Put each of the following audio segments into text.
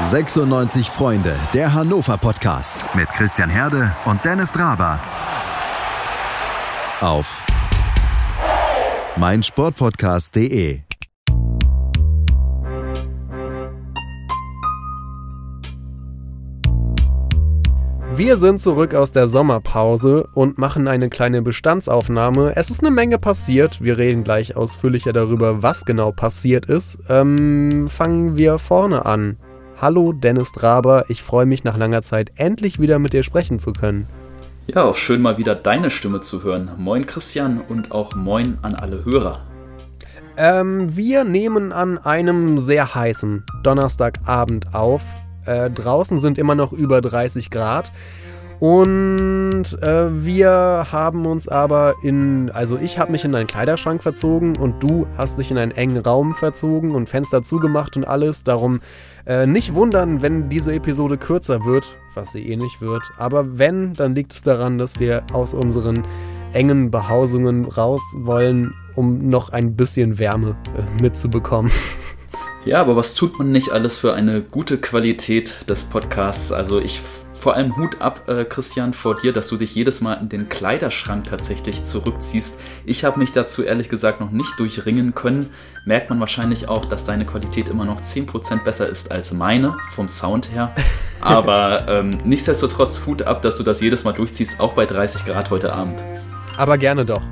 96 Freunde, der Hannover Podcast mit Christian Herde und Dennis Draber. Auf meinsportpodcast.de. Wir sind zurück aus der Sommerpause und machen eine kleine Bestandsaufnahme. Es ist eine Menge passiert. Wir reden gleich ausführlicher darüber, was genau passiert ist. Ähm, fangen wir vorne an. Hallo Dennis Draber, ich freue mich nach langer Zeit endlich wieder mit dir sprechen zu können. Ja, auch schön mal wieder deine Stimme zu hören. Moin Christian und auch moin an alle Hörer. Ähm, wir nehmen an einem sehr heißen Donnerstagabend auf. Äh, draußen sind immer noch über 30 Grad. Und äh, wir haben uns aber in, also ich habe mich in einen Kleiderschrank verzogen und du hast dich in einen engen Raum verzogen und Fenster zugemacht und alles. Darum äh, nicht wundern, wenn diese Episode kürzer wird, was sie nicht wird. Aber wenn, dann liegt es daran, dass wir aus unseren engen Behausungen raus wollen, um noch ein bisschen Wärme äh, mitzubekommen. Ja, aber was tut man nicht alles für eine gute Qualität des Podcasts? Also ich vor allem Hut ab, äh, Christian, vor dir, dass du dich jedes Mal in den Kleiderschrank tatsächlich zurückziehst. Ich habe mich dazu ehrlich gesagt noch nicht durchringen können. Merkt man wahrscheinlich auch, dass deine Qualität immer noch 10% besser ist als meine, vom Sound her. Aber ähm, nichtsdestotrotz Hut ab, dass du das jedes Mal durchziehst, auch bei 30 Grad heute Abend. Aber gerne doch.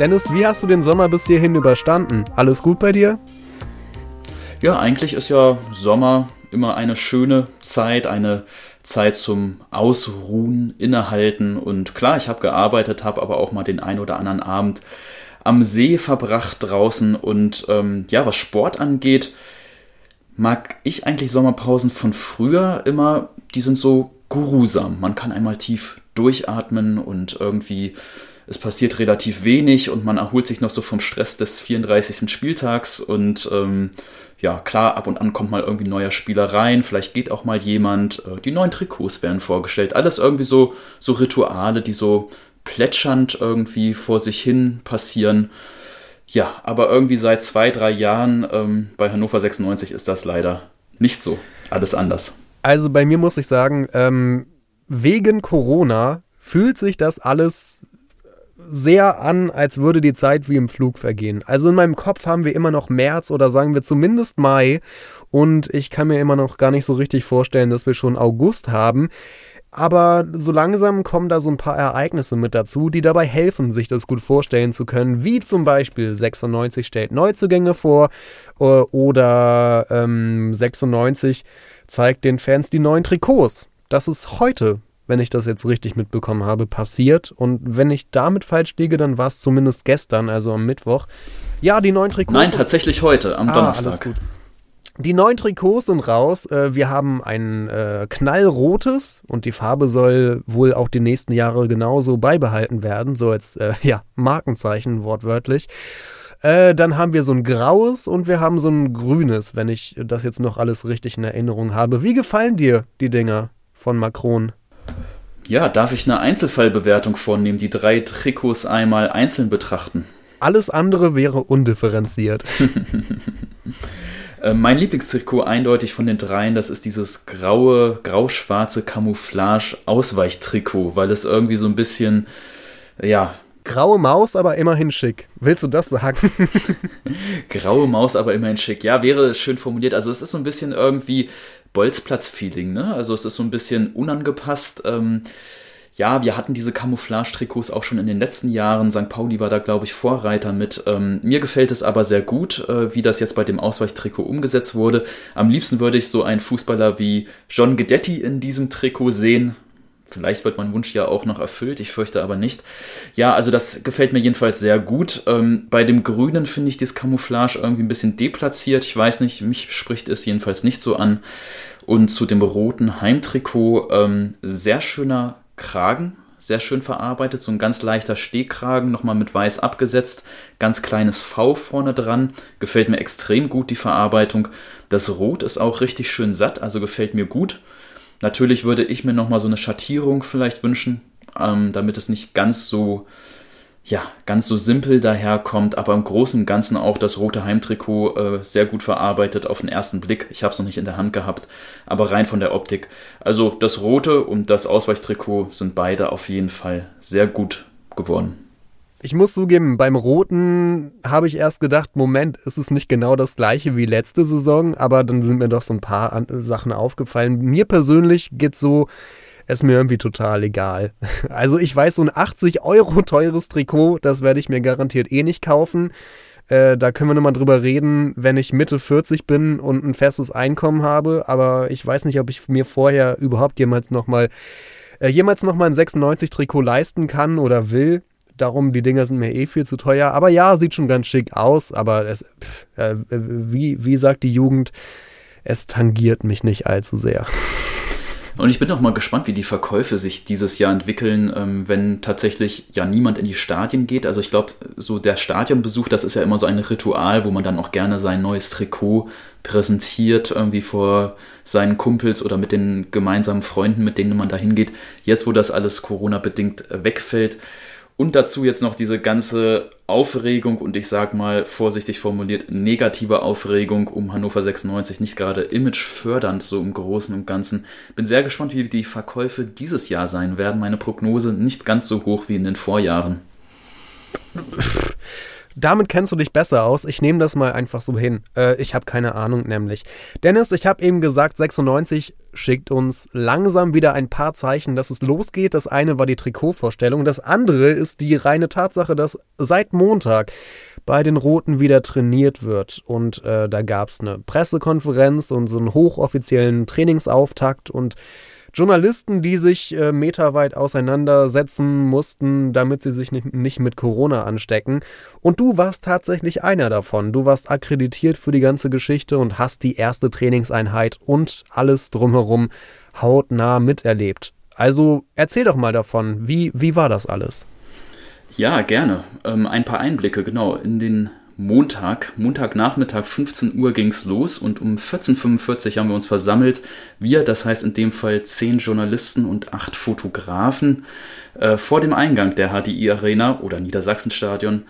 Dennis, wie hast du den Sommer bis hierhin überstanden? Alles gut bei dir? Ja, eigentlich ist ja Sommer immer eine schöne Zeit, eine Zeit zum Ausruhen, Innehalten. Und klar, ich habe gearbeitet, habe aber auch mal den ein oder anderen Abend am See verbracht draußen. Und ähm, ja, was Sport angeht, mag ich eigentlich Sommerpausen von früher immer, die sind so gurusam. Man kann einmal tief durchatmen und irgendwie es passiert relativ wenig und man erholt sich noch so vom Stress des 34. Spieltags und ähm, ja, klar, ab und an kommt mal irgendwie ein neuer Spieler rein, vielleicht geht auch mal jemand, äh, die neuen Trikots werden vorgestellt, alles irgendwie so, so Rituale, die so plätschernd irgendwie vor sich hin passieren. Ja, aber irgendwie seit zwei, drei Jahren ähm, bei Hannover 96 ist das leider nicht so. Alles anders. Also bei mir muss ich sagen, ähm, wegen Corona fühlt sich das alles sehr an, als würde die Zeit wie im Flug vergehen. Also in meinem Kopf haben wir immer noch März oder sagen wir zumindest Mai und ich kann mir immer noch gar nicht so richtig vorstellen, dass wir schon August haben. Aber so langsam kommen da so ein paar Ereignisse mit dazu, die dabei helfen, sich das gut vorstellen zu können, wie zum Beispiel 96 stellt Neuzugänge vor äh, oder ähm, 96 zeigt den Fans die neuen Trikots. Das ist heute wenn ich das jetzt richtig mitbekommen habe, passiert. Und wenn ich damit falsch liege, dann war es zumindest gestern, also am Mittwoch. Ja, die neuen Trikots. Nein, tatsächlich heute, am ah, Donnerstag. Die neuen Trikots sind raus. Äh, wir haben ein äh, knallrotes und die Farbe soll wohl auch die nächsten Jahre genauso beibehalten werden, so als äh, ja, Markenzeichen wortwörtlich. Äh, dann haben wir so ein graues und wir haben so ein grünes, wenn ich das jetzt noch alles richtig in Erinnerung habe. Wie gefallen dir die Dinger von Macron? Ja, darf ich eine Einzelfallbewertung vornehmen, die drei Trikots einmal einzeln betrachten? Alles andere wäre undifferenziert. Äh, mein Lieblingstrikot eindeutig von den dreien, das ist dieses graue, grau-schwarze Camouflage-Ausweichtrikot, weil es irgendwie so ein bisschen, ja. Graue Maus, aber immerhin schick. Willst du das sagen? Graue Maus, aber immerhin schick. Ja, wäre schön formuliert. Also es ist so ein bisschen irgendwie Bolzplatz-Feeling, ne? Also es ist so ein bisschen unangepasst. Ähm, ja, wir hatten diese Camouflage-Trikots auch schon in den letzten Jahren. St. Pauli war da, glaube ich, Vorreiter mit. Ähm, mir gefällt es aber sehr gut, äh, wie das jetzt bei dem Ausweichtrikot umgesetzt wurde. Am liebsten würde ich so einen Fußballer wie John Guidetti in diesem Trikot sehen. Vielleicht wird mein Wunsch ja auch noch erfüllt, ich fürchte aber nicht. Ja, also das gefällt mir jedenfalls sehr gut. Ähm, bei dem Grünen finde ich das Camouflage irgendwie ein bisschen deplatziert. Ich weiß nicht, mich spricht es jedenfalls nicht so an. Und zu dem roten Heimtrikot, ähm, sehr schöner Kragen, sehr schön verarbeitet, so ein ganz leichter Stehkragen, nochmal mit weiß abgesetzt, ganz kleines V vorne dran, gefällt mir extrem gut die Verarbeitung. Das Rot ist auch richtig schön satt, also gefällt mir gut. Natürlich würde ich mir nochmal so eine Schattierung vielleicht wünschen, ähm, damit es nicht ganz so ja, ganz so simpel daherkommt, aber im Großen und Ganzen auch das rote Heimtrikot äh, sehr gut verarbeitet auf den ersten Blick. Ich habe es noch nicht in der Hand gehabt, aber rein von der Optik. Also das rote und das Ausweichtrikot sind beide auf jeden Fall sehr gut geworden. Ich muss zugeben, beim roten habe ich erst gedacht, Moment, ist es nicht genau das gleiche wie letzte Saison, aber dann sind mir doch so ein paar Sachen aufgefallen. Mir persönlich geht so ist mir irgendwie total egal. Also ich weiß, so ein 80 Euro teures Trikot, das werde ich mir garantiert eh nicht kaufen. Äh, da können wir nochmal drüber reden, wenn ich Mitte 40 bin und ein festes Einkommen habe. Aber ich weiß nicht, ob ich mir vorher überhaupt jemals nochmal äh, jemals nochmal ein 96 Trikot leisten kann oder will. Darum, die Dinger sind mir eh viel zu teuer. Aber ja, sieht schon ganz schick aus. Aber es, pff, äh, wie, wie sagt die Jugend, es tangiert mich nicht allzu sehr. Und ich bin auch mal gespannt, wie die Verkäufe sich dieses Jahr entwickeln, ähm, wenn tatsächlich ja niemand in die Stadien geht. Also ich glaube, so der Stadionbesuch, das ist ja immer so ein Ritual, wo man dann auch gerne sein neues Trikot präsentiert, irgendwie vor seinen Kumpels oder mit den gemeinsamen Freunden, mit denen man da hingeht. Jetzt, wo das alles Corona-bedingt wegfällt, und dazu jetzt noch diese ganze Aufregung und ich sag mal vorsichtig formuliert negative Aufregung um Hannover 96 nicht gerade imagefördernd so im Großen und Ganzen. Bin sehr gespannt, wie die Verkäufe dieses Jahr sein werden. Meine Prognose nicht ganz so hoch wie in den Vorjahren. Damit kennst du dich besser aus. Ich nehme das mal einfach so hin. Äh, ich habe keine Ahnung, nämlich. Dennis, ich habe eben gesagt, 96 schickt uns langsam wieder ein paar Zeichen, dass es losgeht. Das eine war die Trikotvorstellung. Das andere ist die reine Tatsache, dass seit Montag bei den Roten wieder trainiert wird. Und äh, da gab es eine Pressekonferenz und so einen hochoffiziellen Trainingsauftakt und Journalisten, die sich äh, meterweit auseinandersetzen mussten, damit sie sich nicht, nicht mit Corona anstecken. Und du warst tatsächlich einer davon. Du warst akkreditiert für die ganze Geschichte und hast die erste Trainingseinheit und alles drumherum hautnah miterlebt. Also erzähl doch mal davon, wie, wie war das alles? Ja, gerne. Ähm, ein paar Einblicke, genau. In den Montag, Montagnachmittag 15 Uhr ging es los und um 14.45 Uhr haben wir uns versammelt. Wir, das heißt in dem Fall zehn Journalisten und acht Fotografen äh, vor dem Eingang der HDI Arena oder Niedersachsenstadion.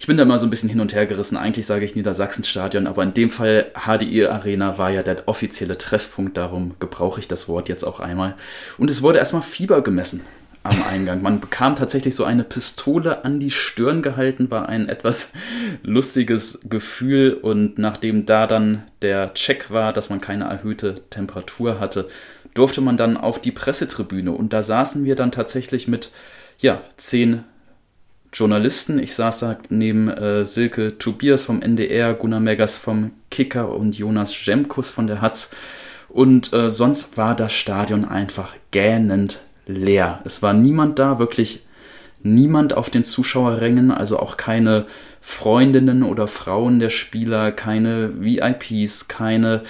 Ich bin da mal so ein bisschen hin und her gerissen. Eigentlich sage ich Niedersachsenstadion, aber in dem Fall HDI Arena war ja der offizielle Treffpunkt. Darum gebrauche ich das Wort jetzt auch einmal. Und es wurde erstmal Fieber gemessen am Eingang. Man bekam tatsächlich so eine Pistole an die Stirn gehalten, war ein etwas lustiges Gefühl und nachdem da dann der Check war, dass man keine erhöhte Temperatur hatte, durfte man dann auf die Pressetribüne und da saßen wir dann tatsächlich mit ja, zehn Journalisten. Ich saß da neben äh, Silke Tobias vom NDR, Gunnar Meggers vom Kicker und Jonas Jemkus von der Hatz. Und äh, sonst war das Stadion einfach gähnend leer. Es war niemand da, wirklich niemand auf den Zuschauerrängen, also auch keine Freundinnen oder Frauen der Spieler, keine VIPs, keine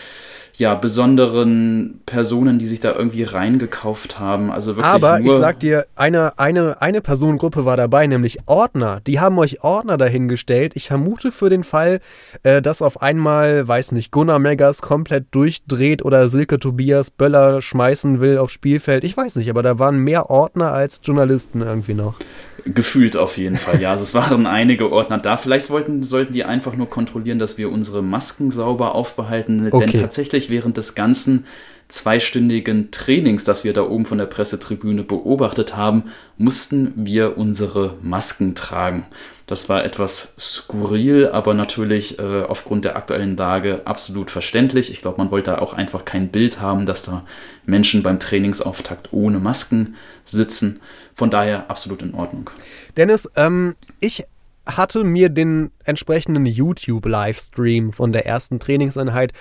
ja, besonderen Personen, die sich da irgendwie reingekauft haben. Also wirklich Aber ich sag dir, eine, eine, eine Personengruppe war dabei, nämlich Ordner. Die haben euch Ordner dahingestellt. Ich vermute für den Fall, äh, dass auf einmal, weiß nicht, Gunnar Meggers komplett durchdreht oder Silke Tobias Böller schmeißen will aufs Spielfeld. Ich weiß nicht, aber da waren mehr Ordner als Journalisten irgendwie noch. Gefühlt auf jeden Fall, ja. Also es waren einige Ordner da. Vielleicht wollten, sollten die einfach nur kontrollieren, dass wir unsere Masken sauber aufbehalten. Okay. Denn tatsächlich während des ganzen zweistündigen Trainings, das wir da oben von der Pressetribüne beobachtet haben, mussten wir unsere Masken tragen. Das war etwas skurril, aber natürlich äh, aufgrund der aktuellen Lage absolut verständlich. Ich glaube, man wollte auch einfach kein Bild haben, dass da Menschen beim Trainingsauftakt ohne Masken sitzen. Von daher absolut in Ordnung. Dennis, ähm, ich hatte mir den entsprechenden YouTube-Livestream von der ersten Trainingseinheit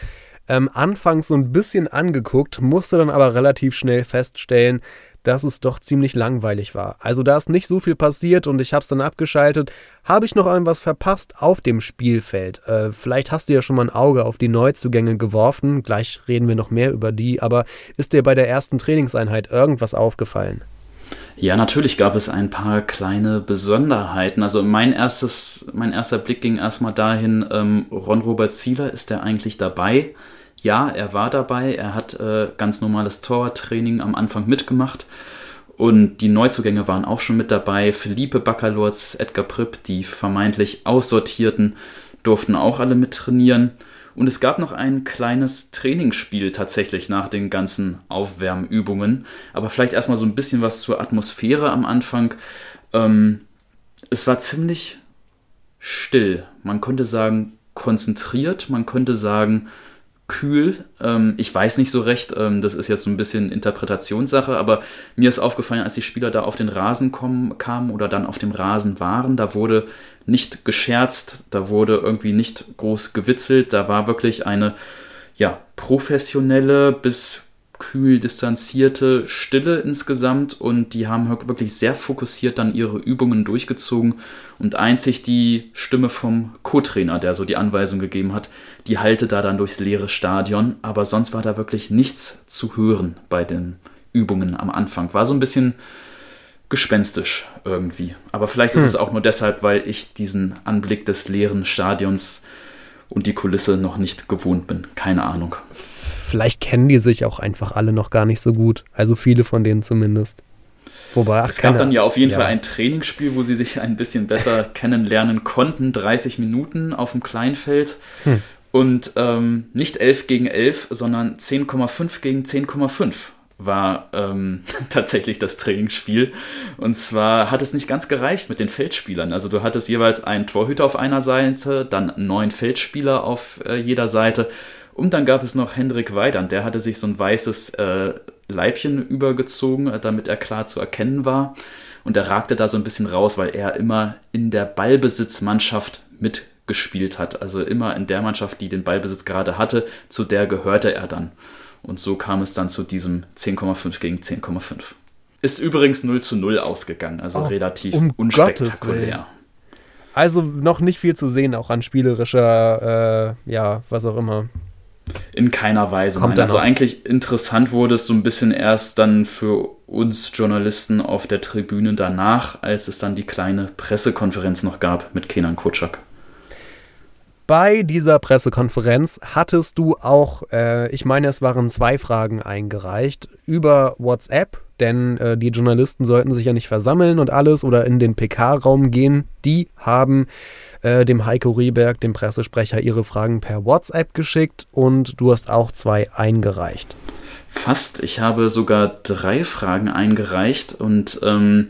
ähm, anfangs so ein bisschen angeguckt, musste dann aber relativ schnell feststellen, dass es doch ziemlich langweilig war. Also da ist nicht so viel passiert und ich habe es dann abgeschaltet. Habe ich noch irgendwas verpasst auf dem Spielfeld? Äh, vielleicht hast du ja schon mal ein Auge auf die Neuzugänge geworfen. Gleich reden wir noch mehr über die. Aber ist dir bei der ersten Trainingseinheit irgendwas aufgefallen? Ja, natürlich gab es ein paar kleine Besonderheiten. Also mein erstes, mein erster Blick ging erstmal dahin, ähm, Ron-Robert Zieler, ist der eigentlich dabei? Ja, er war dabei. Er hat äh, ganz normales Torwarttraining am Anfang mitgemacht. Und die Neuzugänge waren auch schon mit dabei. Philippe Baccalords, Edgar Pripp, die vermeintlich Aussortierten, durften auch alle mittrainieren. Und es gab noch ein kleines Trainingsspiel tatsächlich nach den ganzen Aufwärmübungen. Aber vielleicht erstmal so ein bisschen was zur Atmosphäre am Anfang. Ähm, es war ziemlich still. Man könnte sagen konzentriert. Man könnte sagen kühl. Ähm, ich weiß nicht so recht, ähm, das ist jetzt so ein bisschen Interpretationssache, aber mir ist aufgefallen, als die Spieler da auf den Rasen kommen, kamen oder dann auf dem Rasen waren, da wurde nicht gescherzt, da wurde irgendwie nicht groß gewitzelt, da war wirklich eine ja, professionelle bis kühl distanzierte Stille insgesamt und die haben wirklich sehr fokussiert dann ihre Übungen durchgezogen und einzig die Stimme vom Co-Trainer, der so die Anweisung gegeben hat, die halte da dann durchs leere Stadion, aber sonst war da wirklich nichts zu hören bei den Übungen am Anfang. War so ein bisschen gespenstisch irgendwie. Aber vielleicht hm. ist es auch nur deshalb, weil ich diesen Anblick des leeren Stadions und die Kulisse noch nicht gewohnt bin. Keine Ahnung vielleicht kennen die sich auch einfach alle noch gar nicht so gut. Also viele von denen zumindest. Wobei, ach, es gab dann ja auf jeden ja. Fall ein Trainingsspiel, wo sie sich ein bisschen besser kennenlernen konnten. 30 Minuten auf dem Kleinfeld. Hm. Und ähm, nicht 11 gegen 11, sondern 10,5 gegen 10,5 war ähm, tatsächlich das Trainingsspiel. Und zwar hat es nicht ganz gereicht mit den Feldspielern. Also du hattest jeweils einen Torhüter auf einer Seite, dann neun Feldspieler auf äh, jeder Seite und dann gab es noch Hendrik Weidand, der hatte sich so ein weißes äh, Leibchen übergezogen, äh, damit er klar zu erkennen war. Und er ragte da so ein bisschen raus, weil er immer in der Ballbesitzmannschaft mitgespielt hat. Also immer in der Mannschaft, die den Ballbesitz gerade hatte, zu der gehörte er dann. Und so kam es dann zu diesem 10,5 gegen 10,5. Ist übrigens 0 zu 0 ausgegangen, also oh, relativ um unspektakulär. Also noch nicht viel zu sehen, auch an spielerischer, äh, ja, was auch immer. In keiner Weise. Kommt nein. Also eigentlich interessant wurde es so ein bisschen erst dann für uns Journalisten auf der Tribüne danach, als es dann die kleine Pressekonferenz noch gab mit Kenan Kutschak. Bei dieser Pressekonferenz hattest du auch, äh, ich meine, es waren zwei Fragen eingereicht über WhatsApp, denn äh, die Journalisten sollten sich ja nicht versammeln und alles oder in den PK-Raum gehen. Die haben äh, dem Heiko Rehberg, dem Pressesprecher, ihre Fragen per WhatsApp geschickt und du hast auch zwei eingereicht. Fast. Ich habe sogar drei Fragen eingereicht und ähm,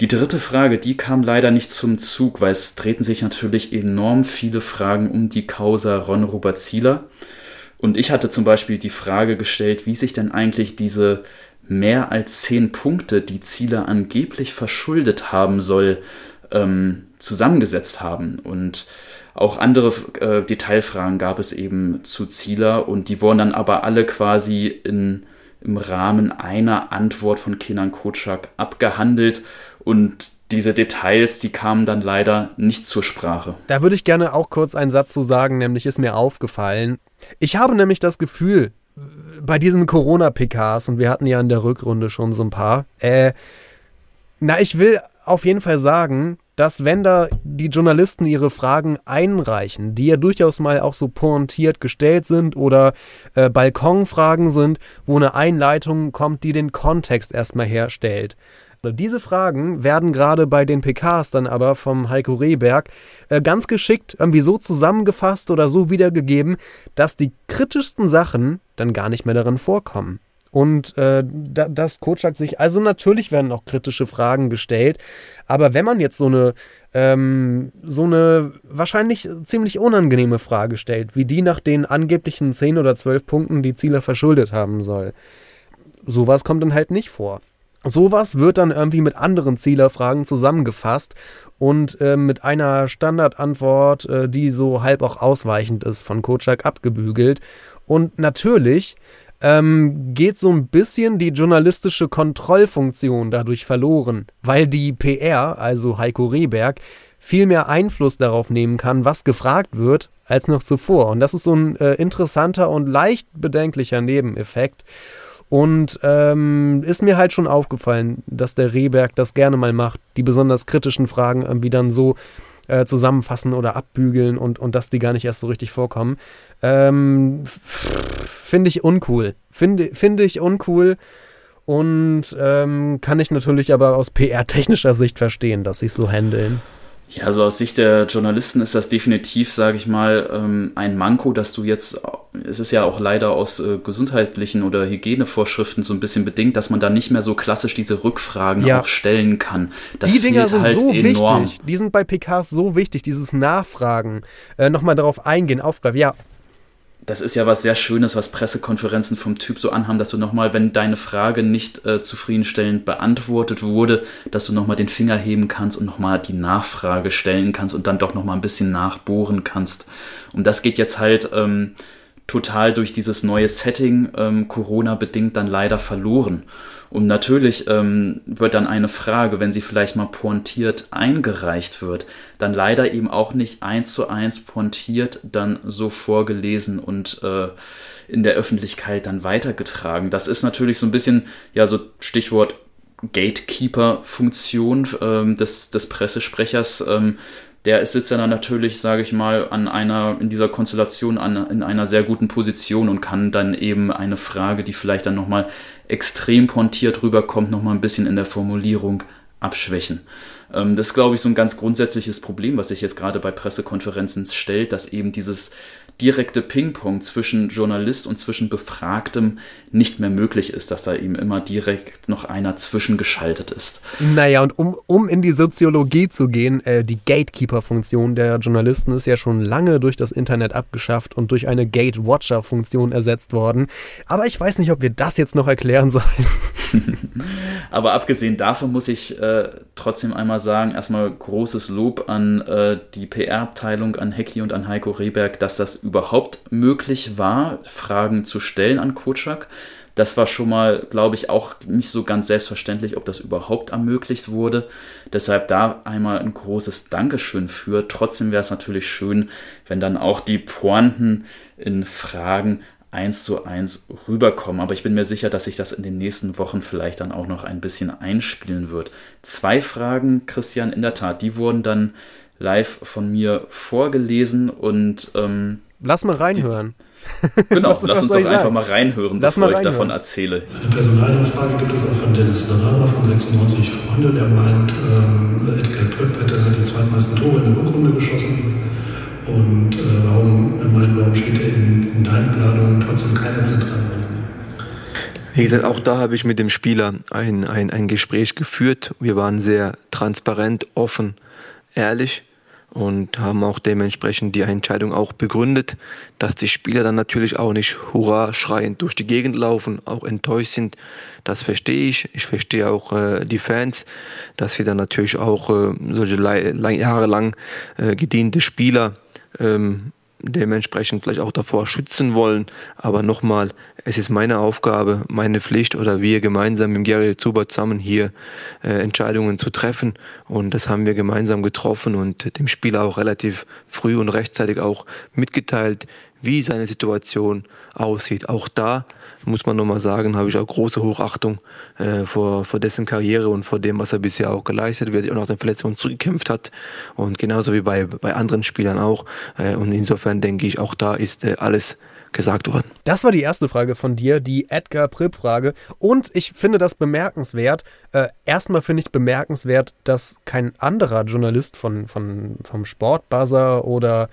die dritte Frage, die kam leider nicht zum Zug, weil es drehten sich natürlich enorm viele Fragen um die Causa Ron Robert Zieler. Und ich hatte zum Beispiel die Frage gestellt, wie sich denn eigentlich diese mehr als zehn Punkte, die Zieler angeblich verschuldet haben soll, ähm, zusammengesetzt haben. Und auch andere äh, Detailfragen gab es eben zu Zieler und die wurden dann aber alle quasi in, im Rahmen einer Antwort von Kenan Kotschak abgehandelt und diese Details, die kamen dann leider nicht zur Sprache. Da würde ich gerne auch kurz einen Satz zu sagen, nämlich ist mir aufgefallen. Ich habe nämlich das Gefühl, bei diesen Corona-PKs, und wir hatten ja in der Rückrunde schon so ein paar, äh, na, ich will auf jeden Fall sagen, dass wenn da die Journalisten ihre Fragen einreichen, die ja durchaus mal auch so pointiert gestellt sind oder äh, Balkonfragen sind, wo eine Einleitung kommt, die den Kontext erstmal herstellt. Diese Fragen werden gerade bei den PKs dann aber vom Heiko Rehberg äh, ganz geschickt irgendwie so zusammengefasst oder so wiedergegeben, dass die kritischsten Sachen dann gar nicht mehr darin vorkommen. Und äh, da, das Kotschak sich, also natürlich werden auch kritische Fragen gestellt, aber wenn man jetzt so eine, ähm, so eine wahrscheinlich ziemlich unangenehme Frage stellt, wie die nach den angeblichen 10 oder 12 Punkten, die Ziele verschuldet haben soll, sowas kommt dann halt nicht vor. Sowas wird dann irgendwie mit anderen Zielerfragen zusammengefasst und äh, mit einer Standardantwort, äh, die so halb auch ausweichend ist, von Kotschak abgebügelt. Und natürlich ähm, geht so ein bisschen die journalistische Kontrollfunktion dadurch verloren, weil die PR, also Heiko Rehberg, viel mehr Einfluss darauf nehmen kann, was gefragt wird, als noch zuvor. Und das ist so ein äh, interessanter und leicht bedenklicher Nebeneffekt. Und ähm, ist mir halt schon aufgefallen, dass der Rehberg das gerne mal macht, die besonders kritischen Fragen irgendwie dann so äh, zusammenfassen oder abbügeln und, und dass die gar nicht erst so richtig vorkommen. Ähm, Finde ich uncool. Finde find ich uncool. Und ähm, kann ich natürlich aber aus PR-technischer Sicht verstehen, dass sie es so handeln. Ja, also aus Sicht der Journalisten ist das definitiv, sage ich mal, ähm, ein Manko, dass du jetzt, es ist ja auch leider aus äh, gesundheitlichen oder Hygienevorschriften so ein bisschen bedingt, dass man da nicht mehr so klassisch diese Rückfragen ja. auch stellen kann. Das die Dinger sind halt so enorm. wichtig. Die sind bei PKs so wichtig, dieses Nachfragen, äh, nochmal darauf eingehen, aufgreifen. Ja, das ist ja was sehr Schönes, was Pressekonferenzen vom Typ so anhaben, dass du nochmal, wenn deine Frage nicht äh, zufriedenstellend beantwortet wurde, dass du nochmal den Finger heben kannst und nochmal die Nachfrage stellen kannst und dann doch nochmal ein bisschen nachbohren kannst. Und das geht jetzt halt ähm, total durch dieses neue Setting, ähm, Corona-bedingt, dann leider verloren. Und natürlich ähm, wird dann eine Frage, wenn sie vielleicht mal pointiert eingereicht wird, dann leider eben auch nicht eins zu eins pointiert dann so vorgelesen und äh, in der Öffentlichkeit dann weitergetragen. Das ist natürlich so ein bisschen, ja, so Stichwort Gatekeeper-Funktion ähm, des, des Pressesprechers. Ähm, der sitzt dann natürlich, sage ich mal, an einer, in dieser Konstellation an, in einer sehr guten Position und kann dann eben eine Frage, die vielleicht dann nochmal extrem pointiert rüberkommt, nochmal ein bisschen in der Formulierung abschwächen. Ähm, das ist, glaube ich, so ein ganz grundsätzliches Problem, was sich jetzt gerade bei Pressekonferenzen stellt, dass eben dieses direkte Ping-Pong zwischen Journalist und zwischen Befragtem nicht mehr möglich ist, dass da eben immer direkt noch einer zwischengeschaltet ist. Naja, und um, um in die Soziologie zu gehen, äh, die Gatekeeper-Funktion der Journalisten ist ja schon lange durch das Internet abgeschafft und durch eine Gate-Watcher-Funktion ersetzt worden. Aber ich weiß nicht, ob wir das jetzt noch erklären sollen. Aber abgesehen davon muss ich äh, trotzdem einmal sagen, erstmal großes Lob an äh, die PR-Abteilung, an Hecki und an Heiko Rehberg, dass das überhaupt möglich war, Fragen zu stellen an Kotschak. Das war schon mal, glaube ich, auch nicht so ganz selbstverständlich, ob das überhaupt ermöglicht wurde. Deshalb da einmal ein großes Dankeschön für. Trotzdem wäre es natürlich schön, wenn dann auch die Pointen in Fragen eins zu eins rüberkommen. Aber ich bin mir sicher, dass sich das in den nächsten Wochen vielleicht dann auch noch ein bisschen einspielen wird. Zwei Fragen, Christian, in der Tat, die wurden dann live von mir vorgelesen und ähm, Lass mal reinhören. Genau, was, lass uns doch einfach mal reinhören, lass bevor ich davon erzähle. Eine Personalfrage gibt es auch von Dennis Laraber von 96 Freunde, der meint, ähm, Edgar Pröpp hätte die zweitmeisten Tore in der Rückrunde geschossen. Und äh, warum, meint, warum steht er in, in deiner Planung trotzdem keine zentrale wie gesagt, auch da habe ich mit dem Spieler ein, ein, ein Gespräch geführt. Wir waren sehr transparent, offen, ehrlich und haben auch dementsprechend die Entscheidung auch begründet, dass die Spieler dann natürlich auch nicht hurra schreiend durch die Gegend laufen, auch enttäuscht sind. Das verstehe ich. Ich verstehe auch äh, die Fans, dass sie dann natürlich auch äh, solche jahrelang äh, gediente Spieler ähm, dementsprechend vielleicht auch davor schützen wollen. Aber nochmal, es ist meine Aufgabe, meine Pflicht oder wir gemeinsam mit Gary Zuber zusammen hier äh, Entscheidungen zu treffen. Und das haben wir gemeinsam getroffen und dem Spieler auch relativ früh und rechtzeitig auch mitgeteilt, wie seine Situation aussieht. Auch da muss man nochmal sagen, habe ich auch große Hochachtung äh, vor, vor dessen Karriere und vor dem, was er bisher auch geleistet wird, und auch den Verletzungen zurückgekämpft hat. Und genauso wie bei, bei anderen Spielern auch. Äh, und insofern denke ich, auch da ist äh, alles gesagt worden. Das war die erste Frage von dir, die Edgar Pripp-Frage. Und ich finde das bemerkenswert. Äh, erstmal finde ich bemerkenswert, dass kein anderer Journalist von, von, vom Sportbuzzer oder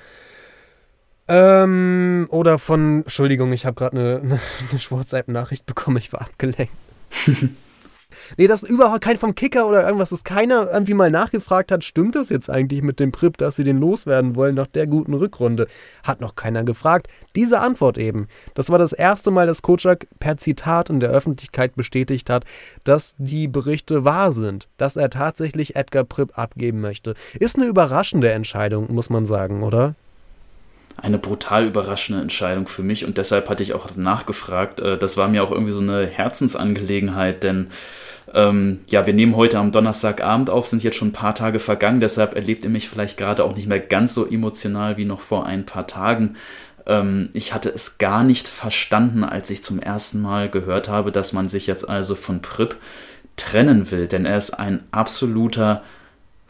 ähm, oder von, Entschuldigung, ich habe gerade eine, eine, eine WhatsApp-Nachricht bekommen, ich war abgelenkt. nee, das ist überhaupt kein vom Kicker oder irgendwas, dass keiner irgendwie mal nachgefragt hat, stimmt das jetzt eigentlich mit dem Prip, dass sie den loswerden wollen nach der guten Rückrunde? Hat noch keiner gefragt. Diese Antwort eben. Das war das erste Mal, dass Kocak per Zitat in der Öffentlichkeit bestätigt hat, dass die Berichte wahr sind, dass er tatsächlich Edgar Prip abgeben möchte. Ist eine überraschende Entscheidung, muss man sagen, oder? Eine brutal überraschende Entscheidung für mich und deshalb hatte ich auch nachgefragt. Äh, das war mir auch irgendwie so eine Herzensangelegenheit, denn ähm, ja, wir nehmen heute am Donnerstagabend auf, sind jetzt schon ein paar Tage vergangen, deshalb erlebt ihr mich vielleicht gerade auch nicht mehr ganz so emotional wie noch vor ein paar Tagen. Ähm, ich hatte es gar nicht verstanden, als ich zum ersten Mal gehört habe, dass man sich jetzt also von Prip trennen will, denn er ist ein absoluter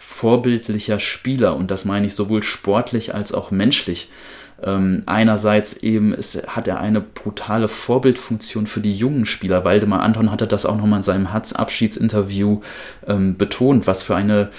vorbildlicher Spieler und das meine ich sowohl sportlich als auch menschlich. Ähm, einerseits eben ist, hat er eine brutale Vorbildfunktion für die jungen Spieler. Waldemar Anton hatte das auch nochmal in seinem Hatz-Abschiedsinterview ähm, betont, was für eine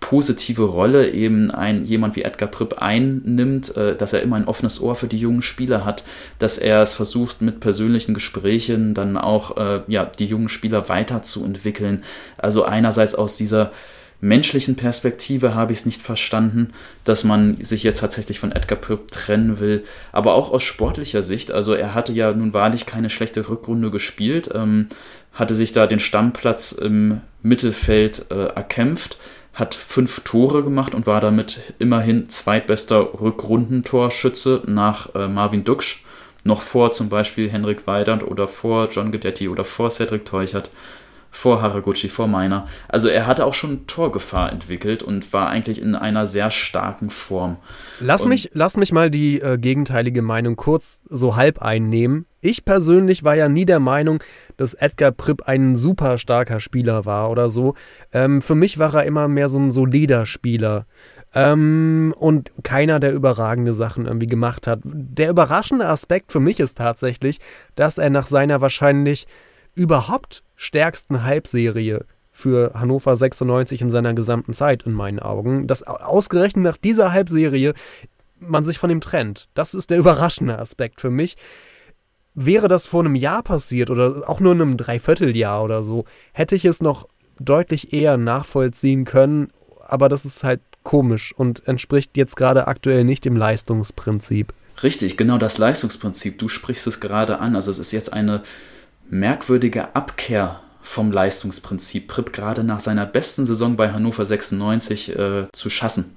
positive Rolle eben ein jemand wie Edgar Pripp einnimmt, äh, dass er immer ein offenes Ohr für die jungen Spieler hat, dass er es versucht mit persönlichen Gesprächen dann auch äh, ja die jungen Spieler weiterzuentwickeln. Also einerseits aus dieser menschlichen Perspektive habe ich es nicht verstanden, dass man sich jetzt tatsächlich von Edgar Pripp trennen will, aber auch aus sportlicher Sicht. Also er hatte ja nun wahrlich keine schlechte Rückrunde gespielt, ähm, hatte sich da den Stammplatz im Mittelfeld äh, erkämpft hat fünf Tore gemacht und war damit immerhin zweitbester Rückrundentorschütze nach äh, Marvin Duksch. Noch vor zum Beispiel Henrik Weidand oder vor John Guidetti oder vor Cedric Teuchert, vor Haraguchi, vor Meiner. Also er hatte auch schon Torgefahr entwickelt und war eigentlich in einer sehr starken Form. Lass, mich, lass mich mal die äh, gegenteilige Meinung kurz so halb einnehmen. Ich persönlich war ja nie der Meinung, dass Edgar Pripp ein super starker Spieler war oder so. Ähm, für mich war er immer mehr so ein solider Spieler. Ähm, und keiner, der überragende Sachen irgendwie gemacht hat. Der überraschende Aspekt für mich ist tatsächlich, dass er nach seiner wahrscheinlich überhaupt stärksten Halbserie für Hannover 96 in seiner gesamten Zeit in meinen Augen, dass ausgerechnet nach dieser Halbserie man sich von ihm trennt. Das ist der überraschende Aspekt für mich. Wäre das vor einem Jahr passiert oder auch nur in einem Dreivierteljahr oder so, hätte ich es noch deutlich eher nachvollziehen können, aber das ist halt komisch und entspricht jetzt gerade aktuell nicht dem Leistungsprinzip. Richtig, genau das Leistungsprinzip. Du sprichst es gerade an. Also es ist jetzt eine merkwürdige Abkehr vom Leistungsprinzip, Pripp gerade nach seiner besten Saison bei Hannover 96 äh, zu schassen.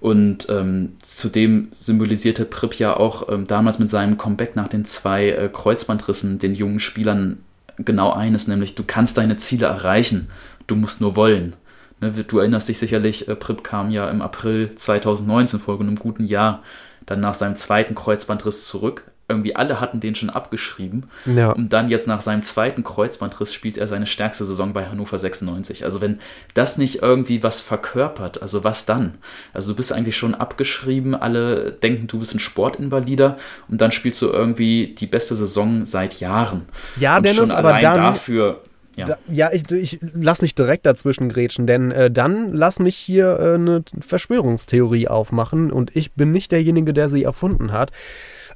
Und ähm, zudem symbolisierte Pripp ja auch ähm, damals mit seinem Comeback nach den zwei äh, Kreuzbandrissen den jungen Spielern genau eines, nämlich du kannst deine Ziele erreichen, du musst nur wollen. Ne, du erinnerst dich sicherlich, äh, Pripp kam ja im April 2019 vor einem guten Jahr dann nach seinem zweiten Kreuzbandriss zurück, irgendwie alle hatten den schon abgeschrieben. Ja. Und dann jetzt nach seinem zweiten Kreuzbandriss spielt er seine stärkste Saison bei Hannover 96. Also wenn das nicht irgendwie was verkörpert, also was dann? Also du bist eigentlich schon abgeschrieben, alle denken, du bist ein Sportinvalider und dann spielst du irgendwie die beste Saison seit Jahren. Ja, und Dennis, aber dann, dafür ja, da, ja ich, ich lass mich direkt dazwischen grätschen, denn äh, dann lass mich hier äh, eine Verschwörungstheorie aufmachen und ich bin nicht derjenige, der sie erfunden hat.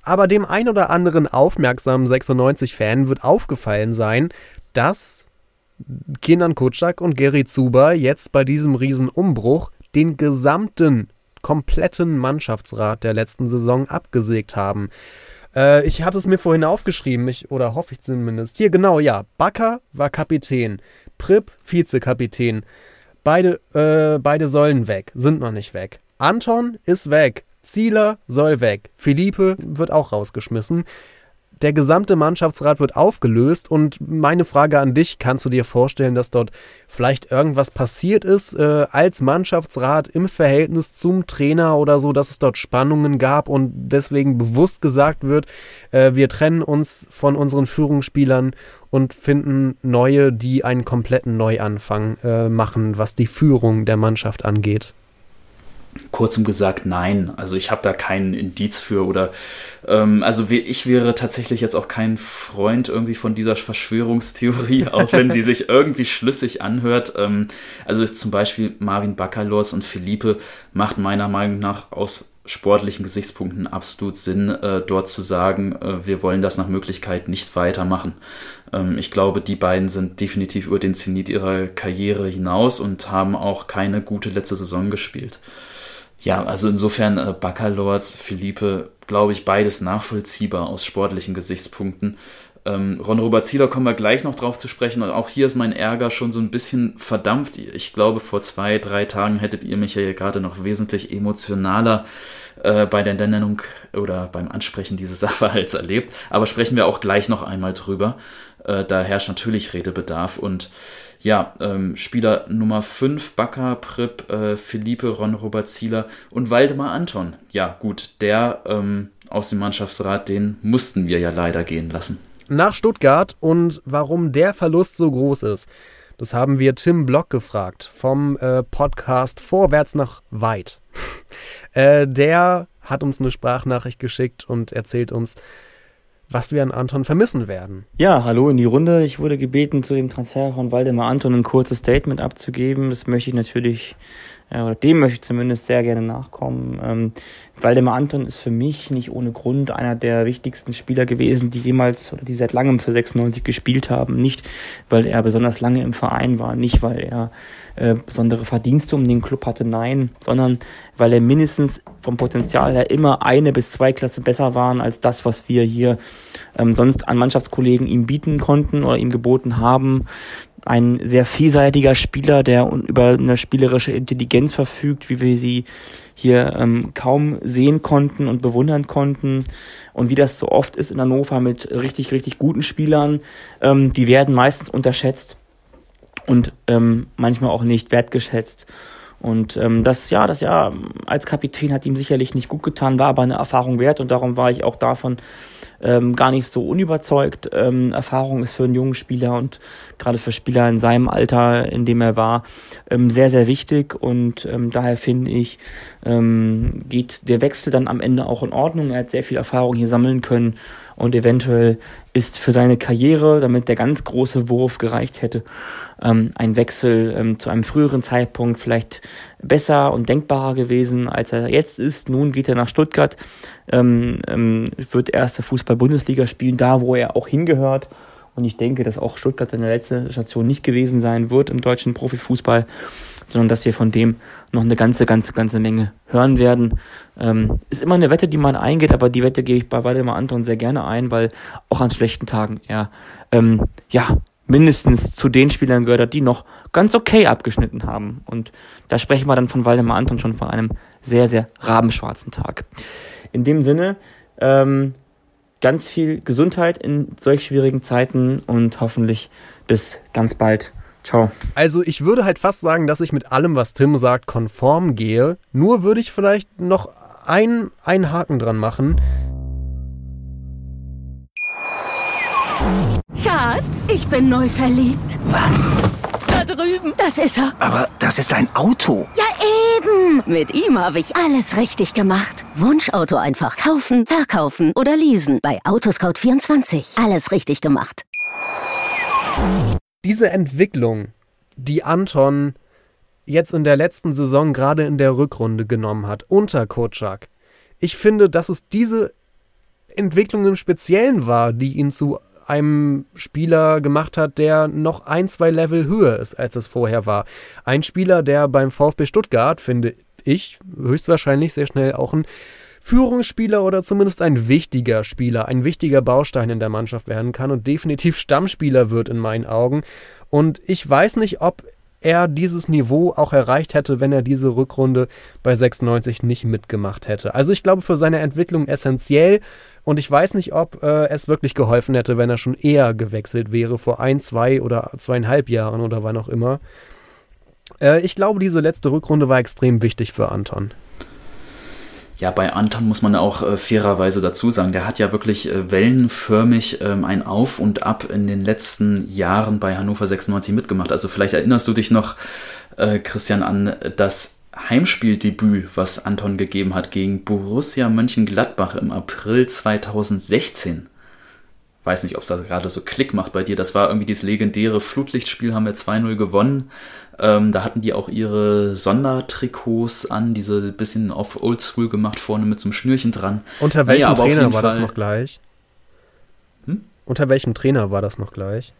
Aber dem ein oder anderen aufmerksamen 96-Fan wird aufgefallen sein, dass Kenan Kutschak und Gary Zuber jetzt bei diesem Riesenumbruch den gesamten, kompletten Mannschaftsrat der letzten Saison abgesägt haben. Äh, ich hatte es mir vorhin aufgeschrieben, ich, oder hoffe ich zumindest. Hier, genau, ja. Bakker war Kapitän, Pripp Vizekapitän. Beide, äh, beide sollen weg, sind noch nicht weg. Anton ist weg. Zieler soll weg. Philippe wird auch rausgeschmissen. Der gesamte Mannschaftsrat wird aufgelöst und meine Frage an dich, kannst du dir vorstellen, dass dort vielleicht irgendwas passiert ist äh, als Mannschaftsrat im Verhältnis zum Trainer oder so, dass es dort Spannungen gab und deswegen bewusst gesagt wird, äh, wir trennen uns von unseren Führungsspielern und finden neue, die einen kompletten Neuanfang äh, machen, was die Führung der Mannschaft angeht? Kurzum gesagt, nein. Also ich habe da keinen Indiz für oder ähm, also ich wäre tatsächlich jetzt auch kein Freund irgendwie von dieser Verschwörungstheorie, auch wenn sie sich irgendwie schlüssig anhört. Ähm, also zum Beispiel Marvin Bacalors und Philippe macht meiner Meinung nach aus sportlichen Gesichtspunkten absolut Sinn, äh, dort zu sagen, äh, wir wollen das nach Möglichkeit nicht weitermachen. Ähm, ich glaube, die beiden sind definitiv über den Zenit ihrer Karriere hinaus und haben auch keine gute letzte Saison gespielt. Ja, also insofern äh, Baccalords, Philippe, glaube ich, beides nachvollziehbar aus sportlichen Gesichtspunkten. Ähm, Ron Robert Zieler kommen wir gleich noch drauf zu sprechen. Und auch hier ist mein Ärger schon so ein bisschen verdampft. Ich glaube, vor zwei, drei Tagen hättet ihr mich ja gerade noch wesentlich emotionaler äh, bei der Nennung oder beim Ansprechen dieses Sachverhalts erlebt. Aber sprechen wir auch gleich noch einmal drüber. Äh, da herrscht natürlich Redebedarf und ja, ähm, Spieler Nummer 5, Bakker, Pripp, äh, Philippe, Ron Robert Zieler und Waldemar Anton. Ja, gut, der ähm, aus dem Mannschaftsrat, den mussten wir ja leider gehen lassen. Nach Stuttgart und warum der Verlust so groß ist, das haben wir Tim Block gefragt vom äh, Podcast Vorwärts nach Weit. äh, der hat uns eine Sprachnachricht geschickt und erzählt uns, was wir an Anton vermissen werden. Ja, hallo in die Runde. Ich wurde gebeten, zu dem Transfer von Waldemar Anton ein kurzes Statement abzugeben. Das möchte ich natürlich äh, oder dem möchte ich zumindest sehr gerne nachkommen. Ähm, Waldemar Anton ist für mich nicht ohne Grund einer der wichtigsten Spieler gewesen, die jemals oder die seit langem für 96 gespielt haben. Nicht, weil er besonders lange im Verein war, nicht, weil er äh, besondere Verdienste um den Club hatte, nein, sondern weil er mindestens vom Potenzial her immer eine bis zwei Klasse besser waren als das, was wir hier ähm, sonst an Mannschaftskollegen ihm bieten konnten oder ihm geboten haben. Ein sehr vielseitiger Spieler, der über eine spielerische Intelligenz verfügt, wie wir sie hier ähm, kaum sehen konnten und bewundern konnten. Und wie das so oft ist in Hannover mit richtig, richtig guten Spielern, ähm, die werden meistens unterschätzt und ähm, manchmal auch nicht wertgeschätzt. Und ähm, das ja, das Jahr als Kapitän hat ihm sicherlich nicht gut getan, war aber eine Erfahrung wert und darum war ich auch davon ähm, gar nicht so unüberzeugt. Ähm, Erfahrung ist für einen jungen Spieler und gerade für Spieler in seinem Alter, in dem er war, ähm, sehr, sehr wichtig. Und ähm, daher finde ich, ähm, geht der Wechsel dann am Ende auch in Ordnung. Er hat sehr viel Erfahrung hier sammeln können und eventuell ist für seine Karriere, damit der ganz große Wurf gereicht hätte, ähm, ein Wechsel ähm, zu einem früheren Zeitpunkt vielleicht besser und denkbarer gewesen, als er jetzt ist. Nun geht er nach Stuttgart, ähm, ähm, wird erste Fußball-Bundesliga spielen, da wo er auch hingehört. Und ich denke, dass auch Stuttgart seine letzte Station nicht gewesen sein wird im deutschen Profifußball, sondern dass wir von dem noch eine ganze, ganze, ganze Menge hören werden. Ähm, ist immer eine Wette, die man eingeht, aber die Wette gebe ich bei Waldemar Anton sehr gerne ein, weil auch an schlechten Tagen er ähm, ja mindestens zu den Spielern gehört hat, die noch ganz okay abgeschnitten haben. Und da sprechen wir dann von Waldemar Anton schon von einem sehr, sehr rabenschwarzen Tag. In dem Sinne, ähm, ganz viel Gesundheit in solch schwierigen Zeiten und hoffentlich bis ganz bald. Ciao. Also ich würde halt fast sagen, dass ich mit allem, was Tim sagt, konform gehe. Nur würde ich vielleicht noch einen, einen Haken dran machen. Schatz, ich bin neu verliebt. Was? Da drüben. Das ist er. Aber das ist ein Auto. Ja, eben. Mit ihm habe ich alles richtig gemacht. Wunschauto einfach kaufen, verkaufen oder leasen. Bei Autoscout24. Alles richtig gemacht. Diese Entwicklung, die Anton jetzt in der letzten Saison gerade in der Rückrunde genommen hat, unter Kotschak. Ich finde, dass es diese Entwicklung im Speziellen war, die ihn zu einem Spieler gemacht hat, der noch ein, zwei Level höher ist, als es vorher war. Ein Spieler, der beim VfB Stuttgart, finde ich, höchstwahrscheinlich sehr schnell auch ein Führungsspieler oder zumindest ein wichtiger Spieler, ein wichtiger Baustein in der Mannschaft werden kann und definitiv Stammspieler wird in meinen Augen. Und ich weiß nicht, ob er dieses Niveau auch erreicht hätte, wenn er diese Rückrunde bei 96 nicht mitgemacht hätte. Also ich glaube für seine Entwicklung essentiell und ich weiß nicht, ob äh, es wirklich geholfen hätte, wenn er schon eher gewechselt wäre, vor ein, zwei oder zweieinhalb Jahren oder wann auch immer. Äh, ich glaube, diese letzte Rückrunde war extrem wichtig für Anton. Ja, bei Anton muss man auch äh, fairerweise dazu sagen, der hat ja wirklich äh, wellenförmig ähm, ein Auf und Ab in den letzten Jahren bei Hannover 96 mitgemacht. Also vielleicht erinnerst du dich noch, äh, Christian, an das Heimspieldebüt, was Anton gegeben hat gegen Borussia Mönchengladbach im April 2016. Weiß nicht, ob es da gerade so Klick macht bei dir. Das war irgendwie dieses legendäre Flutlichtspiel, haben wir 2-0 gewonnen. Ähm, da hatten die auch ihre Sondertrikots an, diese bisschen auf Oldschool gemacht, vorne mit so einem Schnürchen dran. Unter welchem naja, Trainer war Fall, das noch gleich? Hm? Unter welchem Trainer war das noch gleich?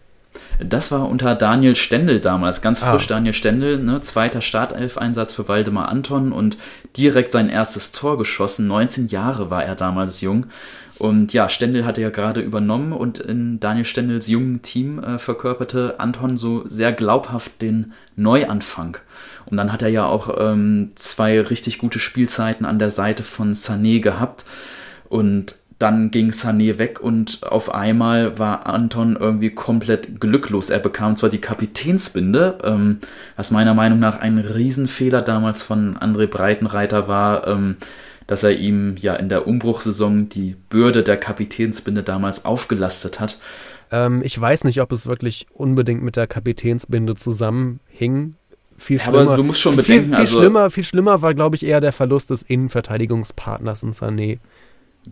Das war unter Daniel Stendel damals, ganz frisch ah. Daniel Stendel, ne, zweiter Startelf-Einsatz für Waldemar Anton und direkt sein erstes Tor geschossen. 19 Jahre war er damals jung. Und ja, Stendel hatte ja gerade übernommen und in Daniel Stendels jungen Team äh, verkörperte Anton so sehr glaubhaft den Neuanfang. Und dann hat er ja auch ähm, zwei richtig gute Spielzeiten an der Seite von Sané gehabt. Und dann ging Sané weg und auf einmal war Anton irgendwie komplett glücklos. Er bekam zwar die Kapitänsbinde, ähm, was meiner Meinung nach ein Riesenfehler damals von André Breitenreiter war. Ähm, dass er ihm ja in der Umbruchsaison die Bürde der Kapitänsbinde damals aufgelastet hat. Ähm, ich weiß nicht, ob es wirklich unbedingt mit der Kapitänsbinde zusammenhing. Viel Ja, schlimmer, aber du musst schon bedenken, viel, viel also- schlimmer, viel schlimmer war, glaube ich, eher der Verlust des Innenverteidigungspartners in Sané.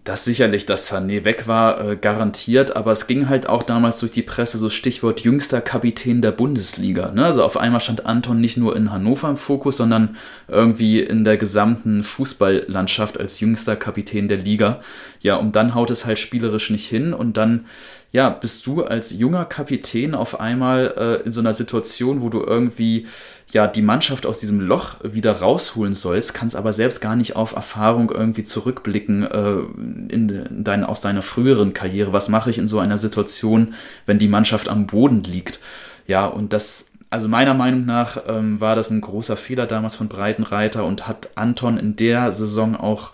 Das sicherlich, dass Sané weg war, äh, garantiert, aber es ging halt auch damals durch die Presse so Stichwort jüngster Kapitän der Bundesliga. Ne? Also auf einmal stand Anton nicht nur in Hannover im Fokus, sondern irgendwie in der gesamten Fußballlandschaft als jüngster Kapitän der Liga. Ja, und dann haut es halt spielerisch nicht hin und dann ja, bist du als junger Kapitän auf einmal äh, in so einer Situation, wo du irgendwie ja die Mannschaft aus diesem Loch wieder rausholen sollst, kannst aber selbst gar nicht auf Erfahrung irgendwie zurückblicken äh, in, in dein, aus deiner früheren Karriere. Was mache ich in so einer Situation, wenn die Mannschaft am Boden liegt? Ja, und das, also meiner Meinung nach ähm, war das ein großer Fehler damals von Breitenreiter und hat Anton in der Saison auch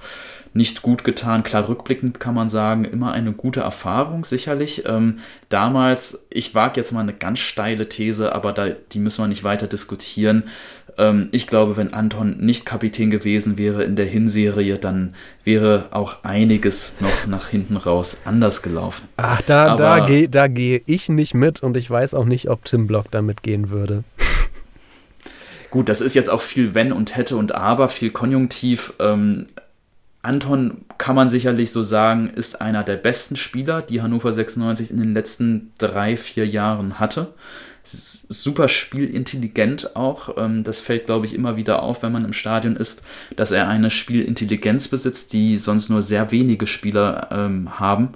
nicht gut getan. Klar, rückblickend kann man sagen, immer eine gute Erfahrung, sicherlich. Ähm, damals, ich wage jetzt mal eine ganz steile These, aber da, die müssen wir nicht weiter diskutieren. Ähm, ich glaube, wenn Anton nicht Kapitän gewesen wäre in der Hinserie, dann wäre auch einiges noch nach hinten raus anders gelaufen. Ach, da, Aber- da gehe da geh ich nicht mit und ich weiß auch nicht, ob Tim Block da mitgehen würde. Gut, das ist jetzt auch viel Wenn und Hätte und Aber, viel Konjunktiv. Ähm, Anton kann man sicherlich so sagen, ist einer der besten Spieler, die Hannover 96 in den letzten drei, vier Jahren hatte. Super spielintelligent auch. Ähm, Das fällt, glaube ich, immer wieder auf, wenn man im Stadion ist, dass er eine Spielintelligenz besitzt, die sonst nur sehr wenige Spieler ähm, haben.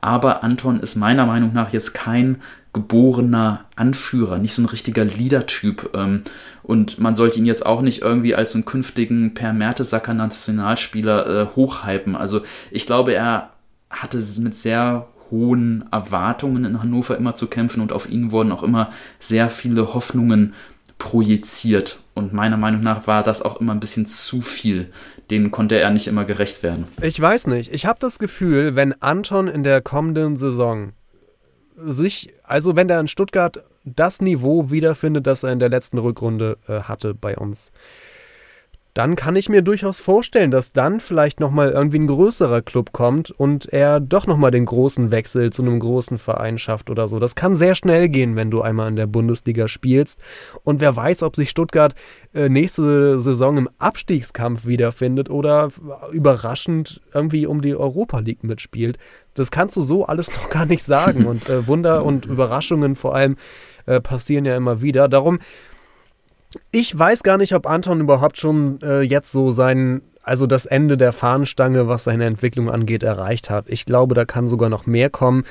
Aber Anton ist meiner Meinung nach jetzt kein geborener Anführer, nicht so ein richtiger Leader-Typ. Ähm, und man sollte ihn jetzt auch nicht irgendwie als so einen künftigen Per Mertesacker Nationalspieler äh, hochhypen. Also ich glaube, er hatte es mit sehr hohen Erwartungen in Hannover immer zu kämpfen und auf ihn wurden auch immer sehr viele Hoffnungen projiziert. Und meiner Meinung nach war das auch immer ein bisschen zu viel. Denen konnte er nicht immer gerecht werden. Ich weiß nicht. Ich habe das Gefühl, wenn Anton in der kommenden Saison sich, also wenn er in Stuttgart das Niveau wiederfindet, das er in der letzten Rückrunde äh, hatte bei uns, dann kann ich mir durchaus vorstellen, dass dann vielleicht nochmal irgendwie ein größerer Club kommt und er doch nochmal den großen Wechsel zu einem großen Verein schafft oder so. Das kann sehr schnell gehen, wenn du einmal in der Bundesliga spielst. Und wer weiß, ob sich Stuttgart äh, nächste Saison im Abstiegskampf wiederfindet oder überraschend irgendwie um die Europa League mitspielt. Das kannst du so alles noch gar nicht sagen. Und äh, Wunder und Überraschungen vor allem äh, passieren ja immer wieder. Darum, ich weiß gar nicht, ob Anton überhaupt schon äh, jetzt so sein, also das Ende der Fahnenstange, was seine Entwicklung angeht, erreicht hat. Ich glaube, da kann sogar noch mehr kommen.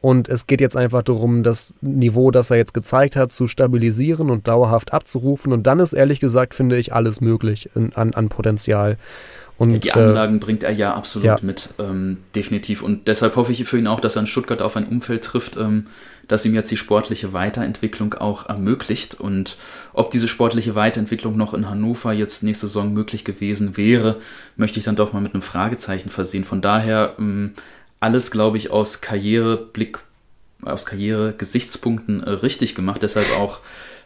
Und es geht jetzt einfach darum, das Niveau, das er jetzt gezeigt hat, zu stabilisieren und dauerhaft abzurufen. Und dann ist ehrlich gesagt, finde ich, alles möglich in, an, an Potenzial. Und, Die äh, Anlagen bringt er ja absolut ja. mit, ähm, definitiv. Und deshalb hoffe ich für ihn auch, dass er in Stuttgart auf ein Umfeld trifft, ähm, das ihm jetzt die sportliche Weiterentwicklung auch ermöglicht. Und ob diese sportliche Weiterentwicklung noch in Hannover jetzt nächste Saison möglich gewesen wäre, möchte ich dann doch mal mit einem Fragezeichen versehen. Von daher ähm, alles, glaube ich, aus Karriereblick, aus Karriere-Gesichtspunkten äh, richtig gemacht. Deshalb auch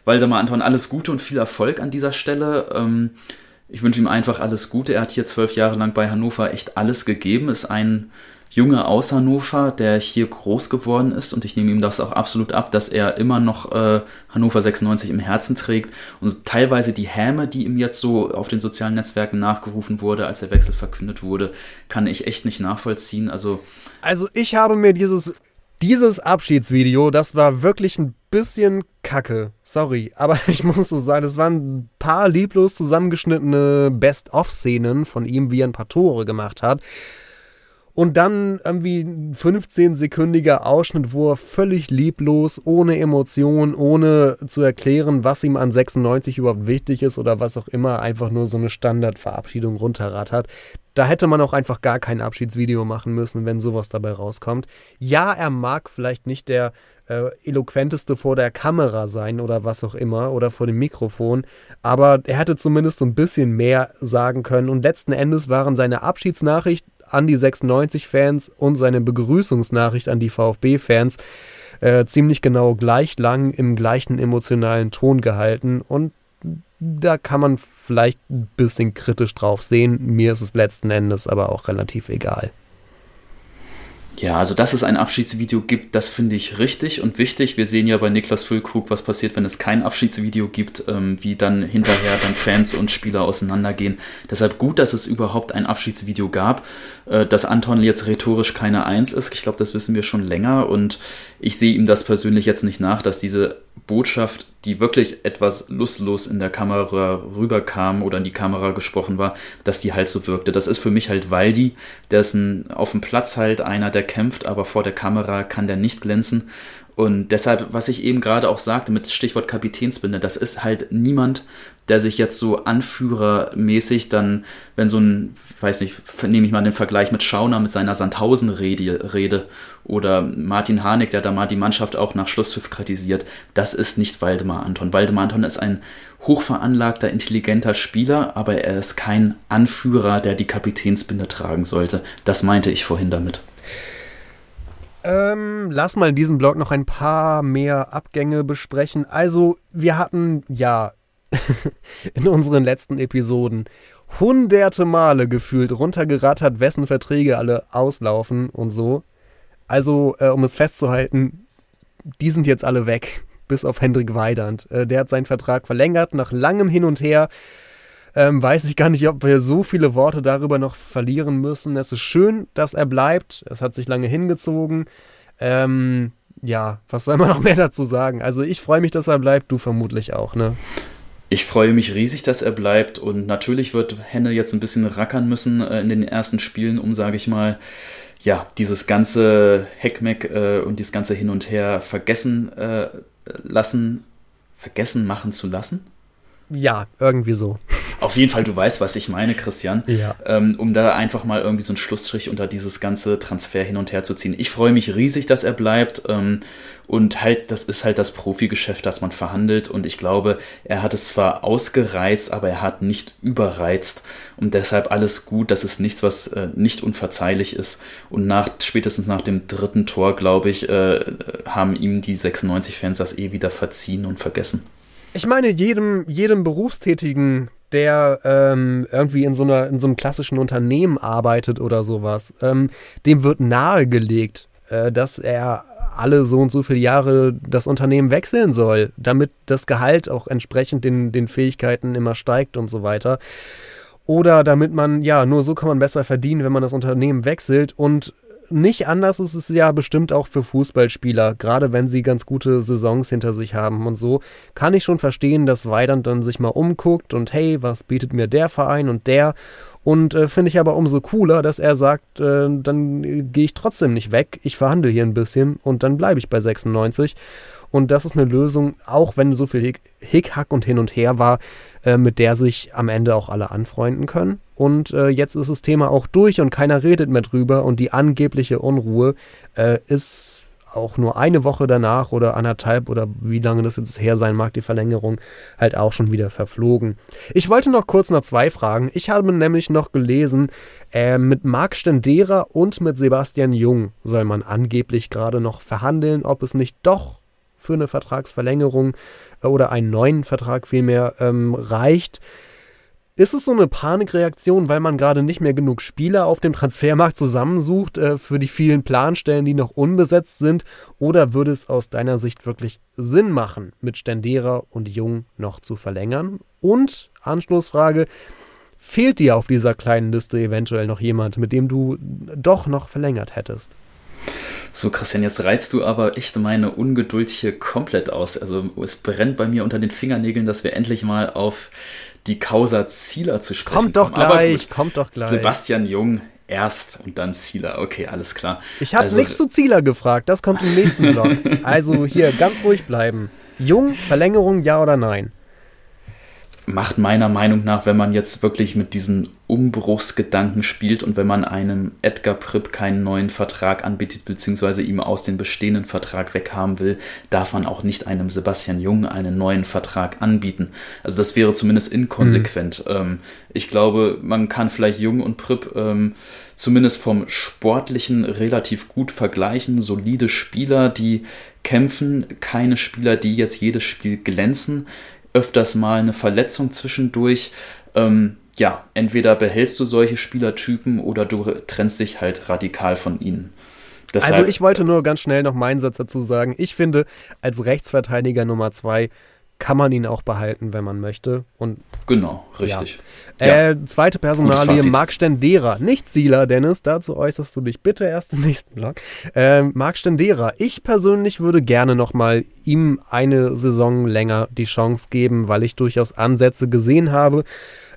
Waldemar Anton alles Gute und viel Erfolg an dieser Stelle. Ähm, ich wünsche ihm einfach alles Gute. Er hat hier zwölf Jahre lang bei Hannover echt alles gegeben, ist ein Junge aus Hannover, der hier groß geworden ist und ich nehme ihm das auch absolut ab, dass er immer noch äh, Hannover 96 im Herzen trägt und teilweise die Häme, die ihm jetzt so auf den sozialen Netzwerken nachgerufen wurde, als der Wechsel verkündet wurde, kann ich echt nicht nachvollziehen. Also Also ich habe mir dieses, dieses Abschiedsvideo, das war wirklich ein bisschen kacke. Sorry, aber ich muss so sagen, es waren ein paar lieblos zusammengeschnittene Best-of-Szenen von ihm, wie er ein paar Tore gemacht hat. Und dann irgendwie ein 15-sekündiger Ausschnitt, wo er völlig lieblos, ohne Emotion, ohne zu erklären, was ihm an 96 überhaupt wichtig ist oder was auch immer, einfach nur so eine Standardverabschiedung runterrattert. Da hätte man auch einfach gar kein Abschiedsvideo machen müssen, wenn sowas dabei rauskommt. Ja, er mag vielleicht nicht der äh, eloquenteste vor der Kamera sein oder was auch immer oder vor dem Mikrofon, aber er hätte zumindest so ein bisschen mehr sagen können und letzten Endes waren seine Abschiedsnachricht an die 96-Fans und seine Begrüßungsnachricht an die VfB-Fans äh, ziemlich genau gleich lang im gleichen emotionalen Ton gehalten und da kann man vielleicht ein bisschen kritisch drauf sehen. Mir ist es letzten Endes aber auch relativ egal. Ja, also dass es ein Abschiedsvideo gibt, das finde ich richtig und wichtig. Wir sehen ja bei Niklas Füllkrug, was passiert, wenn es kein Abschiedsvideo gibt, ähm, wie dann hinterher dann Fans und Spieler auseinandergehen. Deshalb gut, dass es überhaupt ein Abschiedsvideo gab. Äh, dass Anton jetzt rhetorisch keine Eins ist, ich glaube, das wissen wir schon länger und ich sehe ihm das persönlich jetzt nicht nach, dass diese Botschaft, die wirklich etwas lustlos in der Kamera rüberkam oder in die Kamera gesprochen war, dass die halt so wirkte. Das ist für mich halt Waldi, der ist ein, auf dem Platz halt einer, der kämpft, aber vor der Kamera kann der nicht glänzen. Und deshalb, was ich eben gerade auch sagte mit Stichwort Kapitänsbinde, das ist halt niemand, der sich jetzt so anführermäßig dann, wenn so ein, weiß nicht, nehme ich mal den Vergleich mit Schauner mit seiner Sandhausen-Rede Rede, oder Martin Harnik, der da mal die Mannschaft auch nach Schlusspfiff kritisiert, das ist nicht Waldemar Anton. Waldemar Anton ist ein hochveranlagter, intelligenter Spieler, aber er ist kein Anführer, der die Kapitänsbinde tragen sollte. Das meinte ich vorhin damit. Ähm, lass mal in diesem Blog noch ein paar mehr Abgänge besprechen. Also, wir hatten ja in unseren letzten Episoden hunderte Male gefühlt runtergerattert, wessen Verträge alle auslaufen und so. Also, äh, um es festzuhalten, die sind jetzt alle weg, bis auf Hendrik Weidand. Äh, der hat seinen Vertrag verlängert, nach langem Hin und Her. Ähm, weiß ich gar nicht, ob wir so viele Worte darüber noch verlieren müssen. Es ist schön, dass er bleibt. Es hat sich lange hingezogen. Ähm, ja, was soll man noch mehr dazu sagen? Also ich freue mich, dass er bleibt, du vermutlich auch, ne? Ich freue mich riesig, dass er bleibt und natürlich wird Henne jetzt ein bisschen rackern müssen äh, in den ersten Spielen, um, sage ich mal, ja, dieses ganze Heckmeck äh, und dieses ganze Hin und Her vergessen äh, lassen, vergessen machen zu lassen. Ja, irgendwie so. Auf jeden Fall, du weißt, was ich meine, Christian. Ja. Ähm, um da einfach mal irgendwie so einen Schlussstrich unter dieses ganze Transfer hin und her zu ziehen. Ich freue mich riesig, dass er bleibt. Ähm, und halt, das ist halt das Profigeschäft, das man verhandelt. Und ich glaube, er hat es zwar ausgereizt, aber er hat nicht überreizt. Und deshalb alles gut. Das ist nichts, was äh, nicht unverzeihlich ist. Und nach, spätestens nach dem dritten Tor, glaube ich, äh, haben ihm die 96-Fans das eh wieder verziehen und vergessen. Ich meine, jedem, jedem Berufstätigen, der ähm, irgendwie in so, einer, in so einem klassischen Unternehmen arbeitet oder sowas, ähm, dem wird nahegelegt, äh, dass er alle so und so viele Jahre das Unternehmen wechseln soll, damit das Gehalt auch entsprechend den, den Fähigkeiten immer steigt und so weiter. Oder damit man, ja, nur so kann man besser verdienen, wenn man das Unternehmen wechselt. Und nicht anders ist es ja bestimmt auch für Fußballspieler, gerade wenn sie ganz gute Saisons hinter sich haben und so, kann ich schon verstehen, dass Weidand dann sich mal umguckt und hey, was bietet mir der Verein und der und äh, finde ich aber umso cooler, dass er sagt, äh, dann gehe ich trotzdem nicht weg, ich verhandle hier ein bisschen und dann bleibe ich bei 96. Und das ist eine Lösung, auch wenn so viel Hick, Hickhack und hin und her war, äh, mit der sich am Ende auch alle anfreunden können. Und äh, jetzt ist das Thema auch durch und keiner redet mehr drüber und die angebliche Unruhe äh, ist auch nur eine Woche danach oder anderthalb oder wie lange das jetzt her sein mag, die Verlängerung, halt auch schon wieder verflogen. Ich wollte noch kurz nach zwei fragen. Ich habe nämlich noch gelesen, äh, mit Marc Stendera und mit Sebastian Jung soll man angeblich gerade noch verhandeln, ob es nicht doch für eine Vertragsverlängerung oder einen neuen Vertrag vielmehr ähm, reicht. Ist es so eine Panikreaktion, weil man gerade nicht mehr genug Spieler auf dem Transfermarkt zusammensucht äh, für die vielen Planstellen, die noch unbesetzt sind? Oder würde es aus deiner Sicht wirklich Sinn machen, mit Stendera und Jung noch zu verlängern? Und Anschlussfrage, fehlt dir auf dieser kleinen Liste eventuell noch jemand, mit dem du doch noch verlängert hättest? So, Christian, jetzt reizt du aber echt meine Ungeduld hier komplett aus. Also es brennt bei mir unter den Fingernägeln, dass wir endlich mal auf die Causa Zieler zu sprechen kommt doch kommen. gleich, kommt doch gleich. Sebastian Jung erst und dann Zieler. Okay, alles klar. Ich habe also, nichts zu Zieler gefragt, das kommt im nächsten Blog. also hier ganz ruhig bleiben. Jung, Verlängerung, ja oder nein? Macht meiner Meinung nach, wenn man jetzt wirklich mit diesen Umbruchsgedanken spielt und wenn man einem Edgar Pripp keinen neuen Vertrag anbietet, beziehungsweise ihm aus dem bestehenden Vertrag weghaben will, darf man auch nicht einem Sebastian Jung einen neuen Vertrag anbieten. Also das wäre zumindest inkonsequent. Mhm. Ähm, ich glaube, man kann vielleicht Jung und Pripp ähm, zumindest vom Sportlichen relativ gut vergleichen. Solide Spieler, die kämpfen, keine Spieler, die jetzt jedes Spiel glänzen öfters mal eine Verletzung zwischendurch. Ähm, ja, entweder behältst du solche Spielertypen oder du trennst dich halt radikal von ihnen. Deshalb, also ich wollte nur ganz schnell noch meinen Satz dazu sagen. Ich finde, als Rechtsverteidiger Nummer zwei kann man ihn auch behalten, wenn man möchte. Und genau, richtig. Ja. Äh, zweite Personalie, Marc Stendera. Nicht Sieler, Dennis, dazu äußerst du dich bitte erst im nächsten Blog. Äh, Marc Stendera. Ich persönlich würde gerne nochmal ihm eine Saison länger die Chance geben, weil ich durchaus Ansätze gesehen habe,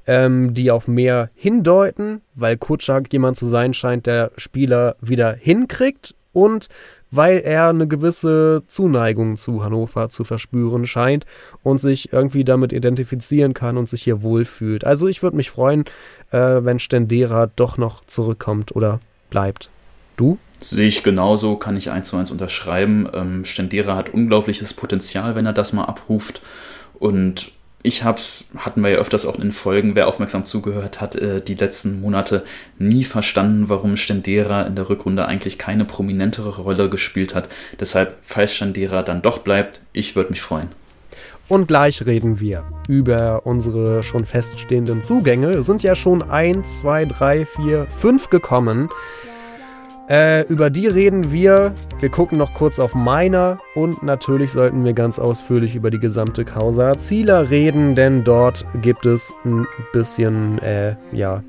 ähm, die auf mehr hindeuten, weil Kutschak jemand zu sein scheint, der Spieler wieder hinkriegt und weil er eine gewisse Zuneigung zu Hannover zu verspüren scheint und sich irgendwie damit identifizieren kann und sich hier wohlfühlt. Also ich würde mich freuen, äh, wenn Stendera doch noch zurückkommt oder bleibt. Du? Sehe ich genauso, kann ich eins zu eins unterschreiben. Ähm, Stendera hat unglaubliches Potenzial, wenn er das mal abruft. Und ich hab's, hatten wir ja öfters auch in Folgen, wer aufmerksam zugehört hat, äh, die letzten Monate nie verstanden, warum Stendera in der Rückrunde eigentlich keine prominentere Rolle gespielt hat. Deshalb, falls Stendera dann doch bleibt, ich würde mich freuen. Und gleich reden wir über unsere schon feststehenden Zugänge. Es sind ja schon 1, 2, 3, 4, 5 gekommen. Äh, über die reden wir. Wir gucken noch kurz auf meiner und natürlich sollten wir ganz ausführlich über die gesamte Causa Zieler reden, denn dort gibt es ein bisschen, äh, ja,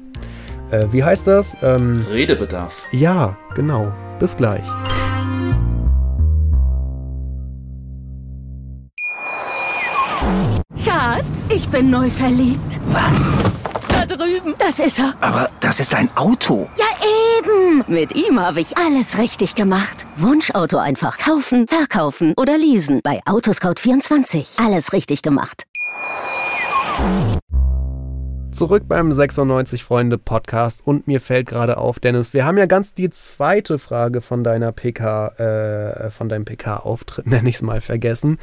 äh, wie heißt das? Ähm, Redebedarf. Ja, genau. Bis gleich. Schatz, ich bin neu verliebt. Was? Drüben. Das ist er. Aber das ist ein Auto. Ja, eben. Mit ihm habe ich alles richtig gemacht. Wunschauto einfach kaufen, verkaufen oder leasen. Bei Autoscout24. Alles richtig gemacht. Zurück beim 96 Freunde Podcast und mir fällt gerade auf, Dennis, wir haben ja ganz die zweite Frage von deiner PK, äh, von deinem PK-Auftritt, nenne ich es mal, vergessen.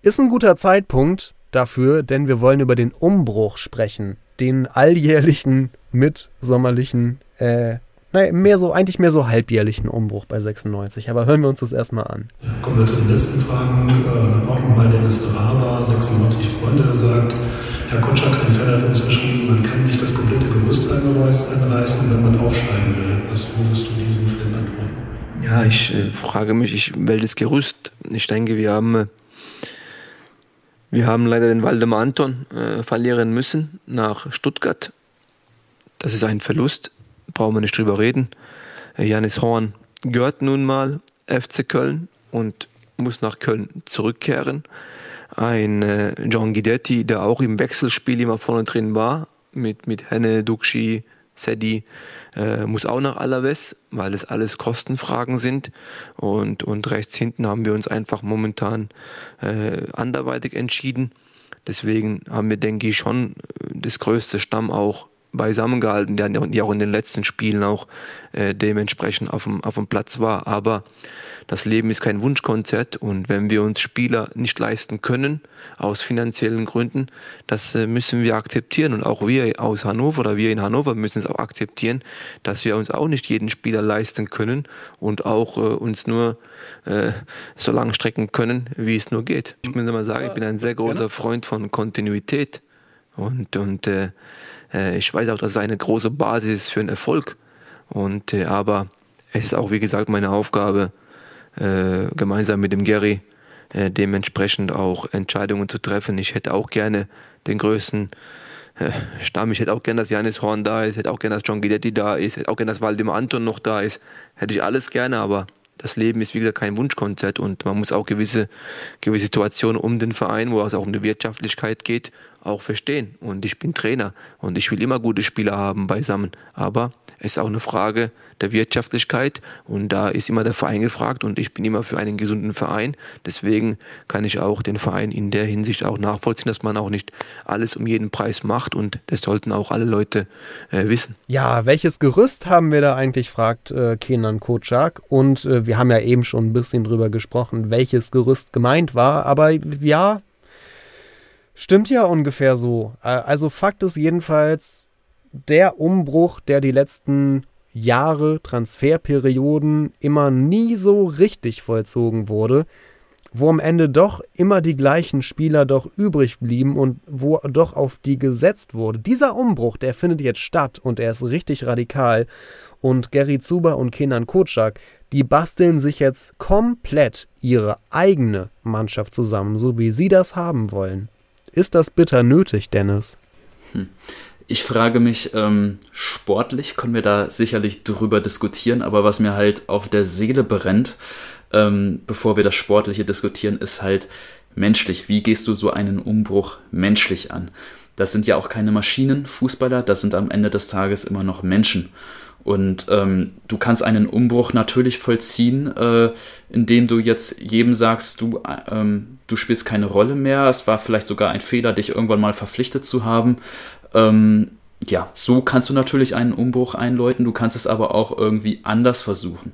Ist ein guter Zeitpunkt, dafür, denn wir wollen über den Umbruch sprechen. Den alljährlichen, mitsommerlichen, äh, naja, mehr so, eigentlich mehr so halbjährlichen Umbruch bei 96. Aber hören wir uns das erstmal an. kommen wir zu den letzten Fragen. Äh, auch nochmal Dennis Brava, 96 Freunde, der sagt, Herr Kutschak, ein Fan hat uns geschrieben, man kann nicht das komplette Gerüst einreißen, wenn man aufsteigen will. Was würdest du diesem Fan antworten? Ja, ich äh, frage mich, ich, welches Gerüst? Ich denke, wir haben äh, wir haben leider den Waldemar Anton äh, verlieren müssen nach Stuttgart. Das ist ein Verlust, brauchen wir nicht drüber reden. Äh, Janis Horn gehört nun mal FC Köln und muss nach Köln zurückkehren. Ein äh, John Guidetti, der auch im Wechselspiel immer vorne drin war, mit, mit Henne, Duxi, Sedi, äh, muss auch nach Alaves, weil es alles Kostenfragen sind. Und, und rechts hinten haben wir uns einfach momentan äh, anderweitig entschieden. Deswegen haben wir, denke ich, schon äh, das größte Stamm auch beisammen gehalten, die auch in den letzten Spielen auch äh, dementsprechend auf dem, auf dem Platz war. Aber das Leben ist kein Wunschkonzert und wenn wir uns Spieler nicht leisten können, aus finanziellen Gründen, das äh, müssen wir akzeptieren und auch wir aus Hannover oder wir in Hannover müssen es auch akzeptieren, dass wir uns auch nicht jeden Spieler leisten können und auch äh, uns nur äh, so lang strecken können, wie es nur geht. Ich muss mal sagen, ich bin ein sehr großer Freund von Kontinuität und, und äh, äh, ich weiß auch, dass es eine große Basis ist für einen Erfolg. Und, äh, aber es ist auch, wie gesagt, meine Aufgabe, äh, gemeinsam mit dem Gary äh, dementsprechend auch Entscheidungen zu treffen. Ich hätte auch gerne den größten äh, Stamm. Ich hätte auch gerne, dass Janis Horn da ist, hätte auch gerne, dass John Guidetti da ist, hätte auch gerne, dass Waldemar Anton noch da ist. Hätte ich alles gerne, aber das Leben ist, wie gesagt, kein Wunschkonzert und man muss auch gewisse, gewisse Situationen um den Verein, wo es auch um die Wirtschaftlichkeit geht, auch verstehen. Und ich bin Trainer und ich will immer gute Spieler haben beisammen. Aber ist auch eine Frage der Wirtschaftlichkeit und da ist immer der Verein gefragt und ich bin immer für einen gesunden Verein. Deswegen kann ich auch den Verein in der Hinsicht auch nachvollziehen, dass man auch nicht alles um jeden Preis macht und das sollten auch alle Leute äh, wissen. Ja, welches Gerüst haben wir da eigentlich, fragt äh, Kenan Kocak und äh, wir haben ja eben schon ein bisschen drüber gesprochen, welches Gerüst gemeint war, aber ja, stimmt ja ungefähr so. Äh, also Fakt ist jedenfalls, der Umbruch, der die letzten Jahre, Transferperioden immer nie so richtig vollzogen wurde, wo am Ende doch immer die gleichen Spieler doch übrig blieben und wo doch auf die gesetzt wurde. Dieser Umbruch, der findet jetzt statt und er ist richtig radikal. Und Gary Zuber und Kenan Kotschak, die basteln sich jetzt komplett ihre eigene Mannschaft zusammen, so wie sie das haben wollen. Ist das bitter nötig, Dennis? Hm. Ich frage mich, ähm, sportlich können wir da sicherlich drüber diskutieren, aber was mir halt auf der Seele brennt, ähm, bevor wir das Sportliche diskutieren, ist halt menschlich. Wie gehst du so einen Umbruch menschlich an? Das sind ja auch keine Maschinen, Fußballer, das sind am Ende des Tages immer noch Menschen. Und ähm, du kannst einen Umbruch natürlich vollziehen, äh, indem du jetzt jedem sagst, du, ähm, du spielst keine Rolle mehr. Es war vielleicht sogar ein Fehler, dich irgendwann mal verpflichtet zu haben. Ähm, ja, so kannst du natürlich einen Umbruch einläuten, du kannst es aber auch irgendwie anders versuchen.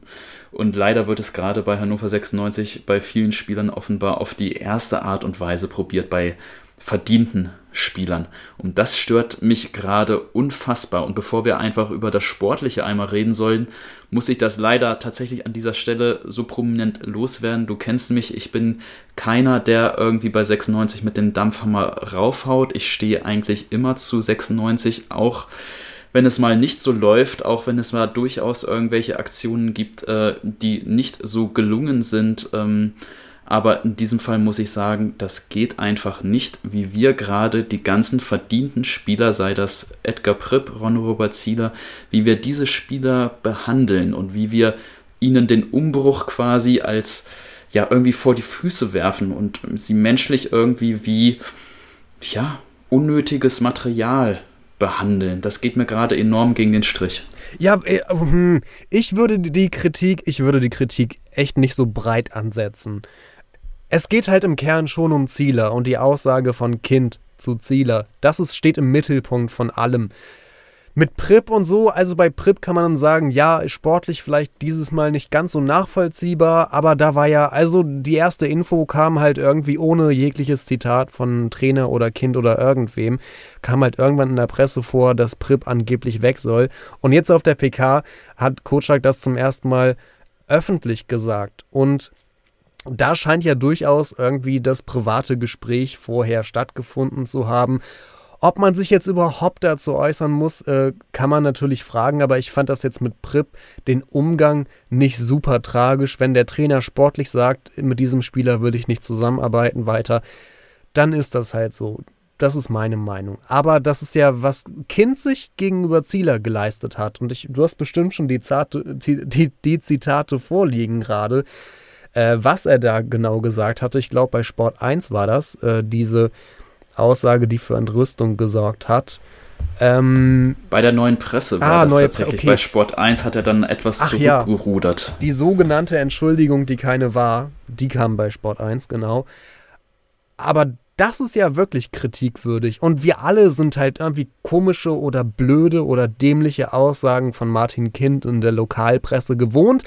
Und leider wird es gerade bei Hannover 96 bei vielen Spielern offenbar auf die erste Art und Weise probiert, bei verdienten Spielern. Und das stört mich gerade unfassbar. Und bevor wir einfach über das Sportliche einmal reden sollen, muss ich das leider tatsächlich an dieser Stelle so prominent loswerden. Du kennst mich, ich bin keiner, der irgendwie bei 96 mit dem Dampfhammer raufhaut. Ich stehe eigentlich immer zu 96, auch wenn es mal nicht so läuft, auch wenn es mal durchaus irgendwelche Aktionen gibt, äh, die nicht so gelungen sind. Ähm, aber in diesem Fall muss ich sagen, das geht einfach nicht, wie wir gerade die ganzen verdienten Spieler, sei das Edgar Pripp, Ron Robert Zieler, wie wir diese Spieler behandeln und wie wir ihnen den Umbruch quasi als ja irgendwie vor die Füße werfen und sie menschlich irgendwie wie ja unnötiges Material behandeln. Das geht mir gerade enorm gegen den Strich. Ja, äh, hm, ich würde die Kritik, ich würde die Kritik echt nicht so breit ansetzen. Es geht halt im Kern schon um Ziele und die Aussage von Kind zu Ziele. Das ist, steht im Mittelpunkt von allem. Mit Prip und so, also bei Prip kann man dann sagen, ja, sportlich vielleicht dieses Mal nicht ganz so nachvollziehbar, aber da war ja, also die erste Info kam halt irgendwie ohne jegliches Zitat von Trainer oder Kind oder irgendwem, kam halt irgendwann in der Presse vor, dass Prip angeblich weg soll. Und jetzt auf der PK hat Kotschak das zum ersten Mal öffentlich gesagt. Und da scheint ja durchaus irgendwie das private Gespräch vorher stattgefunden zu haben. Ob man sich jetzt überhaupt dazu äußern muss, äh, kann man natürlich fragen, aber ich fand das jetzt mit Prip den Umgang nicht super tragisch. Wenn der Trainer sportlich sagt, mit diesem Spieler würde ich nicht zusammenarbeiten weiter, dann ist das halt so. Das ist meine Meinung. Aber das ist ja, was Kind sich gegenüber Zieler geleistet hat. Und ich, du hast bestimmt schon die, Zate, die, die, die Zitate vorliegen gerade. Äh, was er da genau gesagt hatte, ich glaube bei Sport 1 war das, äh, diese Aussage, die für Entrüstung gesorgt hat. Ähm, bei der neuen Presse war ah, das tatsächlich. Okay. Bei Sport 1 hat er dann etwas Ach, zurückgerudert. Ja. Die sogenannte Entschuldigung, die keine war, die kam bei Sport 1, genau. Aber das ist ja wirklich kritikwürdig. Und wir alle sind halt irgendwie komische oder blöde oder dämliche Aussagen von Martin Kind in der Lokalpresse gewohnt.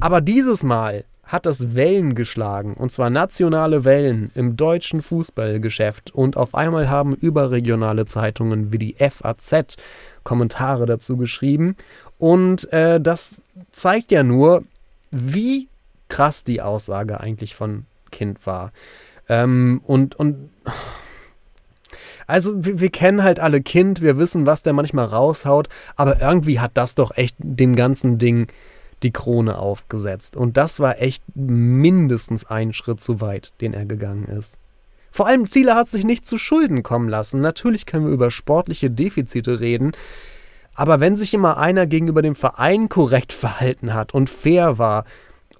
Aber dieses Mal hat es Wellen geschlagen, und zwar nationale Wellen im deutschen Fußballgeschäft. Und auf einmal haben überregionale Zeitungen wie die FAZ Kommentare dazu geschrieben. Und äh, das zeigt ja nur, wie krass die Aussage eigentlich von Kind war. Ähm, und, und also wir, wir, kennen halt alle Kind, wir wissen, was der manchmal raushaut, aber irgendwie hat das doch echt dem ganzen Ding die Krone aufgesetzt. Und das war echt mindestens ein Schritt zu weit, den er gegangen ist. Vor allem Ziele hat sich nicht zu Schulden kommen lassen. Natürlich können wir über sportliche Defizite reden, aber wenn sich immer einer gegenüber dem Verein korrekt verhalten hat und fair war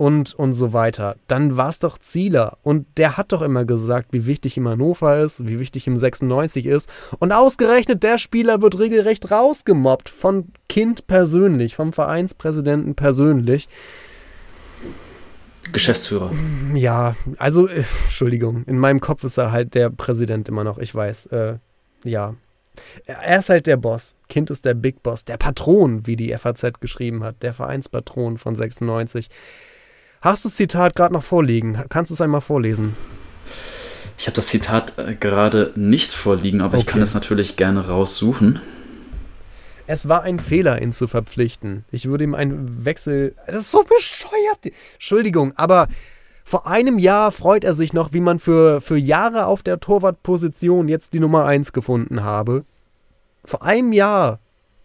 und, und so weiter. Dann war es doch Zieler. Und der hat doch immer gesagt, wie wichtig ihm Hannover ist, wie wichtig ihm 96 ist. Und ausgerechnet der Spieler wird regelrecht rausgemobbt. Von Kind persönlich, vom Vereinspräsidenten persönlich. Geschäftsführer. Ja, also, äh, Entschuldigung, in meinem Kopf ist er halt der Präsident immer noch, ich weiß. Äh, ja. Er ist halt der Boss. Kind ist der Big Boss, der Patron, wie die FAZ geschrieben hat, der Vereinspatron von 96. Hast du das Zitat gerade noch vorliegen? Kannst du es einmal vorlesen? Ich habe das Zitat äh, gerade nicht vorliegen, aber okay. ich kann es natürlich gerne raussuchen. Es war ein Fehler, ihn zu verpflichten. Ich würde ihm einen Wechsel. Das ist so bescheuert. Entschuldigung, aber Vor einem Jahr freut er sich noch, wie man für, für Jahre auf der Torwartposition jetzt die Nummer 1 gefunden habe. Vor einem Jahr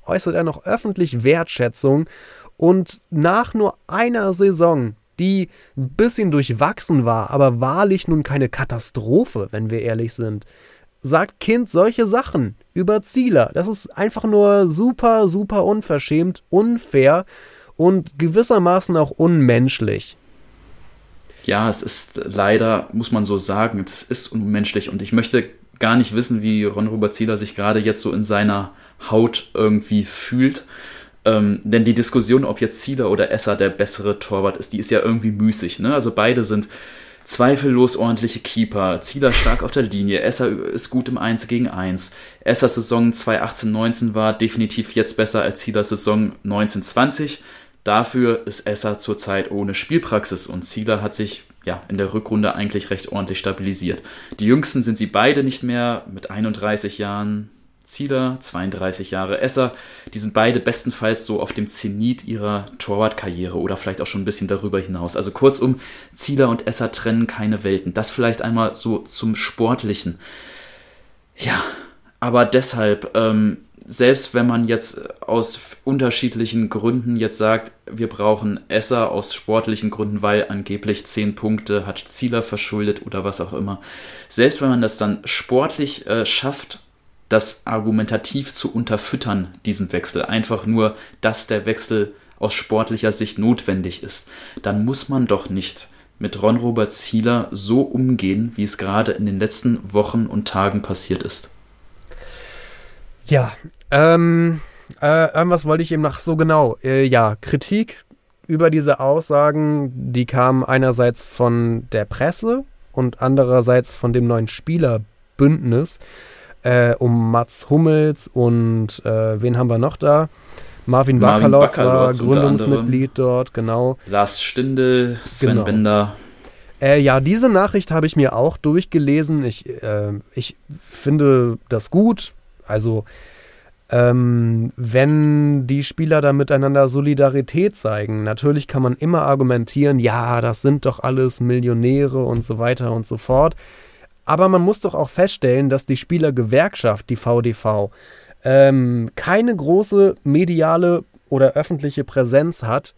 äußert er noch öffentlich Wertschätzung und nach nur einer Saison, die ein bisschen durchwachsen war, aber wahrlich nun keine Katastrophe, wenn wir ehrlich sind, sagt Kind solche Sachen über Zieler. Das ist einfach nur super, super unverschämt, unfair und gewissermaßen auch unmenschlich. Ja, es ist leider, muss man so sagen, es ist unmenschlich und ich möchte gar nicht wissen, wie Ron Robert Zieler sich gerade jetzt so in seiner Haut irgendwie fühlt. Ähm, denn die Diskussion, ob jetzt Zieler oder Esser der bessere Torwart ist, die ist ja irgendwie müßig. Ne? Also beide sind zweifellos ordentliche Keeper. Zieler stark auf der Linie. Esser ist gut im 1 gegen 1. Essers Saison 2018-19 war definitiv jetzt besser als Zielers Saison 1920. Dafür ist Esser zurzeit ohne Spielpraxis und Zieler hat sich ja, in der Rückrunde eigentlich recht ordentlich stabilisiert. Die jüngsten sind sie beide nicht mehr mit 31 Jahren, Zieler, 32 Jahre Esser. Die sind beide bestenfalls so auf dem Zenit ihrer Torwartkarriere oder vielleicht auch schon ein bisschen darüber hinaus. Also kurzum, Zieler und Esser trennen keine Welten. Das vielleicht einmal so zum Sportlichen. Ja, aber deshalb, ähm, selbst wenn man jetzt aus unterschiedlichen Gründen jetzt sagt, wir brauchen Esser aus sportlichen Gründen, weil angeblich 10 Punkte hat Zieler verschuldet oder was auch immer. Selbst wenn man das dann sportlich äh, schafft, das argumentativ zu unterfüttern, diesen Wechsel, einfach nur, dass der Wechsel aus sportlicher Sicht notwendig ist, dann muss man doch nicht mit Ron-Robert Zieler so umgehen, wie es gerade in den letzten Wochen und Tagen passiert ist. Ja, ähm, äh, irgendwas wollte ich eben noch so genau. Äh, ja, Kritik über diese Aussagen, die kamen einerseits von der Presse und andererseits von dem neuen Spielerbündnis äh, um Mats Hummels und äh, wen haben wir noch da? Marvin, Bakalotz war Gründungsmitglied dort, genau. Lars Stindl, Sven genau. Bender. Äh, ja, diese Nachricht habe ich mir auch durchgelesen. Ich, äh, ich finde das gut. Also, ähm, wenn die Spieler da miteinander Solidarität zeigen, natürlich kann man immer argumentieren, ja, das sind doch alles Millionäre und so weiter und so fort. Aber man muss doch auch feststellen, dass die Spielergewerkschaft, die VDV, ähm, keine große mediale oder öffentliche Präsenz hat.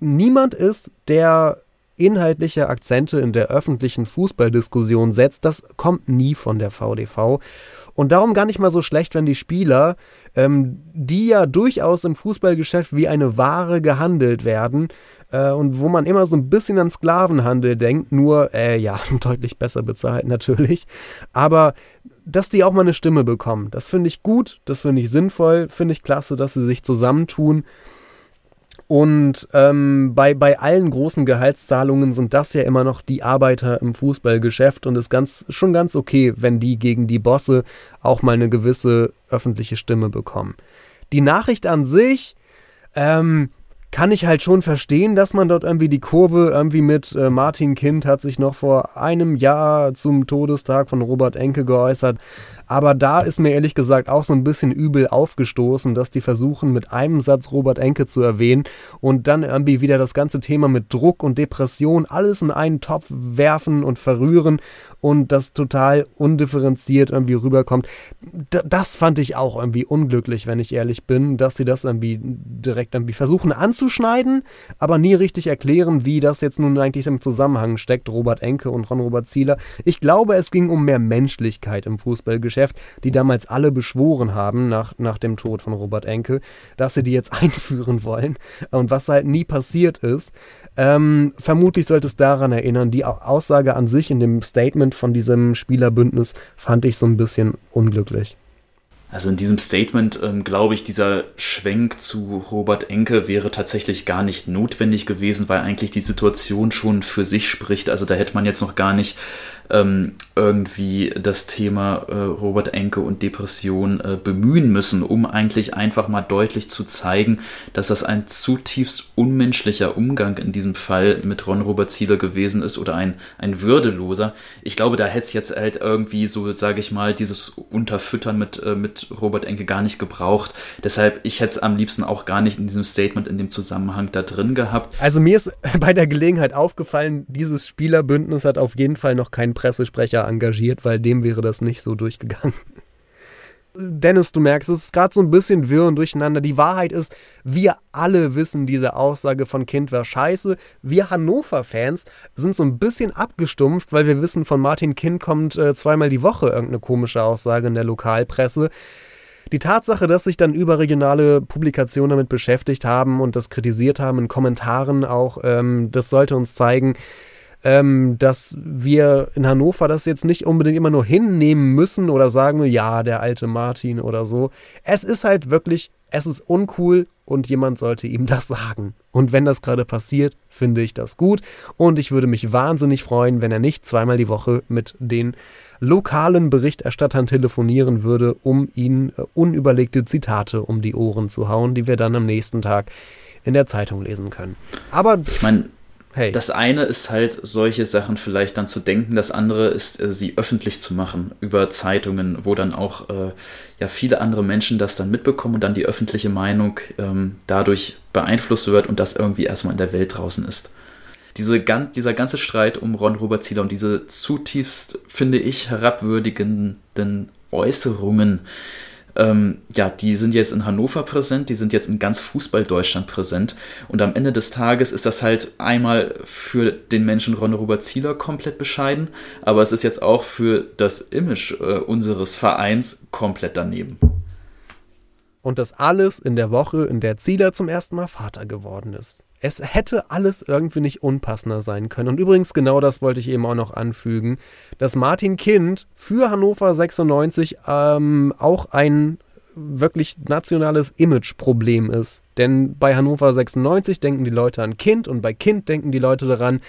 Niemand ist, der inhaltliche Akzente in der öffentlichen Fußballdiskussion setzt. Das kommt nie von der VDV. Und darum gar nicht mal so schlecht, wenn die Spieler, ähm, die ja durchaus im Fußballgeschäft wie eine Ware gehandelt werden, äh, und wo man immer so ein bisschen an Sklavenhandel denkt, nur, äh, ja, deutlich besser bezahlt natürlich, aber dass die auch mal eine Stimme bekommen, das finde ich gut, das finde ich sinnvoll, finde ich klasse, dass sie sich zusammentun. Und ähm, bei, bei allen großen Gehaltszahlungen sind das ja immer noch die Arbeiter im Fußballgeschäft und ist ganz, schon ganz okay, wenn die gegen die Bosse auch mal eine gewisse öffentliche Stimme bekommen. Die Nachricht an sich, ähm, kann ich halt schon verstehen, dass man dort irgendwie die Kurve irgendwie mit äh, Martin Kind hat sich noch vor einem Jahr zum Todestag von Robert Enke geäußert. Aber da ist mir ehrlich gesagt auch so ein bisschen übel aufgestoßen, dass die versuchen, mit einem Satz Robert Enke zu erwähnen und dann irgendwie wieder das ganze Thema mit Druck und Depression alles in einen Topf werfen und verrühren und das total undifferenziert irgendwie rüberkommt. D das fand ich auch irgendwie unglücklich, wenn ich ehrlich bin, dass sie das irgendwie direkt irgendwie versuchen anzuschneiden, aber nie richtig erklären, wie das jetzt nun eigentlich im Zusammenhang steckt, Robert Enke und Ron-Robert Zieler. Ich glaube, es ging um mehr Menschlichkeit im Fußballgeschäft Geschäft, die damals alle beschworen haben nach, nach dem Tod von Robert Enke, dass sie die jetzt einführen wollen und was halt nie passiert ist. Ähm, vermutlich sollte es daran erinnern, die Aussage an sich in dem Statement von diesem Spielerbündnis fand ich so ein bisschen unglücklich. Also in diesem Statement ähm, glaube ich, dieser Schwenk zu Robert Enke wäre tatsächlich gar nicht notwendig gewesen, weil eigentlich die Situation schon für sich spricht. Also da hätte man jetzt noch gar nicht ähm, irgendwie das Thema äh, Robert Enke und Depression äh, bemühen müssen, um eigentlich einfach mal deutlich zu zeigen, dass das ein zutiefst unmenschlicher Umgang in diesem Fall mit Ron Robert Zieler gewesen ist oder ein, ein würdeloser. Ich glaube, da hätte es jetzt halt irgendwie so, sage ich mal, dieses Unterfüttern mit, äh, mit Robert Enke gar nicht gebraucht. Deshalb, ich hätte es am liebsten auch gar nicht in diesem Statement in dem Zusammenhang da drin gehabt. Also mir ist bei der Gelegenheit aufgefallen, dieses Spielerbündnis hat auf jeden Fall noch keinen Pressesprecher engagiert, weil dem wäre das nicht so durchgegangen. Dennis, du merkst, es ist gerade so ein bisschen wirr und durcheinander. Die Wahrheit ist, wir alle wissen, diese Aussage von Kind war scheiße. Wir Hannover-Fans sind so ein bisschen abgestumpft, weil wir wissen, von Martin Kind kommt äh, zweimal die Woche irgendeine komische Aussage in der Lokalpresse. Die Tatsache, dass sich dann überregionale Publikationen damit beschäftigt haben und das kritisiert haben in Kommentaren auch, ähm, das sollte uns zeigen, ähm, dass wir in Hannover das jetzt nicht unbedingt immer nur hinnehmen müssen oder sagen, ja, der alte Martin oder so. Es ist halt wirklich, es ist uncool und jemand sollte ihm das sagen. Und wenn das gerade passiert, finde ich das gut und ich würde mich wahnsinnig freuen, wenn er nicht zweimal die Woche mit den lokalen Berichterstattern telefonieren würde, um ihnen äh, unüberlegte Zitate um die Ohren zu hauen, die wir dann am nächsten Tag in der Zeitung lesen können. Aber ich meine, Hey. Das eine ist halt, solche Sachen vielleicht dann zu denken, das andere ist, äh, sie öffentlich zu machen über Zeitungen, wo dann auch äh, ja viele andere Menschen das dann mitbekommen und dann die öffentliche Meinung ähm, dadurch beeinflusst wird und das irgendwie erstmal in der Welt draußen ist. Diese, dieser ganze Streit um Ron Robert Zieler und diese zutiefst, finde ich, herabwürdigenden Äußerungen, ähm, ja, die sind jetzt in Hannover präsent, die sind jetzt in ganz Fußball-Deutschland präsent. Und am Ende des Tages ist das halt einmal für den Menschen Ronne Robert Zieler komplett bescheiden, aber es ist jetzt auch für das Image äh, unseres Vereins komplett daneben. Und das alles in der Woche, in der Zieler zum ersten Mal Vater geworden ist. Es hätte alles irgendwie nicht unpassender sein können. Und übrigens, genau das wollte ich eben auch noch anfügen, dass Martin Kind für Hannover 96 ähm, auch ein wirklich nationales Imageproblem ist. Denn bei Hannover 96 denken die Leute an Kind und bei Kind denken die Leute daran,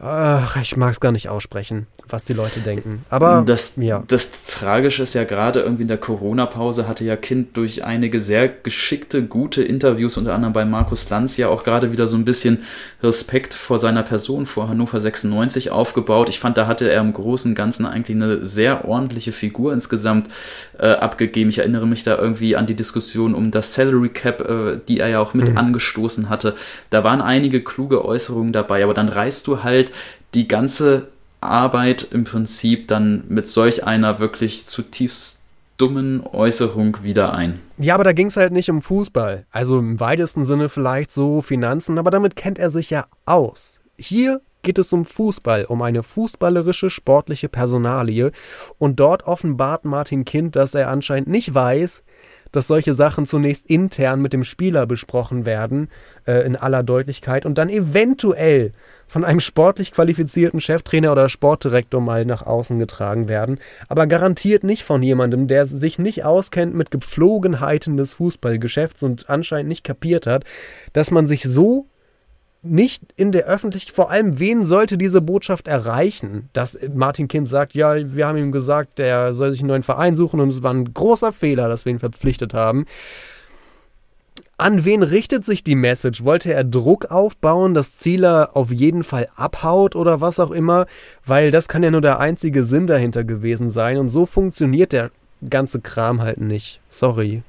Ach, ich mag es gar nicht aussprechen, was die Leute denken. Aber das, ja. das Tragische ist ja gerade irgendwie in der Corona-Pause hatte ja Kind durch einige sehr geschickte, gute Interviews, unter anderem bei Markus Lanz, ja auch gerade wieder so ein bisschen Respekt vor seiner Person, vor Hannover 96 aufgebaut. Ich fand, da hatte er im Großen und Ganzen eigentlich eine sehr ordentliche Figur insgesamt äh, abgegeben. Ich erinnere mich da irgendwie an die Diskussion um das Salary Cap, äh, die er ja auch mit mhm. angestoßen hatte. Da waren einige kluge Äußerungen dabei, aber dann reißt du halt die ganze Arbeit im Prinzip dann mit solch einer wirklich zutiefst dummen Äußerung wieder ein. Ja, aber da ging es halt nicht um Fußball. Also im weitesten Sinne vielleicht so Finanzen, aber damit kennt er sich ja aus. Hier geht es um Fußball, um eine fußballerische, sportliche Personalie. Und dort offenbart Martin Kind, dass er anscheinend nicht weiß, dass solche Sachen zunächst intern mit dem Spieler besprochen werden, äh, in aller Deutlichkeit, und dann eventuell von einem sportlich qualifizierten Cheftrainer oder Sportdirektor mal nach außen getragen werden, aber garantiert nicht von jemandem, der sich nicht auskennt mit Gepflogenheiten des Fußballgeschäfts und anscheinend nicht kapiert hat, dass man sich so nicht in der Öffentlichkeit, vor allem wen sollte diese Botschaft erreichen, dass Martin Kind sagt, ja, wir haben ihm gesagt, er soll sich einen neuen Verein suchen und es war ein großer Fehler, dass wir ihn verpflichtet haben. An wen richtet sich die Message? Wollte er Druck aufbauen, dass Zieler auf jeden Fall abhaut oder was auch immer? Weil das kann ja nur der einzige Sinn dahinter gewesen sein und so funktioniert der ganze Kram halt nicht. Sorry.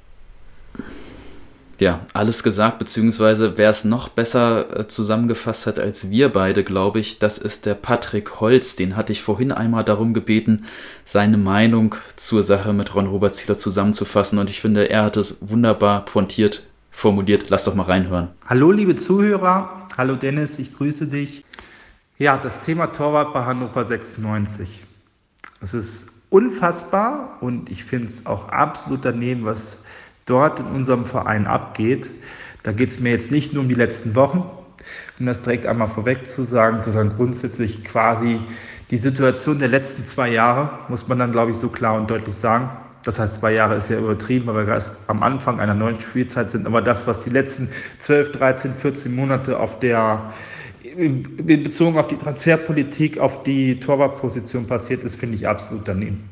Ja, alles gesagt, beziehungsweise wer es noch besser äh, zusammengefasst hat als wir beide, glaube ich, das ist der Patrick Holz. Den hatte ich vorhin einmal darum gebeten, seine Meinung zur Sache mit Ron Robert Zieler zusammenzufassen und ich finde, er hat es wunderbar pointiert formuliert. Lass doch mal reinhören. Hallo, liebe Zuhörer. Hallo, Dennis, ich grüße dich. Ja, das Thema Torwart bei Hannover 96. Es ist unfassbar und ich finde es auch absolut daneben, was dort in unserem Verein abgeht. Da geht es mir jetzt nicht nur um die letzten Wochen, um das direkt einmal vorweg zu sagen, sondern grundsätzlich quasi die Situation der letzten zwei Jahre, muss man dann, glaube ich, so klar und deutlich sagen. Das heißt, zwei Jahre ist ja übertrieben, weil wir erst am Anfang einer neuen Spielzeit sind. Aber das, was die letzten 12, 13, 14 Monate auf der bezogen auf die Transferpolitik, auf die Torwartposition passiert ist, finde ich absolut daneben.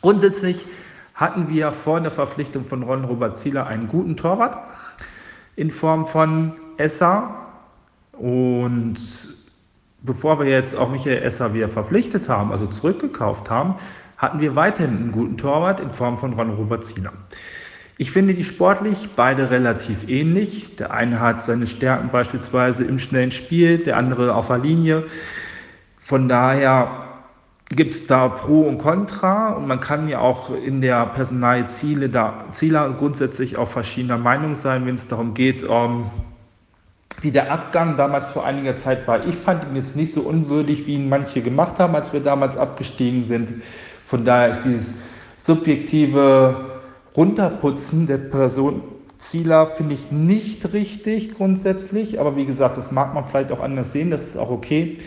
Grundsätzlich hatten wir vor der Verpflichtung von Ron Robert Zieler einen guten Torwart in Form von Esser. Und bevor wir jetzt auch Michael Esser wieder verpflichtet haben, also zurückgekauft haben, hatten wir weiterhin einen guten Torwart in Form von Ron Robert Zieler. Ich finde die sportlich beide relativ ähnlich. Der eine hat seine Stärken beispielsweise im schnellen Spiel, der andere auf der Linie. Von daher gibt es da Pro und Contra und man kann ja auch in der Personalie Ziele da, Zieler grundsätzlich auch verschiedener Meinung sein, wenn es darum geht, ähm, wie der Abgang damals vor einiger Zeit war. Ich fand ihn jetzt nicht so unwürdig, wie ihn manche gemacht haben, als wir damals abgestiegen sind. Von daher ist dieses subjektive Runterputzen der Person Zieler finde ich nicht richtig grundsätzlich, aber wie gesagt, das mag man vielleicht auch anders sehen, das ist auch okay.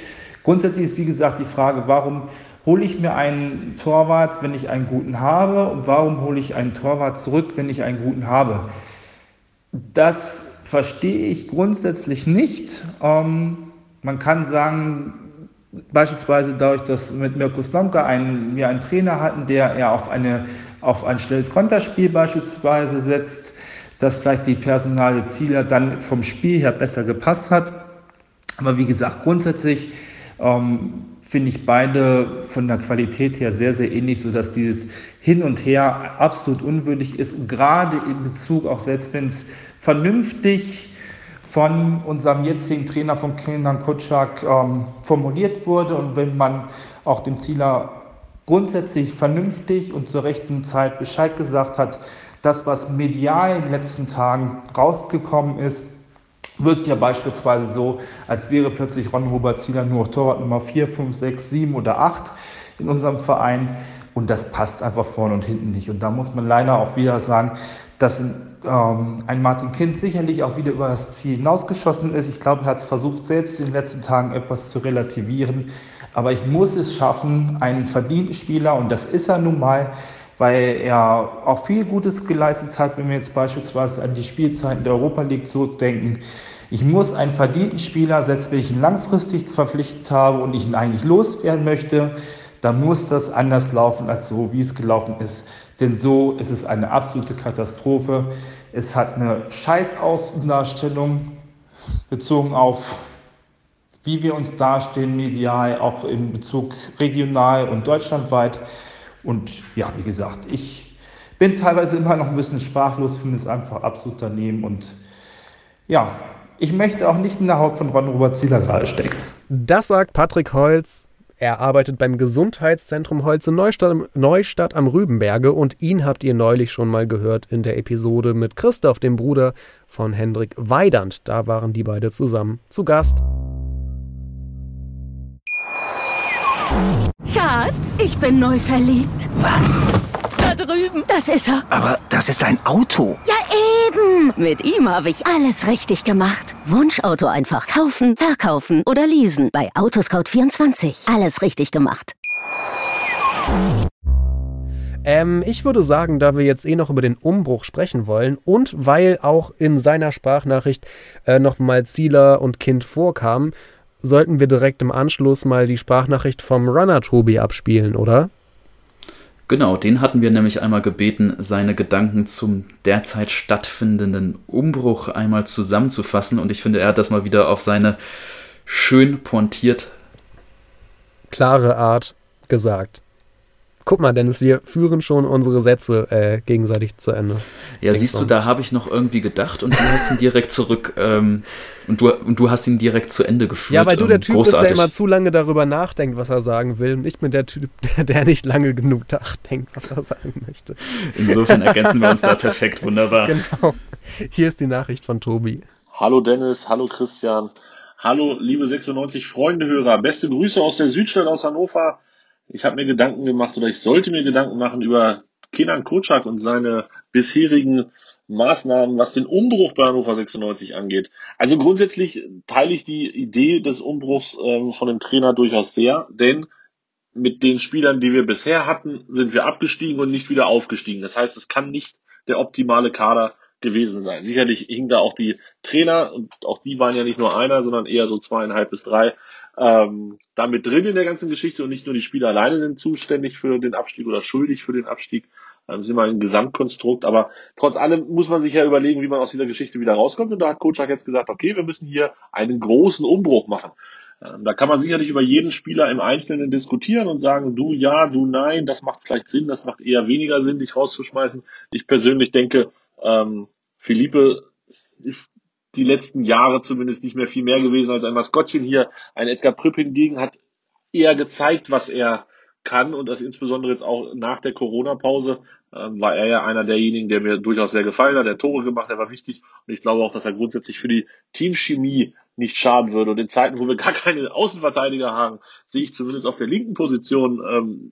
Grundsätzlich ist wie gesagt die Frage, warum hole ich mir einen Torwart, wenn ich einen guten habe und warum hole ich einen Torwart zurück, wenn ich einen guten habe? Das verstehe ich grundsätzlich nicht. Ähm, man kann sagen, beispielsweise dadurch, dass mit Mirko Slomka einen, wir einen Trainer hatten, der eher auf, eine, auf ein schnelles Konterspiel beispielsweise setzt, dass vielleicht die personale Ziele dann vom Spiel her besser gepasst hat. Aber wie gesagt, grundsätzlich ähm, finde ich beide von der Qualität her sehr, sehr ähnlich, sodass dieses Hin und Her absolut unwürdig ist. Und gerade in Bezug auch selbst, wenn es vernünftig von unserem jetzigen Trainer von Kindern Kutschak ähm, formuliert wurde und wenn man auch dem Zieler grundsätzlich vernünftig und zur rechten Zeit Bescheid gesagt hat, das, was medial in den letzten Tagen rausgekommen ist, wirkt ja beispielsweise so, als wäre plötzlich Ron Robert Zieler nur Torwart Nummer 4, 5, 6, 7 oder 8 in unserem Verein. Und das passt einfach vorne und hinten nicht. Und da muss man leider auch wieder sagen, dass ähm, ein Martin Kind sicherlich auch wieder über das Ziel hinausgeschossen ist. Ich glaube, er hat es versucht, selbst in den letzten Tagen etwas zu relativieren. Aber ich muss es schaffen, einen verdienten Spieler, und das ist er nun mal, weil er auch viel Gutes geleistet hat, wenn wir jetzt beispielsweise an die Spielzeiten der Europa League zurückdenken. Ich muss einen verdienten Spieler, selbst wenn ich ihn langfristig verpflichtet habe und ich ihn eigentlich loswerden möchte, dann muss das anders laufen als so, wie es gelaufen ist. Denn so ist es eine absolute Katastrophe. Es hat eine scheiß Außendarstellung bezogen auf, wie wir uns darstellen medial, auch in Bezug regional und deutschlandweit. Und ja, wie gesagt, ich bin teilweise immer noch ein bisschen sprachlos, finde es einfach absolut daneben. Und ja, ich möchte auch nicht in der Haut von Ron-Robert Zieler stecken. Das sagt Patrick Holz. Er arbeitet beim Gesundheitszentrum Holz in Neustadt, Neustadt am Rübenberge und ihn habt ihr neulich schon mal gehört in der Episode mit Christoph, dem Bruder von Hendrik Weidand. Da waren die beide zusammen zu Gast. Schatz, ich bin neu verliebt. Was? Da drüben. Das ist er. Aber das ist ein Auto. Ja, eben. Mit ihm habe ich alles richtig gemacht. Wunschauto einfach kaufen, verkaufen oder leasen. Bei Autoscout24. Alles richtig gemacht. Ähm, ich würde sagen, da wir jetzt eh noch über den Umbruch sprechen wollen und weil auch in seiner Sprachnachricht äh, nochmal Zieler und Kind vorkamen, sollten wir direkt im Anschluss mal die Sprachnachricht vom Runner Tobi abspielen, oder? Genau, den hatten wir nämlich einmal gebeten, seine Gedanken zum derzeit stattfindenden Umbruch einmal zusammenzufassen. Und ich finde, er hat das mal wieder auf seine schön pointiert klare Art gesagt. Guck mal, Dennis, wir führen schon unsere Sätze äh, gegenseitig zu Ende. Ja, siehst du, da habe ich noch irgendwie gedacht und du hast ihn direkt zurück ähm, und, du, und du hast ihn direkt zu Ende geführt. Ja, weil du der ähm, Typ großartig. bist, der immer zu lange darüber nachdenkt, was er sagen will und ich bin der Typ, der, der nicht lange genug nachdenkt, was er sagen möchte. Insofern ergänzen wir uns da perfekt, wunderbar. Genau. Hier ist die Nachricht von Tobi. Hallo Dennis, hallo Christian, hallo liebe 96 Freunde-Hörer, beste Grüße aus der Südstadt aus Hannover ich habe mir Gedanken gemacht oder ich sollte mir Gedanken machen über Kenan Kocak und seine bisherigen Maßnahmen, was den Umbruch bei Hannover 96 angeht. Also grundsätzlich teile ich die Idee des Umbruchs ähm, von dem Trainer durchaus sehr, denn mit den Spielern, die wir bisher hatten, sind wir abgestiegen und nicht wieder aufgestiegen. Das heißt, es kann nicht der optimale Kader gewesen sein. Sicherlich hingen da auch die Trainer, und auch die waren ja nicht nur einer, sondern eher so zweieinhalb bis drei, ähm, damit drin in der ganzen Geschichte und nicht nur die Spieler alleine sind zuständig für den Abstieg oder schuldig für den Abstieg. Ähm, sind mal ein Gesamtkonstrukt, aber trotz allem muss man sich ja überlegen, wie man aus dieser Geschichte wieder rauskommt. Und da hat Kocak jetzt gesagt, okay, wir müssen hier einen großen Umbruch machen. Ähm, da kann man sicherlich über jeden Spieler im Einzelnen diskutieren und sagen, du ja, du nein, das macht vielleicht Sinn, das macht eher weniger Sinn, dich rauszuschmeißen. Ich persönlich denke, ähm, Philippe ist die letzten Jahre zumindest nicht mehr viel mehr gewesen als ein Maskottchen hier. Ein Edgar Prüpp hingegen hat eher gezeigt, was er kann und das insbesondere jetzt auch nach der Corona-Pause ähm, war er ja einer derjenigen, der mir durchaus sehr gefallen hat. Der Tore gemacht, der war wichtig und ich glaube auch, dass er grundsätzlich für die Teamchemie nicht schaden würde. Und in Zeiten, wo wir gar keine Außenverteidiger haben, sehe ich zumindest auf der linken Position ähm,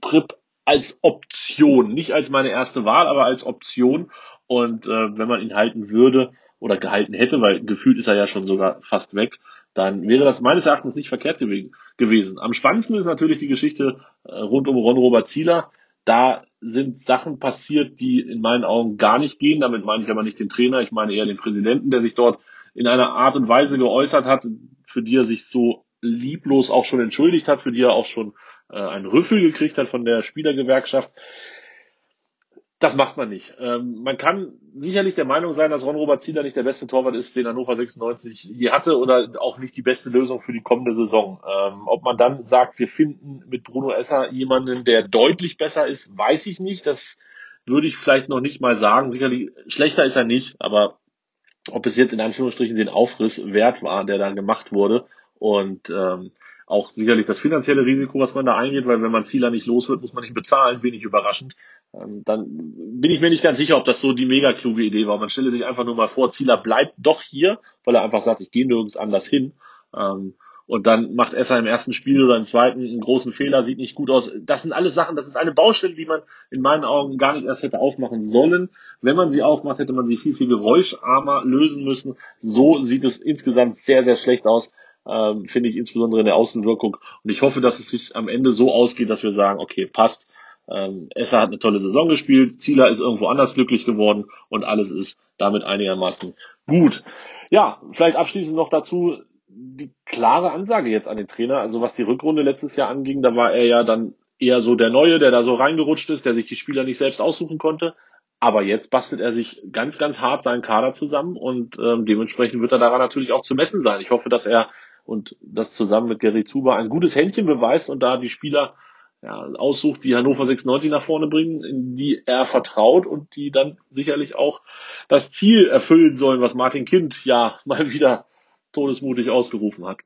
Prip als Option, nicht als meine erste Wahl, aber als Option. Und äh, wenn man ihn halten würde oder gehalten hätte, weil gefühlt ist er ja schon sogar fast weg, dann wäre das meines Erachtens nicht verkehrt gewesen. Am spannendsten ist natürlich die Geschichte äh, rund um Ron Robert Zieler. Da sind Sachen passiert, die in meinen Augen gar nicht gehen. Damit meine ich aber nicht den Trainer, ich meine eher den Präsidenten, der sich dort in einer Art und Weise geäußert hat, für die er sich so lieblos auch schon entschuldigt hat, für die er auch schon äh, einen Rüffel gekriegt hat von der Spielergewerkschaft. Das macht man nicht. Ähm, man kann sicherlich der Meinung sein, dass Ron-Robert Zieler nicht der beste Torwart ist, den Hannover 96 je hatte oder auch nicht die beste Lösung für die kommende Saison. Ähm, ob man dann sagt, wir finden mit Bruno Esser jemanden, der deutlich besser ist, weiß ich nicht. Das würde ich vielleicht noch nicht mal sagen. Sicherlich schlechter ist er nicht, aber ob es jetzt in Anführungsstrichen den Aufriss wert war, der da gemacht wurde und ähm, auch sicherlich das finanzielle Risiko, was man da eingeht, weil wenn man Zieler nicht los wird, muss man nicht bezahlen, wenig überraschend. Ähm, dann bin ich mir nicht ganz sicher, ob das so die mega kluge Idee war. Man stelle sich einfach nur mal vor, Zieler bleibt doch hier, weil er einfach sagt, ich gehe nirgends anders hin. Ähm, und dann macht Esser im ersten Spiel oder im zweiten einen großen Fehler, sieht nicht gut aus. Das sind alles Sachen, das ist eine Baustelle, die man in meinen Augen gar nicht erst hätte aufmachen sollen. Wenn man sie aufmacht, hätte man sie viel, viel geräuscharmer lösen müssen. So sieht es insgesamt sehr, sehr schlecht aus ähm, finde ich insbesondere in der Außenwirkung. Und ich hoffe, dass es sich am Ende so ausgeht, dass wir sagen, okay, passt. Ähm, Esser hat eine tolle Saison gespielt, Zieler ist irgendwo anders glücklich geworden und alles ist damit einigermaßen gut. Ja, vielleicht abschließend noch dazu die klare Ansage jetzt an den Trainer. Also was die Rückrunde letztes Jahr anging, da war er ja dann eher so der Neue, der da so reingerutscht ist, der sich die Spieler nicht selbst aussuchen konnte. Aber jetzt bastelt er sich ganz, ganz hart seinen Kader zusammen und ähm, dementsprechend wird er daran natürlich auch zu messen sein. Ich hoffe, dass er und das zusammen mit Gary Zuber ein gutes Händchen beweist und da die Spieler ja, aussucht, die Hannover 96 nach vorne bringen, in die er vertraut und die dann sicherlich auch das Ziel erfüllen sollen, was Martin Kind ja mal wieder todesmutig ausgerufen hat.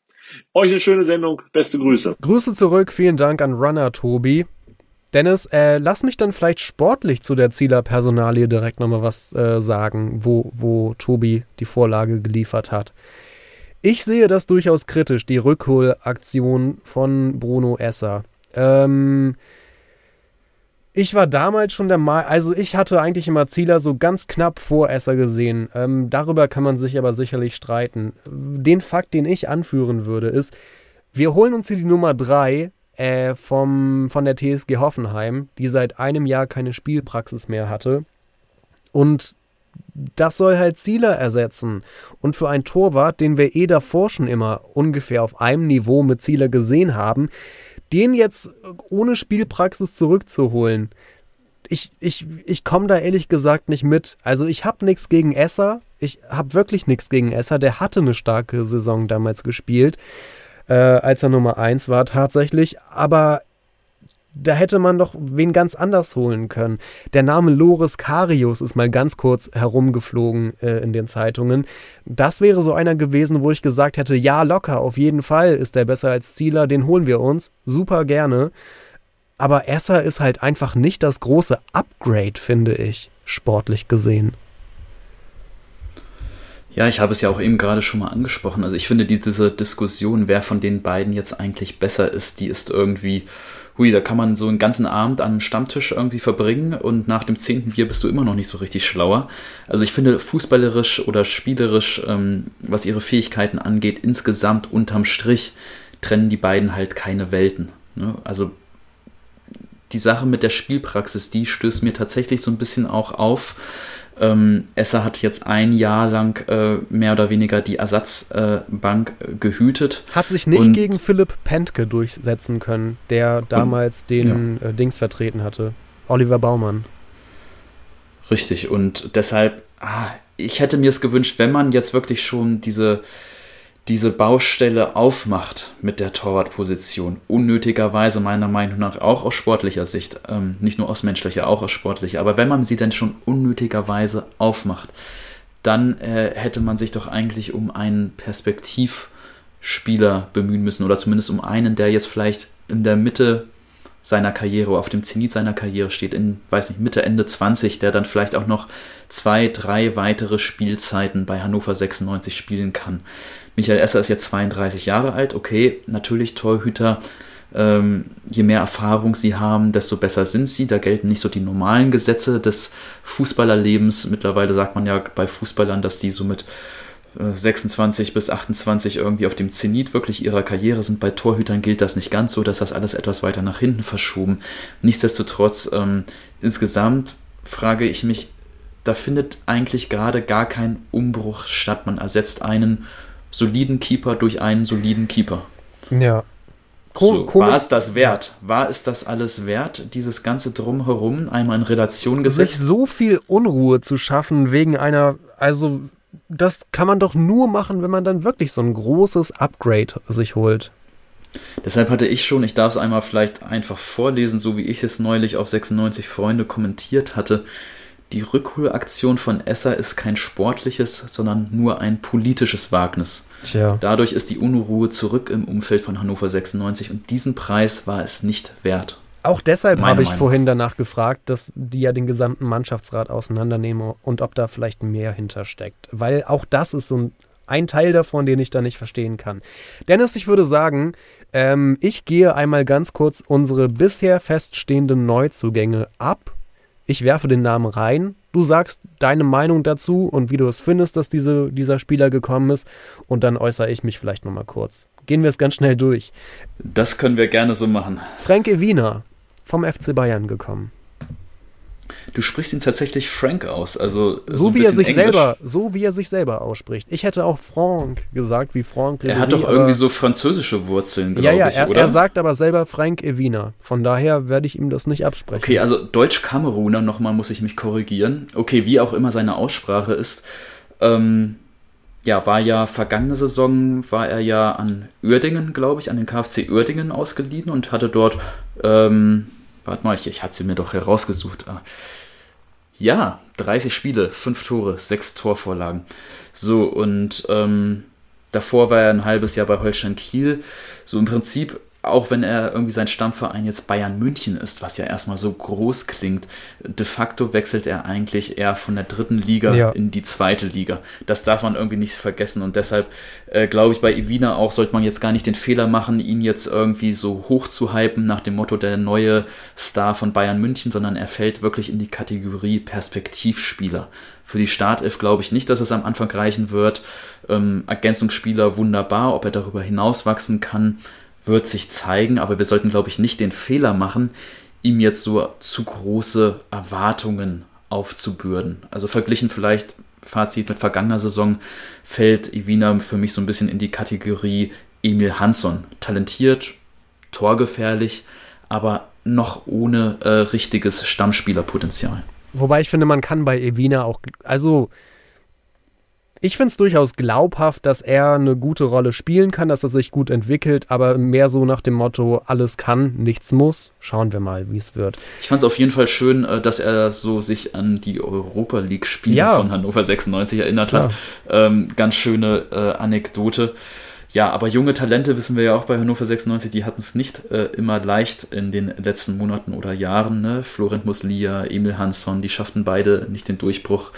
Euch eine schöne Sendung, beste Grüße. Grüße zurück, vielen Dank an Runner Tobi. Dennis, äh, lass mich dann vielleicht sportlich zu der Zieler-Personalie direkt nochmal was äh, sagen, wo, wo Tobi die Vorlage geliefert hat. Ich sehe das durchaus kritisch, die Rückholaktion von Bruno Esser. Ähm, ich war damals schon der Meinung, also ich hatte eigentlich immer Zieler so ganz knapp vor Esser gesehen. Ähm, darüber kann man sich aber sicherlich streiten. Den Fakt, den ich anführen würde, ist, wir holen uns hier die Nummer 3 äh, von der TSG Hoffenheim, die seit einem Jahr keine Spielpraxis mehr hatte. Und das soll halt Zieler ersetzen. Und für einen Torwart, den wir eh davor schon immer ungefähr auf einem Niveau mit Zieler gesehen haben, den jetzt ohne Spielpraxis zurückzuholen, ich, ich, ich komme da ehrlich gesagt nicht mit. Also ich habe nichts gegen Esser. Ich habe wirklich nichts gegen Esser. Der hatte eine starke Saison damals gespielt, äh, als er Nummer 1 war tatsächlich. Aber da hätte man doch wen ganz anders holen können. Der Name Loris Karius ist mal ganz kurz herumgeflogen äh, in den Zeitungen. Das wäre so einer gewesen, wo ich gesagt hätte, ja, locker, auf jeden Fall ist der besser als Zieler, den holen wir uns, super gerne. Aber Esser ist halt einfach nicht das große Upgrade, finde ich, sportlich gesehen. Ja, ich habe es ja auch eben gerade schon mal angesprochen. Also ich finde diese Diskussion, wer von den beiden jetzt eigentlich besser ist, die ist irgendwie hui, da kann man so einen ganzen Abend am Stammtisch irgendwie verbringen und nach dem zehnten Bier bist du immer noch nicht so richtig schlauer. Also ich finde, fußballerisch oder spielerisch, ähm, was ihre Fähigkeiten angeht, insgesamt unterm Strich trennen die beiden halt keine Welten. Ne? Also die Sache mit der Spielpraxis, die stößt mir tatsächlich so ein bisschen auch auf. Ähm, Esser hat jetzt ein Jahr lang äh, mehr oder weniger die Ersatzbank äh, gehütet. Hat sich nicht gegen Philipp Pentke durchsetzen können, der damals und, den ja. äh, Dings vertreten hatte. Oliver Baumann. Richtig, und deshalb, ah, ich hätte mir es gewünscht, wenn man jetzt wirklich schon diese diese Baustelle aufmacht mit der Torwartposition. Unnötigerweise meiner Meinung nach auch aus sportlicher Sicht, ähm, nicht nur aus menschlicher, auch aus sportlicher. Aber wenn man sie denn schon unnötigerweise aufmacht, dann äh, hätte man sich doch eigentlich um einen Perspektivspieler bemühen müssen oder zumindest um einen, der jetzt vielleicht in der Mitte seiner Karriere, auf dem Zenit seiner Karriere steht, in, weiß nicht, Mitte, Ende 20, der dann vielleicht auch noch zwei, drei weitere Spielzeiten bei Hannover 96 spielen kann. Michael Esser ist jetzt 32 Jahre alt, okay, natürlich Torhüter, ähm, je mehr Erfahrung sie haben, desto besser sind sie. Da gelten nicht so die normalen Gesetze des Fußballerlebens. Mittlerweile sagt man ja bei Fußballern, dass die so mit 26 bis 28 irgendwie auf dem Zenit wirklich ihrer Karriere sind. Bei Torhütern gilt das nicht ganz so, dass das alles etwas weiter nach hinten verschoben. Nichtsdestotrotz, ähm, insgesamt frage ich mich, da findet eigentlich gerade gar kein Umbruch statt. Man ersetzt einen soliden Keeper durch einen soliden Keeper. Ja. So, war es das wert? War es das alles wert, dieses ganze Drumherum einmal in Relation gesetzt? Sich so viel Unruhe zu schaffen wegen einer, also das kann man doch nur machen, wenn man dann wirklich so ein großes Upgrade sich holt. Deshalb hatte ich schon, ich darf es einmal vielleicht einfach vorlesen, so wie ich es neulich auf 96 Freunde kommentiert hatte. Die Rückholaktion von Esser ist kein sportliches, sondern nur ein politisches Wagnis. Tja. Dadurch ist die Unruhe zurück im Umfeld von Hannover 96 und diesen Preis war es nicht wert. Auch deshalb habe ich Meinung. vorhin danach gefragt, dass die ja den gesamten Mannschaftsrat auseinandernehmen und ob da vielleicht mehr hintersteckt. Weil auch das ist so ein, ein Teil davon, den ich da nicht verstehen kann. Dennis, ich würde sagen, ähm, ich gehe einmal ganz kurz unsere bisher feststehenden Neuzugänge ab. Ich werfe den Namen rein. Du sagst deine Meinung dazu und wie du es findest, dass diese, dieser Spieler gekommen ist. Und dann äußere ich mich vielleicht nochmal kurz. Gehen wir es ganz schnell durch. Das können wir gerne so machen. Franke Wiener vom FC Bayern gekommen. Du sprichst ihn tatsächlich Frank aus, also so, so wie er sich Englisch. selber, so wie er sich selber ausspricht. Ich hätte auch Frank gesagt, wie Frank. Er hat doch irgendwie so französische Wurzeln, glaube ja, ja, ich, er, oder? Er sagt aber selber Frank Evina. Von daher werde ich ihm das nicht absprechen. Okay, also Deutsch-Kameruner nochmal muss ich mich korrigieren. Okay, wie auch immer seine Aussprache ist. Ähm, ja, war ja vergangene Saison, war er ja an Uerdingen, glaube ich, an den KfC Uerdingen ausgeliehen und hatte dort ähm, Warte mal, ich, ich hatte sie mir doch herausgesucht. Ah. Ja, 30 Spiele, 5 Tore, 6 Torvorlagen. So, und ähm, davor war er ein halbes Jahr bei Holstein Kiel. So im Prinzip auch wenn er irgendwie sein Stammverein jetzt Bayern München ist, was ja erstmal so groß klingt, de facto wechselt er eigentlich eher von der dritten Liga ja. in die zweite Liga. Das darf man irgendwie nicht vergessen und deshalb äh, glaube ich bei Ivina auch sollte man jetzt gar nicht den Fehler machen, ihn jetzt irgendwie so hoch zu hypen nach dem Motto der neue Star von Bayern München, sondern er fällt wirklich in die Kategorie Perspektivspieler. Für die Startelf glaube ich nicht, dass es am Anfang reichen wird. Ähm, Ergänzungsspieler wunderbar, ob er darüber hinaus wachsen kann wird sich zeigen, aber wir sollten, glaube ich, nicht den Fehler machen, ihm jetzt so zu große Erwartungen aufzubürden. Also verglichen vielleicht, Fazit mit vergangener Saison, fällt Ivina für mich so ein bisschen in die Kategorie Emil Hansson. Talentiert, torgefährlich, aber noch ohne äh, richtiges Stammspielerpotenzial. Wobei ich finde, man kann bei Evina auch, also ich finde es durchaus glaubhaft, dass er eine gute Rolle spielen kann, dass er sich gut entwickelt, aber mehr so nach dem Motto, alles kann, nichts muss. Schauen wir mal, wie es wird. Ich fand es auf jeden Fall schön, äh, dass er so sich an die Europa League-Spiele ja. von Hannover 96 erinnert hat. Ähm, ganz schöne äh, Anekdote. Ja, aber junge Talente wissen wir ja auch bei Hannover 96, die hatten es nicht äh, immer leicht in den letzten Monaten oder Jahren. Ne? Florent Muslia, Emil Hansson, die schafften beide nicht den Durchbruch.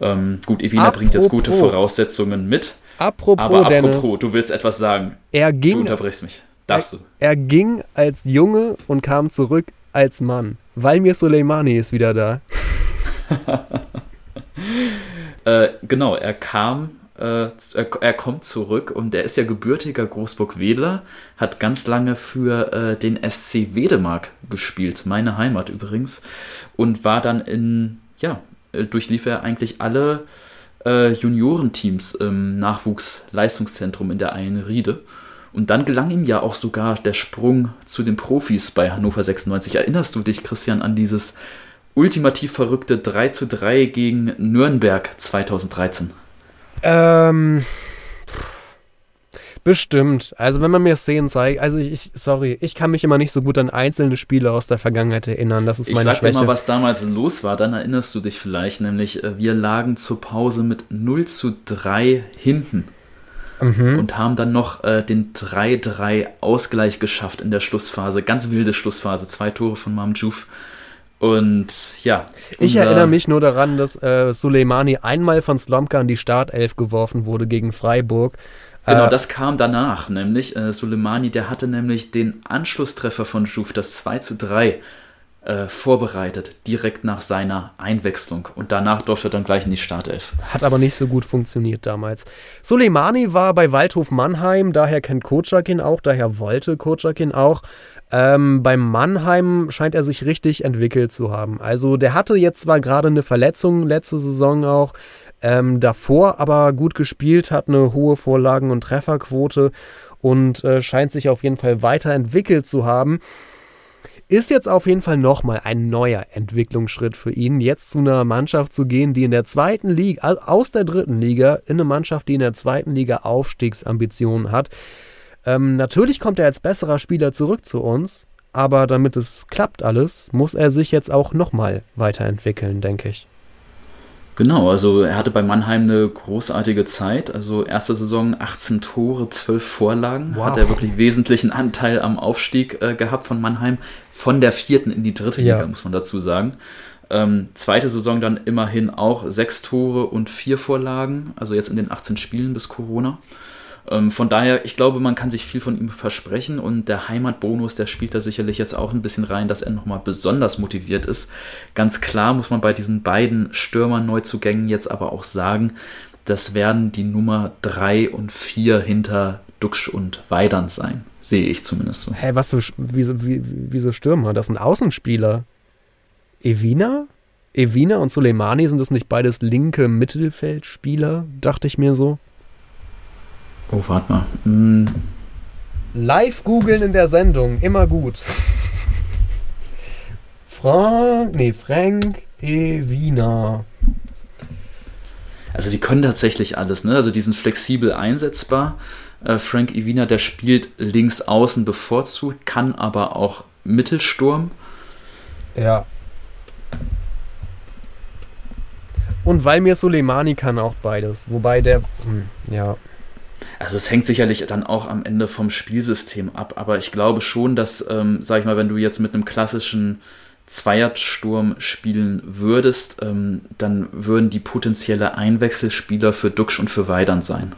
Ähm, gut, Evina apropos, bringt jetzt gute Voraussetzungen mit. Apropos, aber apropos, Dennis, du willst etwas sagen. Er ging, du unterbrichst mich. Darfst er, du? Er ging als Junge und kam zurück als Mann. Valmir Soleimani ist wieder da. äh, genau, er kam äh, er, kommt zurück und er ist ja gebürtiger Großburg-Wedler, hat ganz lange für äh, den SC Wedemark gespielt, meine Heimat übrigens, und war dann in, ja, durchlief er eigentlich alle äh, Juniorenteams im Nachwuchsleistungszentrum in der Eilenriede. Und dann gelang ihm ja auch sogar der Sprung zu den Profis bei Hannover 96. Erinnerst du dich, Christian, an dieses ultimativ verrückte 3 zu 3 gegen Nürnberg 2013? Ähm, Bestimmt. Also wenn man mir Szenen zeigt, also ich, sorry, ich kann mich immer nicht so gut an einzelne Spiele aus der Vergangenheit erinnern. Das ist ich meine sag Schwäche. dir mal, was damals los war, dann erinnerst du dich vielleicht, nämlich äh, wir lagen zur Pause mit 0 zu 3 hinten Mhm. und haben dann noch äh, den 3-3 Ausgleich geschafft in der Schlussphase. Ganz wilde Schlussphase, zwei Tore von Mamjouf. Und ja. Ich erinnere mich nur daran, dass äh, Soleimani einmal von Slomka in die Startelf geworfen wurde gegen Freiburg. Genau, Äh, das kam danach, nämlich äh, Soleimani, der hatte nämlich den Anschlusstreffer von Jouf, das 2 zu 3, äh, vorbereitet, direkt nach seiner Einwechslung. Und danach durfte er dann gleich in die Startelf. Hat aber nicht so gut funktioniert damals. Soleimani war bei Waldhof Mannheim, daher kennt Kocak ihn auch, daher wollte Kocak ihn auch. Ähm, beim Mannheim scheint er sich richtig entwickelt zu haben. Also der hatte jetzt zwar gerade eine Verletzung letzte Saison auch, ähm, davor aber gut gespielt, hat eine hohe Vorlagen- und Trefferquote und äh, scheint sich auf jeden Fall weiterentwickelt zu haben. Ist jetzt auf jeden Fall nochmal ein neuer Entwicklungsschritt für ihn, jetzt zu einer Mannschaft zu gehen, die in der zweiten Liga, also aus der dritten Liga, in eine Mannschaft, die in der zweiten Liga Aufstiegsambitionen hat. Ähm, natürlich kommt er als besserer Spieler zurück zu uns, aber damit es klappt alles, muss er sich jetzt auch nochmal weiterentwickeln, denke ich. Genau, also er hatte bei Mannheim eine großartige Zeit. Also erste Saison 18 Tore, 12 Vorlagen. Wow. Hat er wirklich wesentlichen Anteil am Aufstieg äh, gehabt von Mannheim. Von der vierten in die dritte Ja. Liga, muss man dazu sagen. Ähm, zweite Saison dann immerhin auch sechs Tore und vier Vorlagen. Also jetzt in den 18 Spielen bis Corona. Ähm, von daher, ich glaube, man kann sich viel von ihm versprechen und der Heimatbonus, der spielt da sicherlich jetzt auch ein bisschen rein, dass er nochmal besonders motiviert ist. Ganz klar muss man bei diesen beiden Stürmer-Neuzugängen jetzt aber auch sagen, das werden die Nummer 3 und 4 hinter Duxch und Weidand sein. Sehe ich zumindest so. Hä, was für, wieso, wie, wieso Stürmer? Das sind Außenspieler. Evina? Evina und Soleimani, sind das nicht beides linke Mittelfeldspieler? Dachte ich mir so. Oh, warte mal. Hm, Live googeln in der Sendung, immer gut. Frank, nee, Frank Evina. Also die können tatsächlich alles, ne? Also die sind flexibel einsetzbar. Äh, Frank Iwina, der spielt links außen bevorzugt, kann aber auch Mittelsturm. Ja. Und weil mir Soleimani kann auch beides. Wobei der, hm, ja. Also es hängt sicherlich dann auch am Ende vom Spielsystem ab, aber ich glaube schon, dass, ähm, sag ich mal, wenn du jetzt mit einem klassischen Zweiersturm spielen würdest, ähm, dann würden die potenzielle Einwechselspieler für Duxch und für Weidand sein.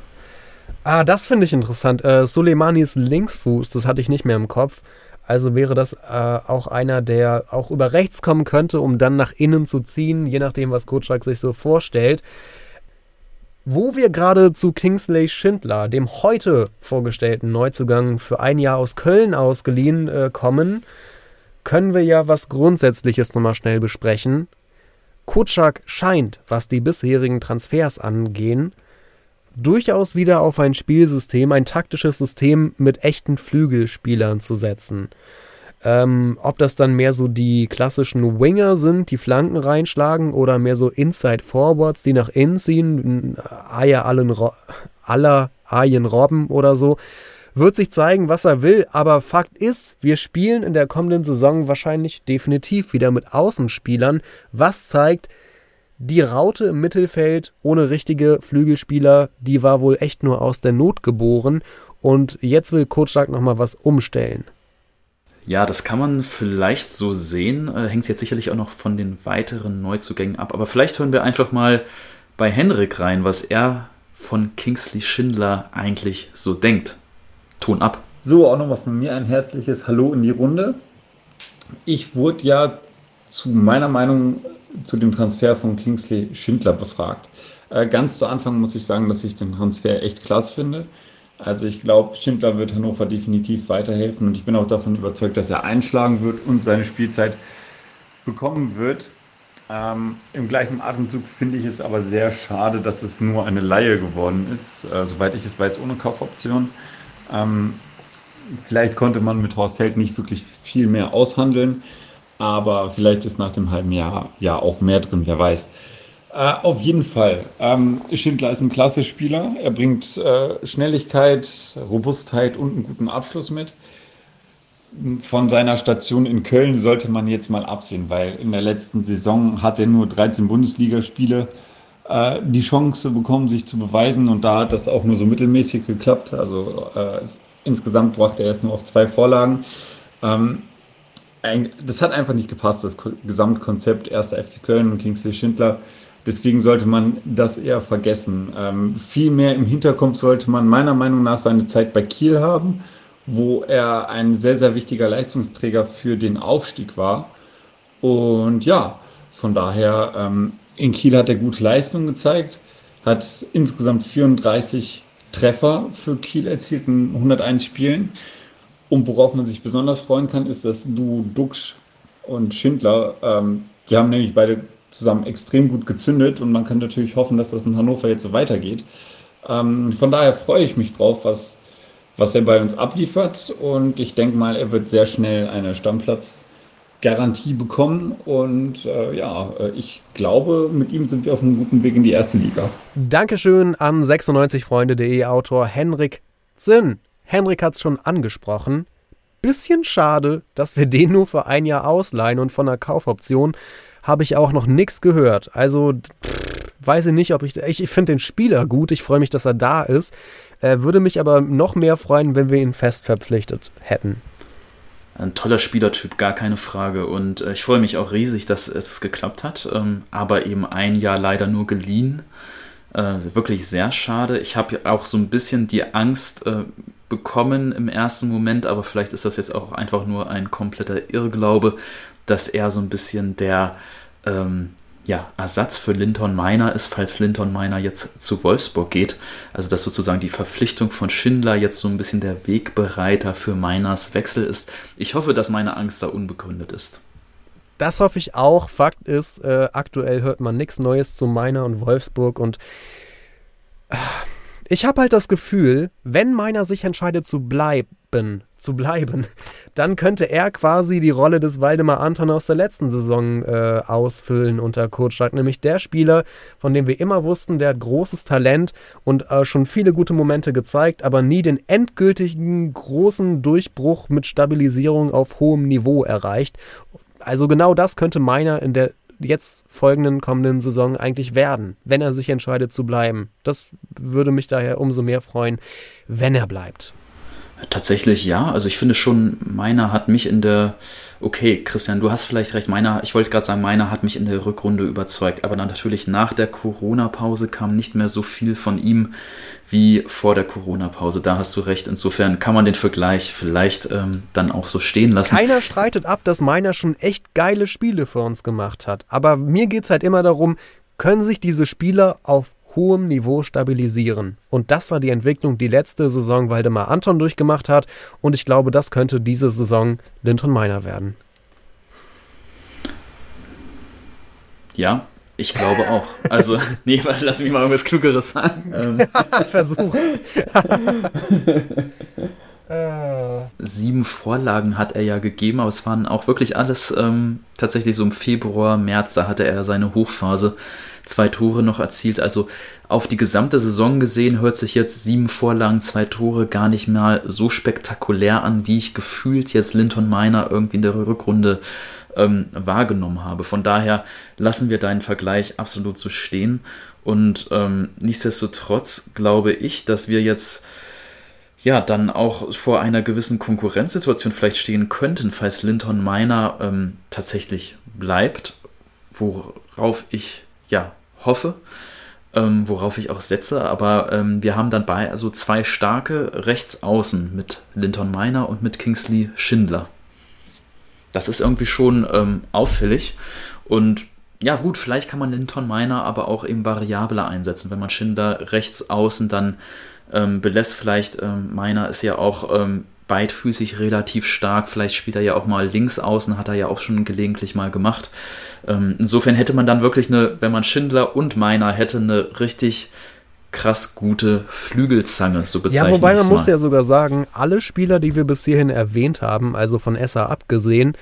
Ah, das finde ich interessant. Äh, Soleimani ist Linksfuß, das hatte ich nicht mehr im Kopf. Also wäre das äh, auch einer, der auch über rechts kommen könnte, um dann nach innen zu ziehen, je nachdem, was Kotschak sich so vorstellt. Wo wir gerade zu Kingsley Schindler, dem heute vorgestellten Neuzugang für ein Jahr aus Köln ausgeliehen, äh, kommen, können wir ja was Grundsätzliches nochmal schnell besprechen. Kutschak scheint, was die bisherigen Transfers angehen, durchaus wieder auf ein Spielsystem, ein taktisches System mit echten Flügelspielern zu setzen. Ähm, ob das dann mehr so die klassischen Winger sind, die Flanken reinschlagen, oder mehr so Inside Forwards, die nach innen ziehen, Eier allen Ro aller Ayen Robben oder so, wird sich zeigen, was er will. Aber Fakt ist, wir spielen in der kommenden Saison wahrscheinlich definitiv wieder mit Außenspielern, was zeigt, die Raute im Mittelfeld ohne richtige Flügelspieler, die war wohl echt nur aus der Not geboren. Und jetzt will Kotschak nochmal was umstellen. Ja, das kann man vielleicht so sehen. Äh, Hängt jetzt sicherlich auch noch von den weiteren Neuzugängen ab. Aber vielleicht hören wir einfach mal bei Henrik rein, was er von Kingsley Schindler eigentlich so denkt. Ton ab. So, auch nochmal von mir ein herzliches Hallo in die Runde. Ich wurde ja zu meiner Meinung zu dem Transfer von Kingsley Schindler befragt. Äh, ganz zu Anfang muss ich sagen, dass ich den Transfer echt klasse finde. Also ich glaube, Schindler wird Hannover definitiv weiterhelfen und ich bin auch davon überzeugt, dass er einschlagen wird und seine Spielzeit bekommen wird. Ähm, Im gleichen Atemzug finde ich es aber sehr schade, dass es nur eine Laie geworden ist, äh, soweit ich es weiß, ohne Kaufoption. Ähm, vielleicht konnte man mit Horst Held nicht wirklich viel mehr aushandeln, aber vielleicht ist nach dem halben Jahr ja auch mehr drin, wer weiß. Äh, auf jeden Fall. Ähm, Schindler ist ein klasse Spieler. Er bringt äh, Schnelligkeit, Robustheit und einen guten Abschluss mit. Von seiner Station in Köln sollte man jetzt mal absehen, weil in der letzten Saison hat er nur 13 Bundesligaspiele äh, die Chance bekommen, sich zu beweisen und da hat das auch nur so mittelmäßig geklappt. Also äh, es, insgesamt brachte er es nur auf zwei Vorlagen. Ähm, das hat einfach nicht gepasst, das Gesamtkonzept erster FC Köln und Kingsley Schindler Deswegen sollte man das eher vergessen. Ähm, viel im Hinterkopf sollte man meiner Meinung nach seine Zeit bei Kiel haben, wo er ein sehr, sehr wichtiger Leistungsträger für den Aufstieg war. Und ja, von daher, ähm, in Kiel hat er gute Leistungen gezeigt, hat insgesamt 34 Treffer für Kiel erzielt in 101 Spielen. Und worauf man sich besonders freuen kann, ist, dass du Duxch und Schindler, ähm, die haben nämlich beide zusammen extrem gut gezündet und man kann natürlich hoffen, dass das in Hannover jetzt so weitergeht. Ähm, von daher freue ich mich drauf, was, was er bei uns abliefert und ich denke mal, er wird sehr schnell eine Stammplatzgarantie bekommen und äh, ja, äh, ich glaube, mit ihm sind wir auf einem guten Weg in die erste Liga. Dankeschön an 96freunde.de Autor Henrik Zinn. Henrik hat es schon angesprochen. Bisschen schade, dass wir den nur für ein Jahr ausleihen und von einer Kaufoption habe ich auch noch nichts gehört. Also pff, weiß ich nicht, ob ich. Ich, ich finde den Spieler gut. Ich freue mich, dass er da ist. Äh, würde mich aber noch mehr freuen, wenn wir ihn fest verpflichtet hätten. Ein toller Spielertyp, gar keine Frage. Und äh, ich freue mich auch riesig, dass es geklappt hat. Ähm, aber eben ein Jahr leider nur geliehen. Äh, wirklich sehr schade. Ich habe auch so ein bisschen die Angst äh, bekommen im ersten Moment, aber vielleicht ist das jetzt auch einfach nur ein kompletter Irrglaube, dass er so ein bisschen der ähm, ja, Ersatz für Linton Meiner ist, falls Linton Meiner jetzt zu Wolfsburg geht. Also dass sozusagen die Verpflichtung von Schindler jetzt so ein bisschen der Wegbereiter für Meiners Wechsel ist. Ich hoffe, dass meine Angst da unbegründet ist. Das hoffe ich auch. Fakt ist, äh, aktuell hört man nichts Neues zu Meiner und Wolfsburg und äh, ich habe halt das Gefühl, wenn Meiner sich entscheidet zu bleiben, zu bleiben, dann könnte er quasi die Rolle des Waldemar Anton aus der letzten Saison äh, ausfüllen unter Stark, nämlich der Spieler, von dem wir immer wussten, der hat großes Talent und äh, schon viele gute Momente gezeigt, aber nie den endgültigen großen Durchbruch mit Stabilisierung auf hohem Niveau erreicht. Also genau das könnte Meiner in der jetzt folgenden kommenden Saison eigentlich werden, wenn er sich entscheidet zu bleiben. Das würde mich daher umso mehr freuen, wenn er bleibt. Tatsächlich ja. Also ich finde schon, meiner hat mich in der, okay, Christian, du hast vielleicht recht, meiner, ich wollte gerade sagen, meiner hat mich in der Rückrunde überzeugt, aber dann natürlich nach der Corona-Pause kam nicht mehr so viel von ihm wie vor der Corona-Pause. Da hast du recht. Insofern kann man den Vergleich vielleicht ähm, dann auch so stehen lassen. Keiner streitet ab, dass meiner schon echt geile Spiele für uns gemacht hat. Aber mir geht es halt immer darum, können sich diese Spieler auf hohem Niveau stabilisieren. Und das war die Entwicklung, die letzte Saison Waldemar Anton durchgemacht hat. Und ich glaube, das könnte diese Saison Linton Meiner werden. Ja, ich glaube auch. Also, nee, lass mich mal irgendwas Klugeres sagen. Ähm. Versuch's. Sieben Vorlagen hat er ja gegeben, aber es waren auch wirklich alles ähm, tatsächlich so im Februar, März, da hatte er seine Hochphase zwei Tore noch erzielt. Also auf die gesamte Saison gesehen hört sich jetzt sieben Vorlagen, zwei Tore gar nicht mal so spektakulär an, wie ich gefühlt jetzt Linton Miner irgendwie in der Rückrunde ähm, wahrgenommen habe. Von daher lassen wir deinen Vergleich absolut so stehen. Und ähm, nichtsdestotrotz glaube ich, dass wir jetzt ja dann auch vor einer gewissen Konkurrenzsituation vielleicht stehen könnten, falls Linton Miner ähm, tatsächlich bleibt, worauf ich ja, hoffe, ähm, worauf ich auch setze. Aber ähm, wir haben dann bei also zwei starke Rechtsaußen mit Linton Miner und mit Kingsley Schindler. Das ist irgendwie schon ähm, auffällig. Und ja, gut, vielleicht kann man Linton Miner aber auch eben variabler einsetzen. Wenn man Schindler rechts außen dann ähm, belässt, vielleicht ähm, Miner ist ja auch ähm, beidfüßig relativ stark. Vielleicht spielt er ja auch mal links außen, hat er ja auch schon gelegentlich mal gemacht. Ähm, insofern hätte man dann wirklich eine, wenn man Schindler und Meiner hätte, eine richtig krass gute Flügelzange, so bezeichnet. Ja, wobei man muss ja sogar sagen, alle Spieler, die wir bis hierhin erwähnt haben, also von Esser abgesehen,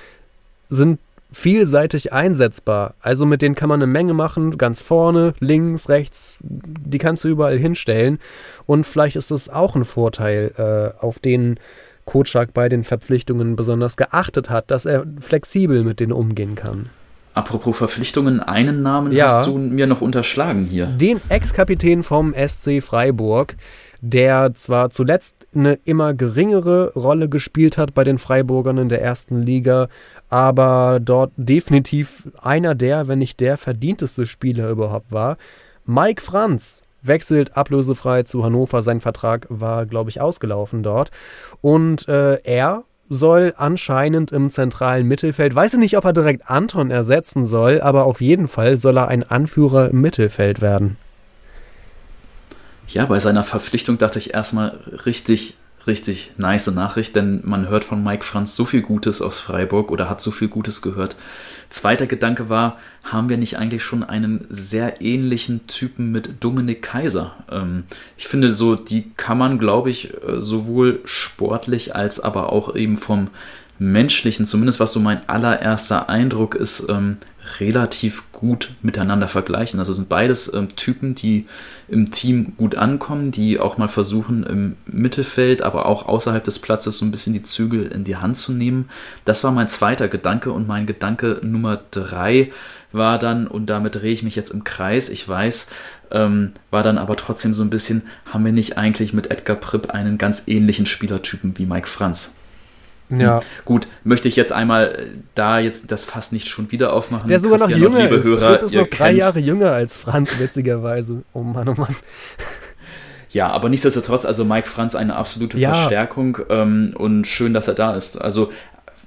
sind vielseitig einsetzbar. Also mit denen kann man eine Menge machen, ganz vorne, links, rechts, die kannst du überall hinstellen. Und vielleicht ist das auch ein Vorteil, äh, auf den Kotschak bei den Verpflichtungen besonders geachtet hat, dass er flexibel mit denen umgehen kann. Apropos Verpflichtungen, einen Namen ja. hast du mir noch unterschlagen hier. Den Ex-Kapitän vom SC Freiburg, der zwar zuletzt eine immer geringere Rolle gespielt hat bei den Freiburgern in der ersten Liga, aber dort definitiv einer der, wenn nicht der verdienteste Spieler überhaupt war. Mike Franz wechselt ablösefrei zu Hannover. Sein Vertrag war, glaube ich, ausgelaufen dort. Und äh, er soll anscheinend im zentralen Mittelfeld, weiß ich nicht, ob er direkt Anton ersetzen soll, aber auf jeden Fall soll er ein Anführer im Mittelfeld werden. Ja, bei seiner Verpflichtung dachte ich erstmal richtig richtig nice Nachricht, denn man hört von Mike Franz so viel Gutes aus Freiburg oder hat so viel Gutes gehört. Zweiter Gedanke war, haben wir nicht eigentlich schon einen sehr ähnlichen Typen mit Dominik Kaiser? Ähm, ich finde so, die kann man, glaube ich, äh, sowohl sportlich als aber auch eben vom menschlichen, zumindest was so mein allererster Eindruck ist, ähm, relativ gut miteinander vergleichen. Also sind beides ähm, Typen, die im Team gut ankommen, die auch mal versuchen, im Mittelfeld, aber auch außerhalb des Platzes so ein bisschen die Zügel in die Hand zu nehmen. Das war mein zweiter Gedanke und mein Gedanke Nummer drei war dann, und damit drehe ich mich jetzt im Kreis, ich weiß, ähm, war dann aber trotzdem so ein bisschen, haben wir nicht eigentlich mit Edgar Pripp einen ganz ähnlichen Spielertypen wie Mike Franz? Ja. Gut, möchte ich jetzt einmal äh, da jetzt das Fass nicht schon wieder aufmachen. Der sogar noch jünger ist. Hörer, ist noch drei kennt. Jahre jünger als Franz, witzigerweise. Oh Mann, oh Mann. Ja, aber nichtsdestotrotz, also Mike Franz eine absolute ja. Verstärkung ähm, und schön, dass er da ist. Also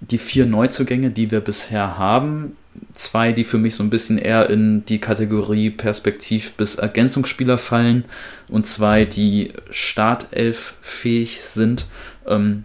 die vier Neuzugänge, die wir bisher haben, zwei, die für mich so ein bisschen eher in die Kategorie Perspektiv- bis Ergänzungsspieler fallen und zwei, die Startelf fähig sind. Ähm,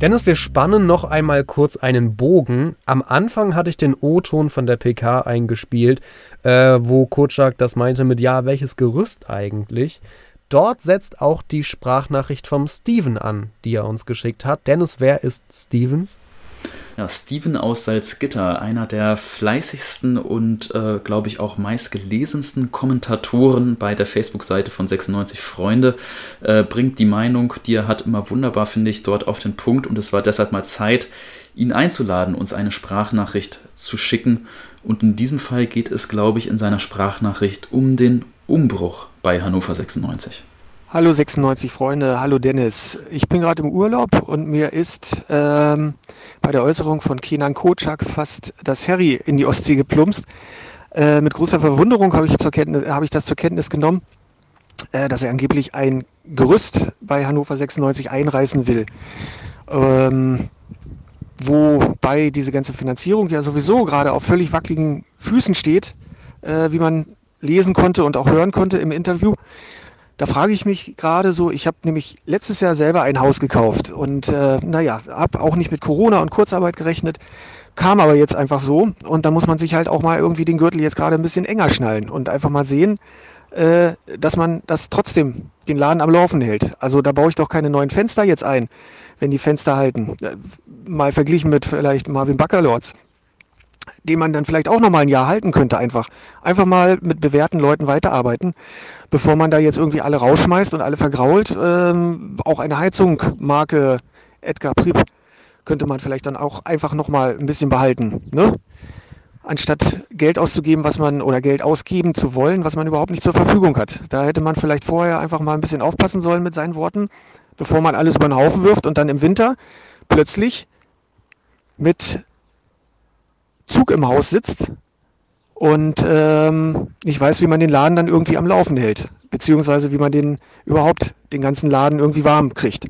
Dennis, wir spannen noch einmal kurz einen Bogen. Am Anfang hatte ich den O-Ton von der PK eingespielt, äh, wo Kotschak das meinte mit, ja, welches Gerüst eigentlich? Dort setzt auch die Sprachnachricht vom Steven an, die er uns geschickt hat. Dennis, wer ist Steven? Ja, Steven aus Salzgitter, einer der fleißigsten und, äh, glaube ich, auch meistgelesensten Kommentatoren bei der Facebook-Seite von 96 Freunde, äh, bringt die Meinung, die er hat, immer wunderbar, finde ich, dort auf den Punkt. Und es war deshalb mal Zeit, ihn einzuladen, uns eine Sprachnachricht zu schicken. Und in diesem Fall geht es, glaube ich, in seiner Sprachnachricht um den Umbruch bei Hannover 96. Hallo 96 Freunde, hallo Dennis. Ich bin gerade im Urlaub und mir ist ähm, bei der Äußerung von Kenan Kocak fast das Harry in die Ostsee geplumpst. Äh, mit großer Verwunderung habe ich, hab ich das zur Kenntnis genommen, äh, dass er angeblich ein Gerüst bei Hannover 96 einreißen will. Ähm, wobei diese ganze Finanzierung ja sowieso gerade auf völlig wackeligen Füßen steht, äh, wie man lesen konnte und auch hören konnte im Interview. Da frage ich mich gerade so, ich habe nämlich letztes Jahr selber ein Haus gekauft und äh, naja, habe auch nicht mit Corona und Kurzarbeit gerechnet, kam aber jetzt einfach so und da muss man sich halt auch mal irgendwie den Gürtel jetzt gerade ein bisschen enger schnallen und einfach mal sehen, äh, dass man das trotzdem den Laden am Laufen hält. Also da baue ich doch keine neuen Fenster jetzt ein, wenn die Fenster halten. Äh, mal verglichen mit vielleicht Marvin Buckerlords den man dann vielleicht auch noch mal ein Jahr halten könnte einfach. Einfach mal mit bewährten Leuten weiterarbeiten, bevor man da jetzt irgendwie alle rausschmeißt und alle vergrault. Ähm, auch eine Heizung, Marke Edgar Prieb, könnte man vielleicht dann auch einfach noch mal ein bisschen behalten. Ne? Anstatt Geld auszugeben, was man oder Geld ausgeben zu wollen, was man überhaupt nicht zur Verfügung hat. Da hätte man vielleicht vorher einfach mal ein bisschen aufpassen sollen mit seinen Worten, bevor man alles über den Haufen wirft und dann im Winter plötzlich mit Zug im Haus sitzt Und ähm, ich weiß, wie man den Laden dann irgendwie am Laufen hält, beziehungsweise wie man den überhaupt den ganzen Laden irgendwie warm kriegt.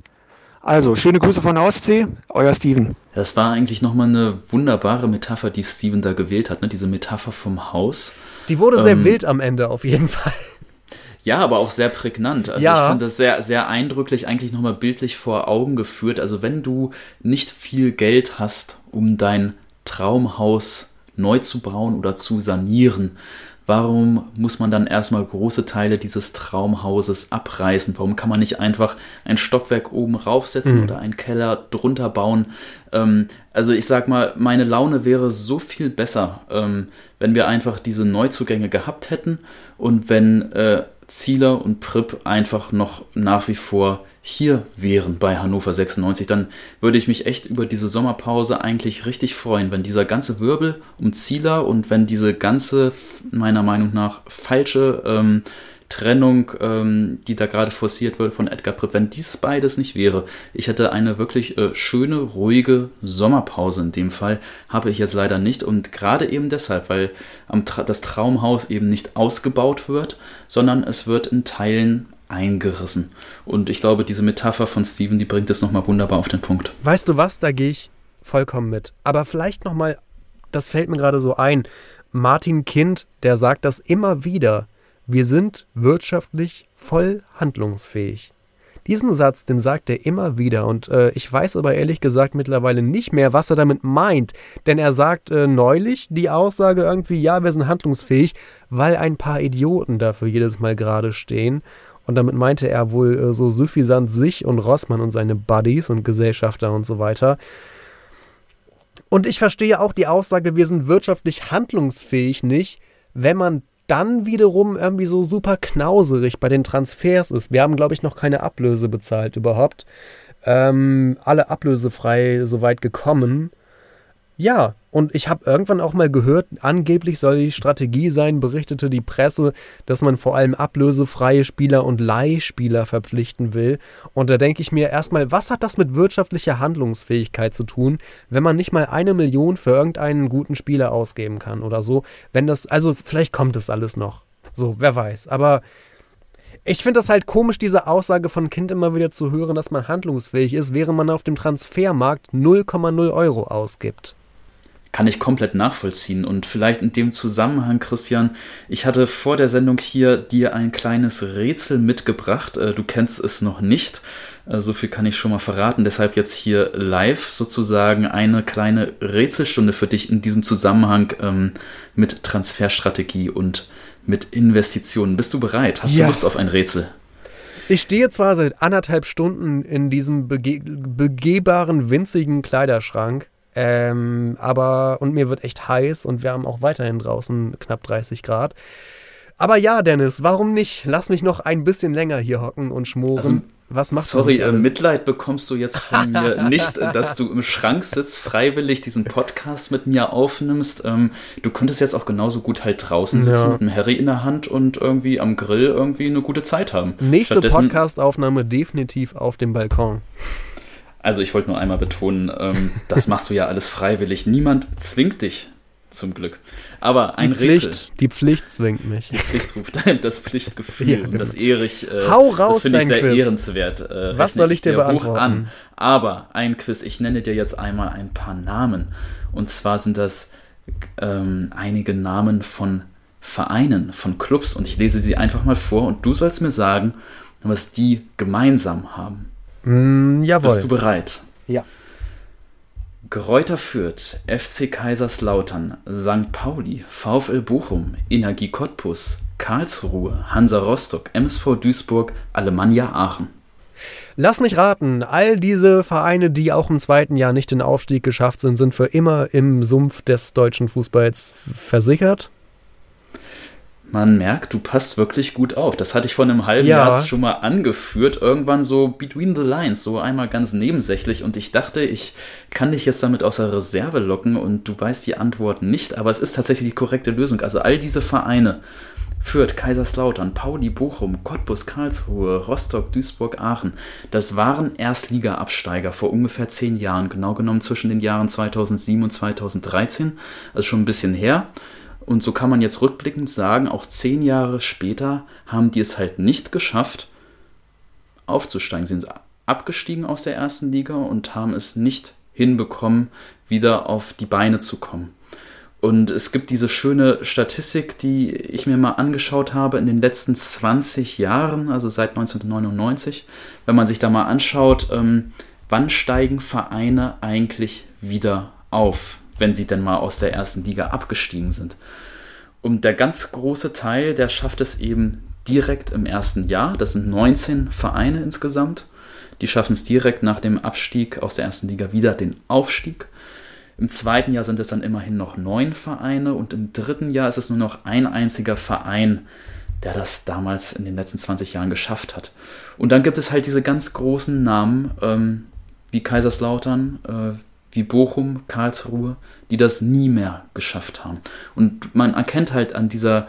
Also, schöne Grüße von der Ostsee, euer Steven. Das war eigentlich nochmal eine wunderbare Metapher, die Steven da gewählt hat, ne? diese Metapher vom Haus. Die wurde sehr ähm, wild am Ende auf jeden Fall. Ja, aber auch sehr prägnant. Also ja. ich finde das sehr, sehr eindrücklich eigentlich nochmal bildlich vor Augen geführt. Also wenn du nicht viel Geld hast, um dein Traumhaus neu zu bauen oder zu sanieren, Warum muss man dann erstmal große Teile dieses Traumhauses abreißen? Warum kann man nicht einfach ein Stockwerk oben raufsetzen mhm. oder einen Keller drunter bauen? Ähm, also ich sag mal, meine Laune wäre so viel besser, ähm, wenn wir einfach diese Neuzugänge gehabt hätten und wenn äh, Zieler und Prip einfach noch nach wie vor hier wären bei Hannover 96, dann würde ich mich echt über diese Sommerpause eigentlich richtig freuen, wenn dieser ganze Wirbel um Zieler und wenn diese ganze, meiner Meinung nach, falsche ähm, Trennung, ähm, die da gerade forciert wird von Edgar Pripp, wenn dies beides nicht wäre, ich hätte eine wirklich äh, schöne, ruhige Sommerpause in dem Fall, habe ich jetzt leider nicht und gerade eben deshalb, weil Tra das Traumhaus eben nicht ausgebaut wird, sondern es wird in Teilen eingerissen. Und ich glaube, diese Metapher von Steven, die bringt es nochmal wunderbar auf den Punkt. Weißt du was, da gehe ich vollkommen mit. Aber vielleicht nochmal, das fällt mir gerade so ein, Martin Kind, der sagt das immer wieder, wir sind wirtschaftlich voll handlungsfähig. Diesen Satz, den sagt er immer wieder und äh, ich weiß aber ehrlich gesagt mittlerweile nicht mehr, was er damit meint. Denn er sagt äh, neulich die Aussage irgendwie, ja, wir sind handlungsfähig, weil ein paar Idioten dafür jedes Mal gerade stehen. Und damit meinte er wohl äh, so suffisant sich und Rossmann und seine Buddies und Gesellschafter und so weiter. Und ich verstehe auch die Aussage, wir sind wirtschaftlich handlungsfähig nicht, wenn man dann wiederum irgendwie so super knauserig bei den Transfers ist. Wir haben, glaube ich, noch keine Ablöse bezahlt überhaupt. Ähm, alle ablösefrei soweit gekommen. Ja, und ich habe irgendwann auch mal gehört, angeblich soll die Strategie sein, berichtete die Presse, dass man vor allem ablösefreie Spieler und Leihspieler verpflichten will. Und da denke ich mir erstmal, was hat das mit wirtschaftlicher Handlungsfähigkeit zu tun, wenn man nicht mal eine Million für irgendeinen guten Spieler ausgeben kann oder so? Wenn das, also vielleicht kommt das alles noch. So, wer weiß. Aber ich finde das halt komisch, diese Aussage von Kind immer wieder zu hören, dass man handlungsfähig ist, während man auf dem Transfermarkt 0,0 Euro ausgibt kann ich komplett nachvollziehen. Und vielleicht in dem Zusammenhang, Christian, ich hatte vor der Sendung hier dir ein kleines Rätsel mitgebracht. Äh, du kennst es noch nicht. Äh, so viel kann ich schon mal verraten. Deshalb jetzt hier live sozusagen eine kleine Rätselstunde für dich in diesem Zusammenhang ähm, mit Transferstrategie und mit Investitionen. Bist du bereit? Hast ja. du Lust auf ein Rätsel? Ich stehe zwar seit anderthalb Stunden in diesem bege begehbaren, winzigen Kleiderschrank, ähm, aber, und mir wird echt heiß und wir haben auch weiterhin draußen knapp 30 Grad. Aber ja, Dennis, warum nicht? Lass mich noch ein bisschen länger hier hocken und schmoren. Also, was machst sorry, du? Sorry, äh, Mitleid bekommst du jetzt von mir nicht, dass du im Schrank sitzt, freiwillig diesen Podcast mit mir aufnimmst. Ähm, du könntest jetzt auch genauso gut halt draußen sitzen ja. mit einem Harry in der Hand und irgendwie am Grill irgendwie eine gute Zeit haben. Nächste Podcastaufnahme definitiv auf dem Balkon. Also ich wollte nur einmal betonen, ähm, das machst du ja alles freiwillig. Niemand zwingt dich, zum Glück. Aber ein die Pflicht, Rätsel. Die Pflicht zwingt mich. Die Pflicht ruft das Pflichtgefühl ja, genau. und das Erich. Äh, Hau raus, Das finde ich sehr Quiz. ehrenswert. Äh, Was soll ich dir beantworten? An. Aber ein Quiz. Ich nenne dir jetzt einmal ein paar Namen. Und zwar sind das ähm, einige Namen von Vereinen, von Clubs. Und ich lese sie einfach mal vor und du sollst mir sagen, was die gemeinsam haben. Mm, jawohl. Bist du bereit? Ja. Gräuter Fürth, FC Kaiserslautern, St. Pauli, VfL Bochum, Energie Cottbus, Karlsruhe, Hansa Rostock, MSV Duisburg, Alemannia Aachen. Lass mich raten, all diese Vereine, die auch im zweiten Jahr nicht den Aufstieg geschafft sind, sind für immer im Sumpf des deutschen Fußballs versichert? Man merkt, du passt wirklich gut auf. Das hatte ich vor einem halben ja. Jahr schon mal angeführt. Irgendwann so between the lines, so einmal ganz nebensächlich. Und ich dachte, ich kann dich jetzt damit aus der Reserve locken und du weißt die Antwort nicht. Aber es ist tatsächlich die korrekte Lösung. Also all diese Vereine, Fürth, Kaiserslautern, Pauli, Bochum, Cottbus, Karlsruhe, Rostock, Duisburg, Aachen, das waren Erstliga-Absteiger vor ungefähr zehn Jahren. Genau genommen zwischen den Jahren 2007 und 2013. Also schon ein bisschen her. Und so kann man jetzt rückblickend sagen, auch zehn Jahre später haben die es halt nicht geschafft, aufzusteigen. Sie sind abgestiegen aus der ersten Liga und haben es nicht hinbekommen, wieder auf die Beine zu kommen. Und es gibt diese schöne Statistik, die ich mir mal angeschaut habe in den letzten 20 Jahren, also seit 1999. Wenn man sich da mal anschaut, ähm, wann steigen Vereine eigentlich wieder auf, wenn sie denn mal aus der ersten Liga abgestiegen sind. Und der ganz große Teil, der schafft es eben direkt im ersten Jahr. Das sind 19 Vereine insgesamt. Die schaffen es direkt nach dem Abstieg aus der ersten Liga wieder den Aufstieg. Im zweiten Jahr sind es dann immerhin noch neun Vereine und im dritten Jahr ist es nur noch ein einziger Verein, der das damals in den letzten 20 Jahren geschafft hat. Und dann gibt es halt diese ganz großen Namen ähm, wie Kaiserslautern, äh, wie Bochum, Karlsruhe, die das nie mehr geschafft haben. Und man erkennt halt an dieser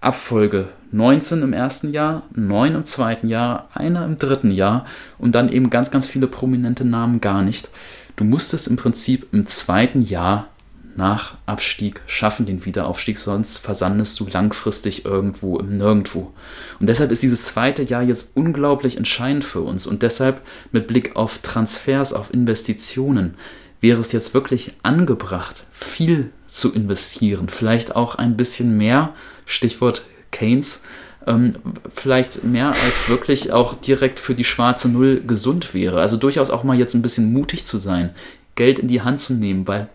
Abfolge 19 im ersten Jahr, 9 im zweiten Jahr, einer im dritten Jahr und dann eben ganz, ganz viele prominente Namen gar nicht. Du musstest im Prinzip im zweiten Jahr nach Abstieg schaffen, den Wiederaufstieg, sonst versandest du langfristig irgendwo im Nirgendwo. Und deshalb ist dieses zweite Jahr jetzt unglaublich entscheidend für uns und deshalb mit Blick auf Transfers, auf Investitionen, wäre es jetzt wirklich angebracht, viel zu investieren, vielleicht auch ein bisschen mehr, Stichwort Keynes, ähm, vielleicht mehr als wirklich auch direkt für die schwarze Null gesund wäre. Also durchaus auch mal jetzt ein bisschen mutig zu sein, Geld in die Hand zu nehmen, weil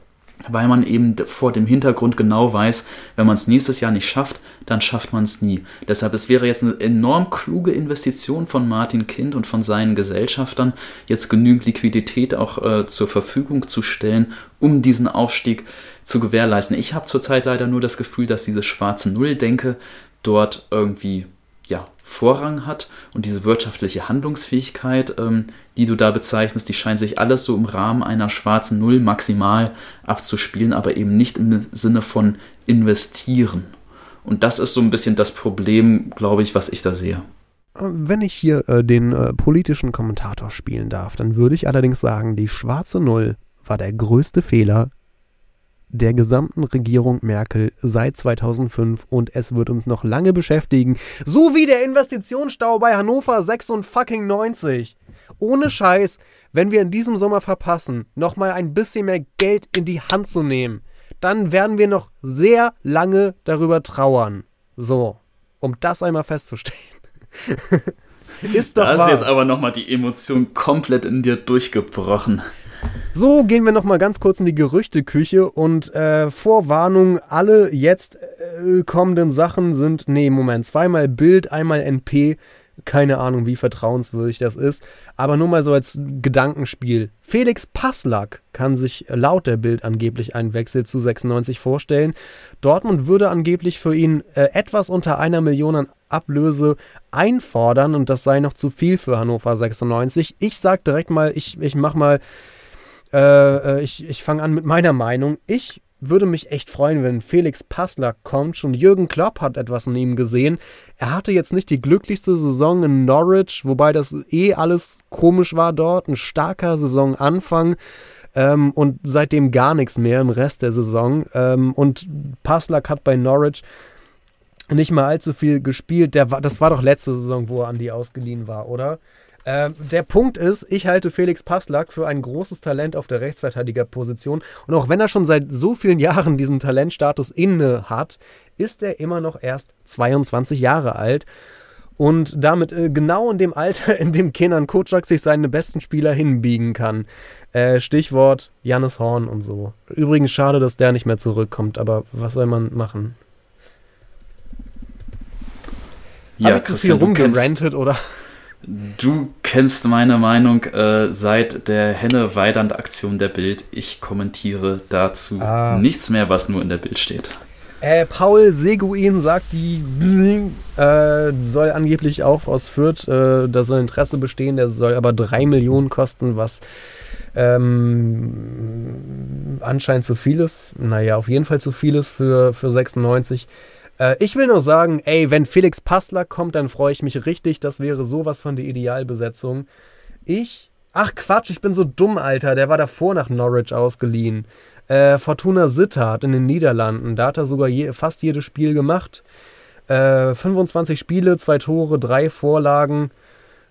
weil man eben vor dem Hintergrund genau weiß, wenn man es nächstes Jahr nicht schafft, dann schafft man es nie. Deshalb, es wäre jetzt eine enorm kluge Investition von Martin Kind und von seinen Gesellschaftern, jetzt genügend Liquidität auch äh, zur Verfügung zu stellen, um diesen Aufstieg zu gewährleisten. Ich habe zurzeit leider nur das Gefühl, dass diese schwarze Null-Denke dort irgendwie Vorrang hat und diese wirtschaftliche Handlungsfähigkeit, ähm, die du da bezeichnest, die scheint sich alles so im Rahmen einer schwarzen Null maximal abzuspielen, aber eben nicht im Sinne von investieren. Und das ist so ein bisschen das Problem, glaube ich, was ich da sehe. Wenn ich hier äh, den äh, politischen Kommentator spielen darf, dann würde ich allerdings sagen, die schwarze Null war der größte Fehler, der gesamten Regierung Merkel seit 2005 und es wird uns noch lange beschäftigen. So wie der Investitionsstau bei Hannover 96. Ohne Scheiß, wenn wir in diesem Sommer verpassen, nochmal ein bisschen mehr Geld in die Hand zu nehmen, dann werden wir noch sehr lange darüber trauern. So, um das einmal festzustellen. ist doch da ist wahr. jetzt aber nochmal die Emotion komplett in dir durchgebrochen. So, gehen wir nochmal ganz kurz in die Gerüchteküche und äh, Vorwarnung, alle jetzt äh, kommenden Sachen sind, nee, Moment, zweimal Bild, einmal NP, keine Ahnung, wie vertrauenswürdig das ist, aber nur mal so als Gedankenspiel. Felix Passlack kann sich laut der Bild angeblich einen Wechsel zu 96 vorstellen. Dortmund würde angeblich für ihn äh, etwas unter einer Million an Ablöse einfordern und das sei noch zu viel für Hannover 96. Ich sag direkt mal, ich, ich mach mal äh, äh, ich ich fange an mit meiner Meinung. Ich würde mich echt freuen, wenn Felix Passler kommt. Schon Jürgen Klopp hat etwas in ihm gesehen. Er hatte jetzt nicht die glücklichste Saison in Norwich, wobei das eh alles komisch war dort. Ein starker Saisonanfang. Ähm, und seitdem gar nichts mehr im Rest der Saison. Ähm, und Paslak hat bei Norwich nicht mal allzu viel gespielt. Der war, das war doch letzte Saison, wo er an die ausgeliehen war, oder? Äh, der Punkt ist, ich halte Felix Passlack für ein großes Talent auf der Rechtsverteidigerposition. Und auch wenn er schon seit so vielen Jahren diesen Talentstatus inne hat, ist er immer noch erst 22 Jahre alt. Und damit äh, genau in dem Alter, in dem Kenan Kocak sich seine besten Spieler hinbiegen kann. Äh, Stichwort Jannis Horn und so. Übrigens schade, dass der nicht mehr zurückkommt, aber was soll man machen? Ja, Hab ich zu viel rumgerantet oder? Du kennst meine Meinung äh, seit der Henne-Weidand-Aktion der Bild. Ich kommentiere dazu ah. nichts mehr, was nur in der Bild steht. Äh, Paul Seguin sagt, die äh, soll angeblich auch aus Fürth, äh, da soll Interesse bestehen, der soll aber 3 Millionen kosten, was ähm, anscheinend zu viel ist. Naja, auf jeden Fall zu viel ist für, für 96. Äh, ich will nur sagen, ey, wenn Felix Passler kommt, dann freue ich mich richtig. Das wäre sowas von der Idealbesetzung. Ich. Ach Quatsch, ich bin so dumm, Alter. Der war davor nach Norwich ausgeliehen. Äh, Fortuna Sittard in den Niederlanden, da hat er sogar je, fast jedes Spiel gemacht. Äh, 25 Spiele, zwei Tore, drei Vorlagen,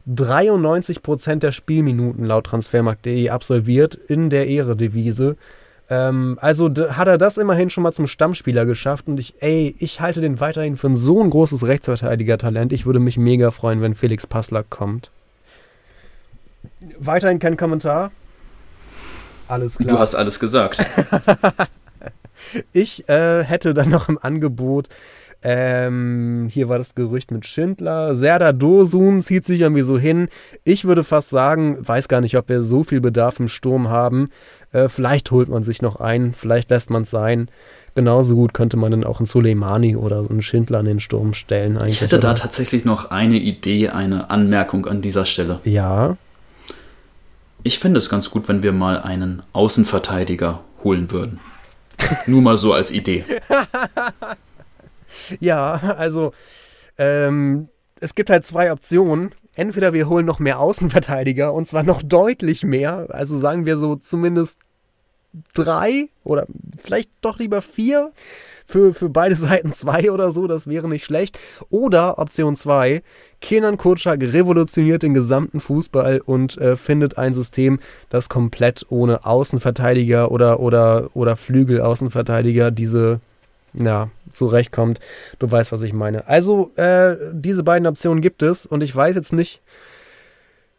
93% der Spielminuten laut Transfermarkt.de absolviert in der Ehredivise. Ähm, also hat er das immerhin schon mal zum Stammspieler geschafft und ich, ey, ich halte den weiterhin für ein so ein großes Rechtsverteidiger-Talent. Ich würde mich mega freuen, wenn Felix Passlack kommt. Weiterhin kein Kommentar. Alles klar. Du hast alles gesagt. ich äh, hätte dann noch im Angebot ähm, hier war das Gerücht mit Schindler. Serda Dosun zieht sich irgendwie so hin. Ich würde fast sagen, weiß gar nicht, ob wir so viel Bedarf im Sturm haben. Äh, vielleicht holt man sich noch ein, vielleicht lässt man es sein. Genauso gut könnte man dann auch einen Soleimani oder so einen Schindler in den Sturm stellen. Ich hätte da tatsächlich noch eine Idee, eine Anmerkung an dieser Stelle. Ja. Ich finde es ganz gut, wenn wir mal einen Außenverteidiger holen würden. Nur mal so als Idee. ja, also ähm, es gibt halt zwei Optionen. Entweder wir holen noch mehr Außenverteidiger und zwar noch deutlich mehr. Also sagen wir so zumindest drei oder vielleicht doch lieber vier für, für beide Seiten zwei oder so, das wäre nicht schlecht. Oder Option zwei, Kenan Kutschak revolutioniert den gesamten Fußball und äh, findet ein System, das komplett ohne Außenverteidiger oder, oder, oder Flügel-Außenverteidiger diese ja, zurechtkommt. Du weißt, was ich meine. Also, äh, diese beiden Optionen gibt es und ich weiß jetzt nicht.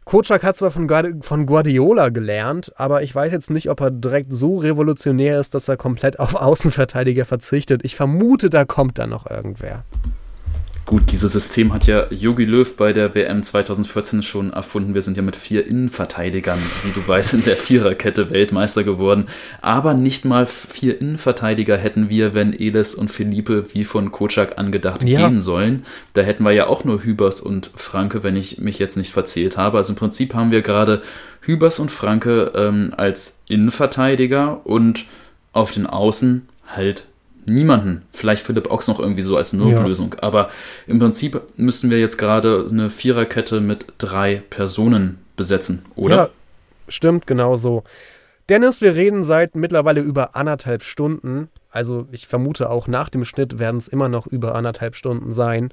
Kocak hat zwar von, Guardi von Guardiola gelernt, aber ich weiß jetzt nicht, ob er direkt so revolutionär ist, dass er komplett auf Außenverteidiger verzichtet. Ich vermute, da kommt dann noch irgendwer. Gut, dieses System hat ja Jogi Löw bei der WM 2014 schon erfunden. Wir sind ja mit vier Innenverteidigern, wie du weißt, in der Viererkette Weltmeister geworden. Aber nicht mal vier Innenverteidiger hätten wir, wenn Elis und Philippe wie von Kocak angedacht ja. gehen sollen. Da hätten wir ja auch nur Hübers und Franke, wenn ich mich jetzt nicht verzählt habe. Also im Prinzip haben wir gerade Hübers und Franke ähm, als Innenverteidiger und auf den Außen halt niemanden. Vielleicht Philipp Ochs noch irgendwie so als Notlösung. Ja. Aber im Prinzip müssen wir jetzt gerade eine Viererkette mit drei Personen besetzen, oder? Ja, stimmt, genau so. Dennis, wir reden seit mittlerweile über anderthalb Stunden. Also ich vermute auch nach dem Schnitt werden es immer noch über anderthalb Stunden sein.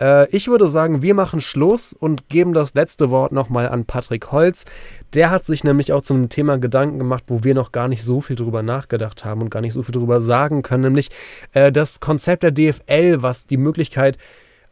Äh, ich würde sagen, wir machen Schluss und geben das letzte Wort nochmal an Patrick Holz. Der hat sich nämlich auch zu einem Thema Gedanken gemacht, wo wir noch gar nicht so viel drüber nachgedacht haben und gar nicht so viel drüber sagen können, nämlich äh, das Konzept der DFL, was die Möglichkeit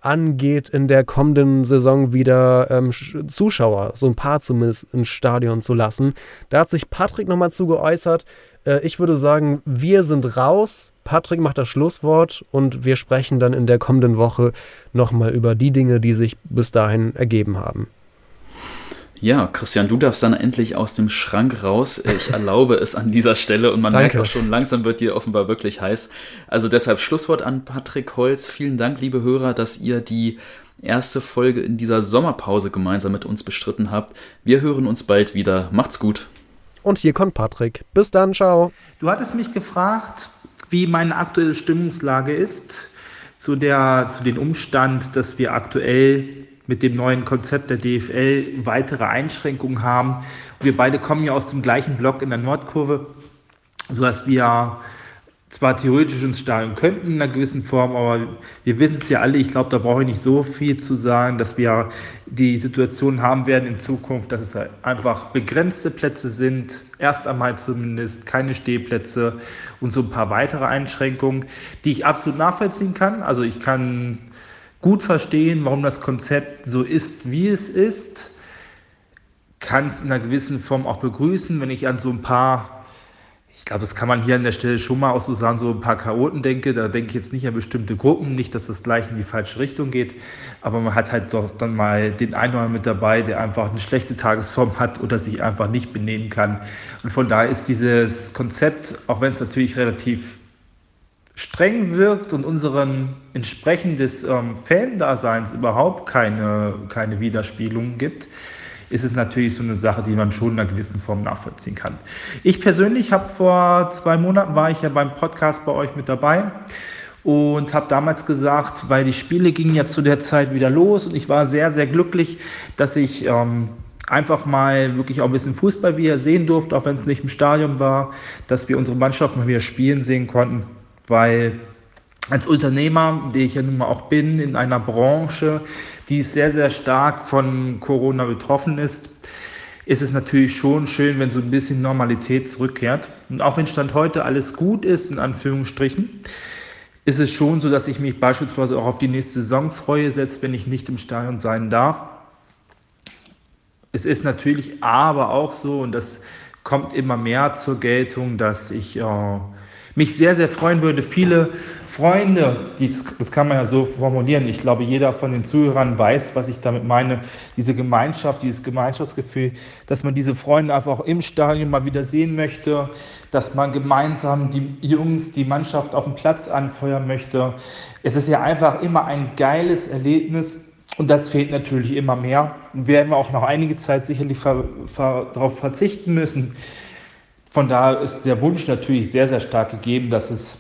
angeht, in der kommenden Saison wieder ähm, Zuschauer, so ein paar zumindest, ins Stadion zu lassen. Da hat sich Patrick nochmal zu geäußert. Äh, ich würde sagen, wir sind raus. Patrick macht das Schlusswort und wir sprechen dann in der kommenden Woche nochmal über die Dinge, die sich bis dahin ergeben haben. Ja, Christian, du darfst dann endlich aus dem Schrank raus. Ich erlaube es an dieser Stelle und man Danke. merkt auch schon, langsam wird dir offenbar wirklich heiß. Also deshalb Schlusswort an Patrick Holz. Vielen Dank, liebe Hörer, dass ihr die erste Folge in dieser Sommerpause gemeinsam mit uns bestritten habt. Wir hören uns bald wieder. Macht's gut. Und hier kommt Patrick. Bis dann, ciao. Du hattest mich gefragt, wie meine aktuelle Stimmungslage ist zu, der, zu dem Umstand, dass wir aktuell mit dem neuen Konzept der DFL weitere Einschränkungen haben. wir beide kommen ja aus dem gleichen Block in der Nordkurve, sodass wir zwar theoretisch ins Stadion könnten in einer gewissen Form, aber wir wissen es ja alle, ich glaube, da brauche ich nicht so viel zu sagen, dass wir die Situation haben werden in Zukunft, dass es halt einfach begrenzte Plätze sind, erst einmal zumindest keine Stehplätze und so ein paar weitere Einschränkungen, die ich absolut nachvollziehen kann. Also ich kann gut verstehen, warum das Konzept so ist, wie es ist, kann es in einer gewissen Form auch begrüßen, wenn ich an so ein paar, ich glaube, das kann man hier an der Stelle schon mal auch so sagen, so ein paar Chaoten denke. Da denke ich jetzt nicht an bestimmte Gruppen, nicht, dass das gleich in die falsche Richtung geht, aber man hat halt doch dann mal den einen mit dabei, der einfach eine schlechte Tagesform hat oder sich einfach nicht benehmen kann. Und von daher ist dieses Konzept, auch wenn es natürlich relativ streng wirkt und unseren entsprechend ähm, Fan-Daseins überhaupt keine, keine Widerspiegelung gibt, ist es natürlich so eine Sache, die man schon in einer gewissen Form nachvollziehen kann. Ich persönlich habe vor zwei Monaten war ich ja beim Podcast bei euch mit dabei und habe damals gesagt, weil die Spiele gingen ja zu der Zeit wieder los und ich war sehr, sehr glücklich, dass ich ähm, einfach mal wirklich auch ein bisschen Fußball wieder sehen durfte, auch wenn es nicht im Stadion war, dass wir unsere Mannschaft mal wieder spielen sehen konnten, weil als Unternehmer, der ich ja nun mal auch bin, in einer Branche, die sehr, sehr stark von Corona betroffen ist, ist es natürlich schon schön, wenn so ein bisschen Normalität zurückkehrt. Und auch wenn Stand heute alles gut ist, in Anführungsstrichen, ist es schon so, dass ich mich beispielsweise auch auf die nächste Saison freue, selbst wenn ich nicht im Stadion sein darf. Es ist natürlich aber auch so, und das kommt immer mehr zur Geltung, dass ich äh, mich sehr, sehr freuen würde, viele Freunde, dies, das kann man ja so formulieren, ich glaube, jeder von den Zuhörern weiß, was ich damit meine, diese Gemeinschaft, dieses Gemeinschaftsgefühl, dass man diese Freunde einfach auch im Stadion mal wieder sehen möchte, dass man gemeinsam die Jungs, die Mannschaft auf dem Platz anfeuern möchte. Es ist ja einfach immer ein geiles Erlebnis, und das fehlt natürlich immer mehr. Werden wir auch noch einige Zeit sicherlich ver, ver, darauf verzichten müssen. Von daher ist der Wunsch natürlich sehr, sehr stark gegeben, dass es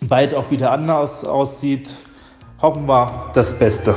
bald auch wieder anders aussieht. Hoffen wir das Beste.